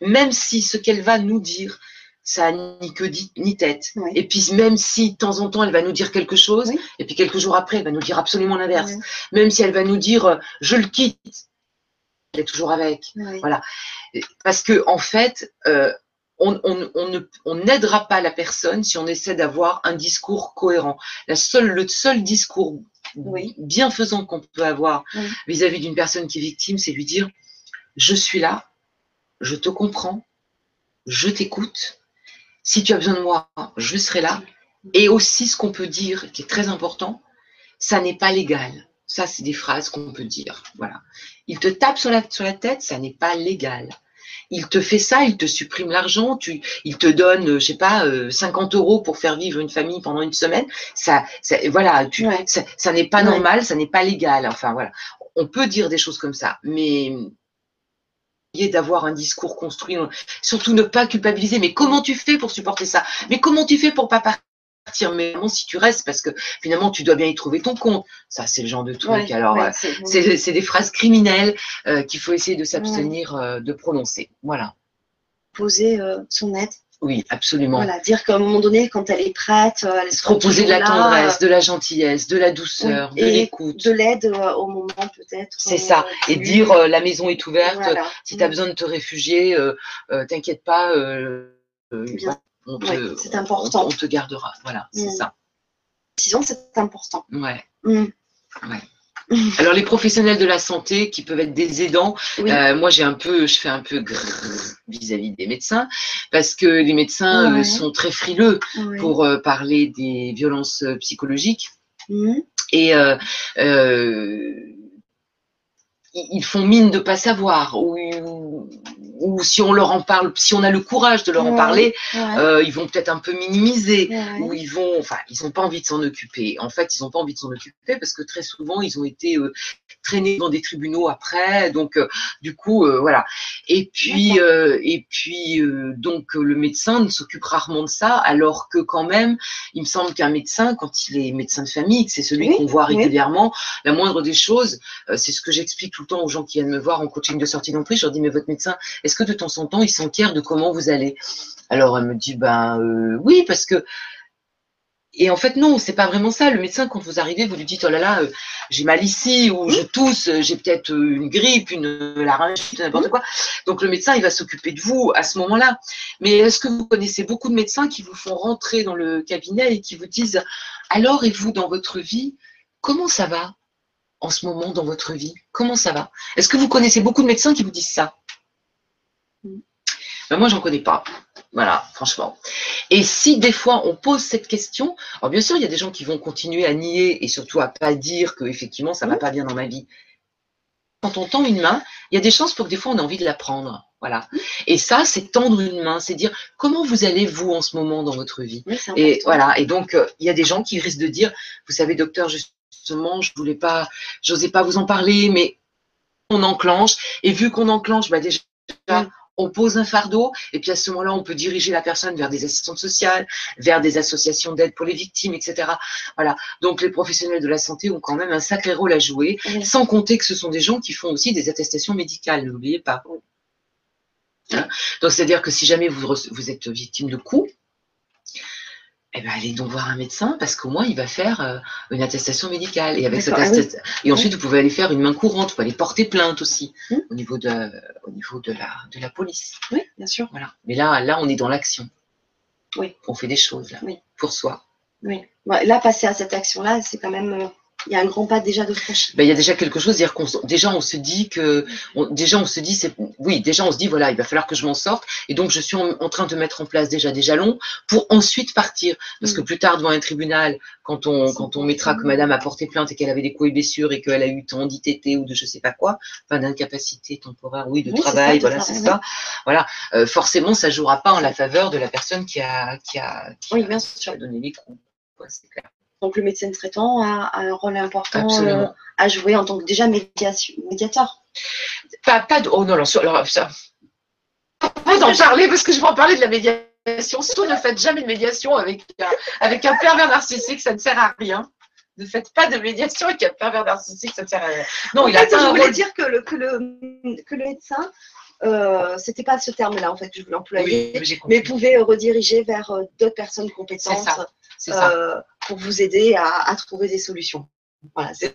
même si ce qu'elle va nous dire, ça n'a ni queue di- ni tête. Oui. Et puis même si de temps en temps elle va nous dire quelque chose, Oui. et puis quelques jours après elle va nous dire absolument l'inverse. Même si elle va nous dire euh, je le quitte, elle est toujours avec. Voilà. Parce que en fait, euh, on, on- on n'aidera pas la personne si on essaie d'avoir un discours cohérent. La seule, le seul discours bienfaisant qu'on peut avoir vis-à-vis d'une personne qui est victime, c'est lui dire je suis là, je te comprends, je t'écoute. Si tu as besoin de moi, je serai là. Et aussi, ce qu'on peut dire, qui est très important, ça n'est pas légal. Ça, c'est des phrases qu'on peut dire. Voilà. Il te tape sur la, sur la tête, ça n'est pas légal. Il te fait ça, il te supprime l'argent, tu, il te donne, euh, je sais pas, euh, 50 euros pour faire vivre une famille pendant une semaine. Ça, ça voilà, tu, Ouais. ça, ça n'est pas Ouais. normal, ça n'est pas légal. Enfin voilà, on peut dire des choses comme ça, mais d'avoir un discours construit. Surtout ne pas culpabiliser. Mais comment tu fais pour supporter ça? Mais comment tu fais pour pas partir? Mais vraiment, si tu restes, parce que finalement, tu dois bien y trouver ton compte. Ça, c'est le genre de truc. Ouais, Alors, ouais, euh, c'est- des phrases criminelles euh, qu'il faut essayer de s'abstenir euh, de prononcer. Voilà. poser euh, son aide. Oui, absolument. Voilà, dire qu'à un moment donné, quand elle est prête, euh, elle sera Proposer de la là, tendresse, de la gentillesse, de la douceur, Oui, de l'écoute. de l'aide euh, au moment peut-être. C'est euh, ça. Et dire euh, la maison est ouverte. Voilà. Si tu as besoin de te réfugier, euh, euh, t'inquiète pas. euh, euh, Bien. on te, Ouais, c'est important. On, on te gardera. Voilà, c'est Mm. ça. Décision, c'est important. Ouais. Mm. (laughs) Alors les professionnels de la santé qui peuvent être des aidants, Oui. euh, moi j'ai un peu, je fais un peu vis-à-vis des médecins parce que les médecins euh, sont très frileux Ouais. pour euh, parler des violences psychologiques Mm. et ils ils font mine de pas savoir ou, ou si on leur en parle, si on a le courage de leur en parler, Ouais. euh, ils vont peut-être un peu minimiser Ouais. où ils vont, enfin, ils n'ont pas envie de s'en occuper. En fait, ils n'ont pas envie de s'en occuper parce que très souvent, ils ont été euh, traînés dans des tribunaux après. Donc, euh, du coup, euh, voilà. Et puis, euh, et puis, euh, donc, le médecin ne s'occupe rarement de ça, alors que quand même, il me semble qu'un médecin, quand il est médecin de famille, que c'est celui Oui, qu'on voit oui. régulièrement, la moindre des choses, euh, c'est ce que j'explique tout le temps aux gens qui viennent me voir en coaching de sortie d'emprise. Je leur dis, mais votre médecin, est-ce que de temps en temps, il s'enquiert de comment vous allez? Alors, elle me dit, ben euh, oui, parce que et en fait, non, c'est pas vraiment ça. Le médecin, quand vous arrivez, vous lui dites, oh là là, euh, j'ai mal ici, ou je tousse, j'ai peut-être euh, une grippe, une laryngite, n'importe quoi. Donc le médecin, il va s'occuper de vous à ce moment-là. Mais est-ce que vous connaissez beaucoup de médecins qui vous font rentrer dans le cabinet et qui vous disent, alors, et vous, dans votre vie, comment ça va en ce moment dans votre vie? Comment ça va? Est-ce que vous connaissez beaucoup de médecins qui vous disent ça? Ben Moi, j'en connais pas. Voilà, franchement. Et si des fois on pose cette question, alors bien sûr, il y a des gens qui vont continuer à nier et surtout à pas dire que effectivement ça va pas bien dans ma vie. Quand on tend une main, il y a des chances pour que des fois on ait envie de la prendre. Voilà. Et ça, c'est tendre une main, c'est dire comment vous allez vous en ce moment dans votre vie? et voilà. Et donc euh, il y a des gens qui risquent de dire, vous savez, docteur, justement, je voulais pas, j'osais pas vous en parler, mais on enclenche. Et vu qu'on enclenche, bah déjà, on pose un fardeau et puis à ce moment-là, on peut diriger la personne vers des assistantes sociales, vers des associations d'aide pour les victimes, etc. Voilà. Donc les professionnels de la santé ont quand même un sacré rôle à jouer, sans compter que ce sont des gens qui font aussi des attestations médicales, n'oubliez pas. Hein? Donc c'est-à-dire que si jamais vous, vous êtes victime de coups, eh ben, allez donc voir un médecin parce qu'au moins il va faire euh, une attestation médicale. Et avec cette ah et ensuite vous pouvez aller faire une main courante, vous pouvez aller porter plainte aussi hmm. au niveau de au niveau de la de la police. Oui, bien sûr. Voilà. Mais là là on est dans l'action. Oui. On fait des choses là pour soi. Oui. Là passer à cette action là, c'est quand même euh, il y a un grand pas déjà de franchi. Ben, il y a déjà quelque chose, dire qu'on déjà on se dit que déjà on se dit c'est oui déjà on se dit voilà il va falloir que je m'en sorte et donc je suis en, train de mettre en place déjà des jalons pour ensuite partir parce que mm. plus tard devant un tribunal quand on quand on mettra que Madame a porté plainte et qu'elle avait des coups et blessures et qu'elle a eu tant d'ITT ou de je sais pas quoi enfin d'incapacité temporaire oui de travail voilà c'est ça voilà euh, forcément ça jouera pas en la faveur de la personne qui a qui a, oui, bien sûr. donné les coups c'est clair. Donc le médecin traitant a, un rôle important euh, à jouer en tant que déjà médiation, médiateur. Pas, pas de. Oh non, alors, alors ça. Pas d'en parler parce que je vais en parler de la médiation. Surtout ne faites jamais de médiation avec un, avec un pervers narcissique, ça ne sert à rien. Ne faites pas de médiation avec un pervers narcissique, ça ne sert à rien. Non, il a je voulais dire que le, que le, que le médecin euh, c'était pas ce terme-là en fait que je voulais employer, mais, pouvait rediriger vers euh, d'autres personnes compétentes. Euh, pour vous aider à, trouver des solutions. Voilà, c'est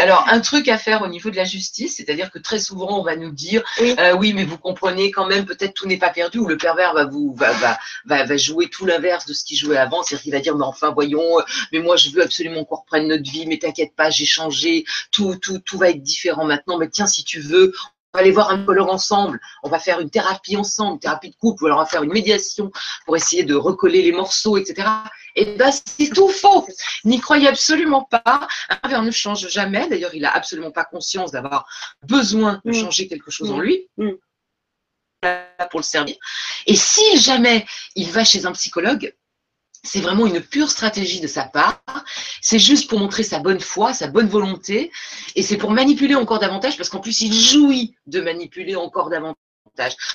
Alors, un truc à faire au niveau de la justice, c'est-à-dire que très souvent, on va nous dire oui, euh, oui mais vous comprenez quand même, peut-être tout n'est pas perdu, ou le pervers va vous va, va, va, va jouer tout l'inverse de ce qu'il jouait avant, c'est-à-dire qu'il va dire, mais enfin, voyons, euh, mais moi, je veux absolument qu'on reprenne notre vie, mais t'inquiète pas, j'ai changé, tout, tout, tout va être différent maintenant, mais tiens, si tu veux, on va aller voir un colleur ensemble, on va faire une thérapie ensemble, une thérapie de couple, ou alors on va faire une médiation pour essayer de recoller les morceaux, etc. Et eh ben c'est tout faux. N'y croyez absolument pas. Un verre ne change jamais. D'ailleurs, il n'a absolument pas conscience d'avoir besoin de mm. changer quelque chose en mm. lui. Mm. pour le servir. Et si jamais il va chez un psychologue, c'est vraiment une pure stratégie de sa part. C'est juste pour montrer sa bonne foi, sa bonne volonté. Et c'est pour manipuler encore davantage, parce qu'en plus, il jouit de manipuler encore davantage.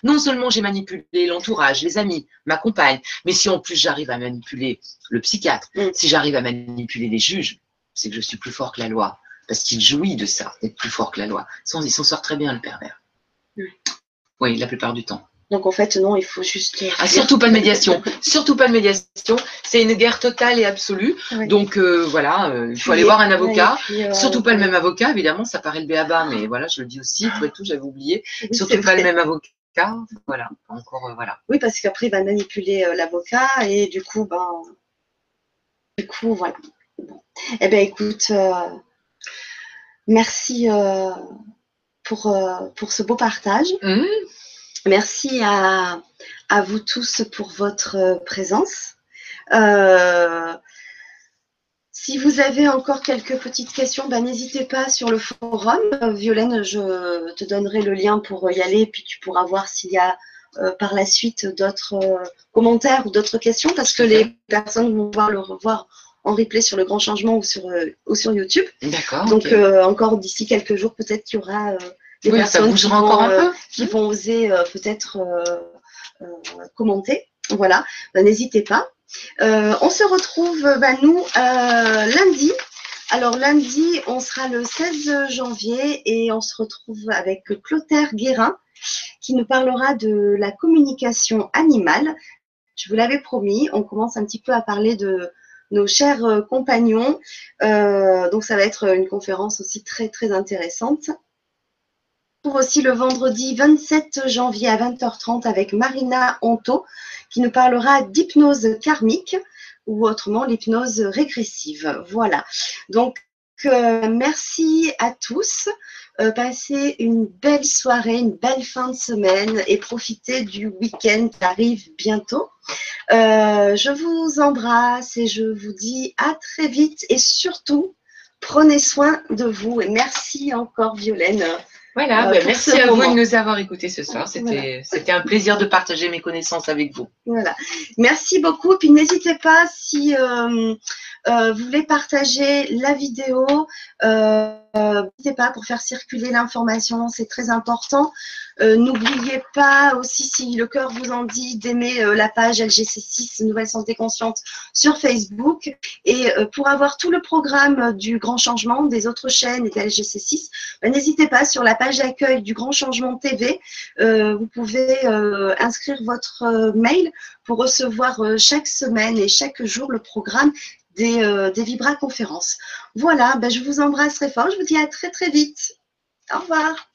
Non seulement j'ai manipulé l'entourage, les amis, ma compagne, mais si en plus j'arrive à manipuler le psychiatre, mm. si j'arrive à manipuler les juges, c'est que je suis plus fort que la loi. Parce qu'il jouit de ça, d'être plus fort que la loi. Il s'en sort très bien, le pervers. Mm. Oui, la plupart du temps. Donc en fait, non, il faut juste. Ah, surtout pas de médiation. (laughs) surtout pas de médiation. C'est une guerre totale et absolue. Donc euh, voilà, euh, il faut aller voir un avocat. Euh, surtout pas le même avocat, évidemment, ça paraît le béaba, mais voilà, je le dis aussi, pour tout, j'avais oublié. surtout pas le même avocat. Voilà, encore voilà. Oui, parce qu'après, il va manipuler l'avocat et du coup, ben. Du coup, voilà. Eh bien, écoute, merci pour, pour ce beau partage. Mmh. Merci à, vous tous pour votre présence. Euh, si vous avez encore quelques petites questions, ben, n'hésitez pas sur le forum. Violaine, je te donnerai le lien pour y aller, puis tu pourras voir s'il y a euh, par la suite d'autres euh, commentaires ou d'autres questions, parce que les personnes vont pouvoir le revoir en replay sur le grand changement ou sur, ou sur YouTube. D'accord. Donc encore d'ici quelques jours, peut-être qu'il y aura des personnes qui vont, encore un peu. qui vont oser euh, peut-être euh, euh, commenter. Voilà, ben, n'hésitez pas. on se retrouve, ben, nous, lundi. Alors lundi, on sera le 16 janvier et on se retrouve avec Clotaire Guérin qui nous parlera de la communication animale. Je vous l'avais promis, on commence un petit peu à parler de, nos chers compagnons. donc, ça va être une conférence aussi très, très intéressante aussi le vendredi 27 janvier à 20h30 avec Marina Honto qui nous parlera d'hypnose karmique ou autrement l'hypnose régressive. Voilà. Donc, euh, merci à tous. Euh, passez une belle soirée, une belle fin de semaine et profitez du week-end qui arrive bientôt. Euh, je vous embrasse et je vous dis à très vite et surtout, prenez soin de vous et merci encore Violaine voilà, euh, ben, merci à vous de nous avoir écoutés ce soir. C'était un plaisir de partager mes connaissances avec vous. Voilà. Merci beaucoup. Puis n'hésitez pas si euh, euh, vous voulez partager la vidéo, n'hésitez pas pour faire circuler l'information, c'est très important. N'oubliez pas aussi, si le cœur vous en dit, d'aimer la page LGC6 Nouvelle Santé Consciente sur Facebook. Et pour avoir tout le programme du Grand Changement, des autres chaînes et de LGC6, ben, n'hésitez pas sur la page d'accueil du Grand Changement TV. Euh, vous pouvez euh, inscrire votre euh, mail pour recevoir chaque semaine et chaque jour le programme des, des Vibra conférences. Voilà, ben, je vous embrasse très fort. Je vous dis à très très vite. Au revoir.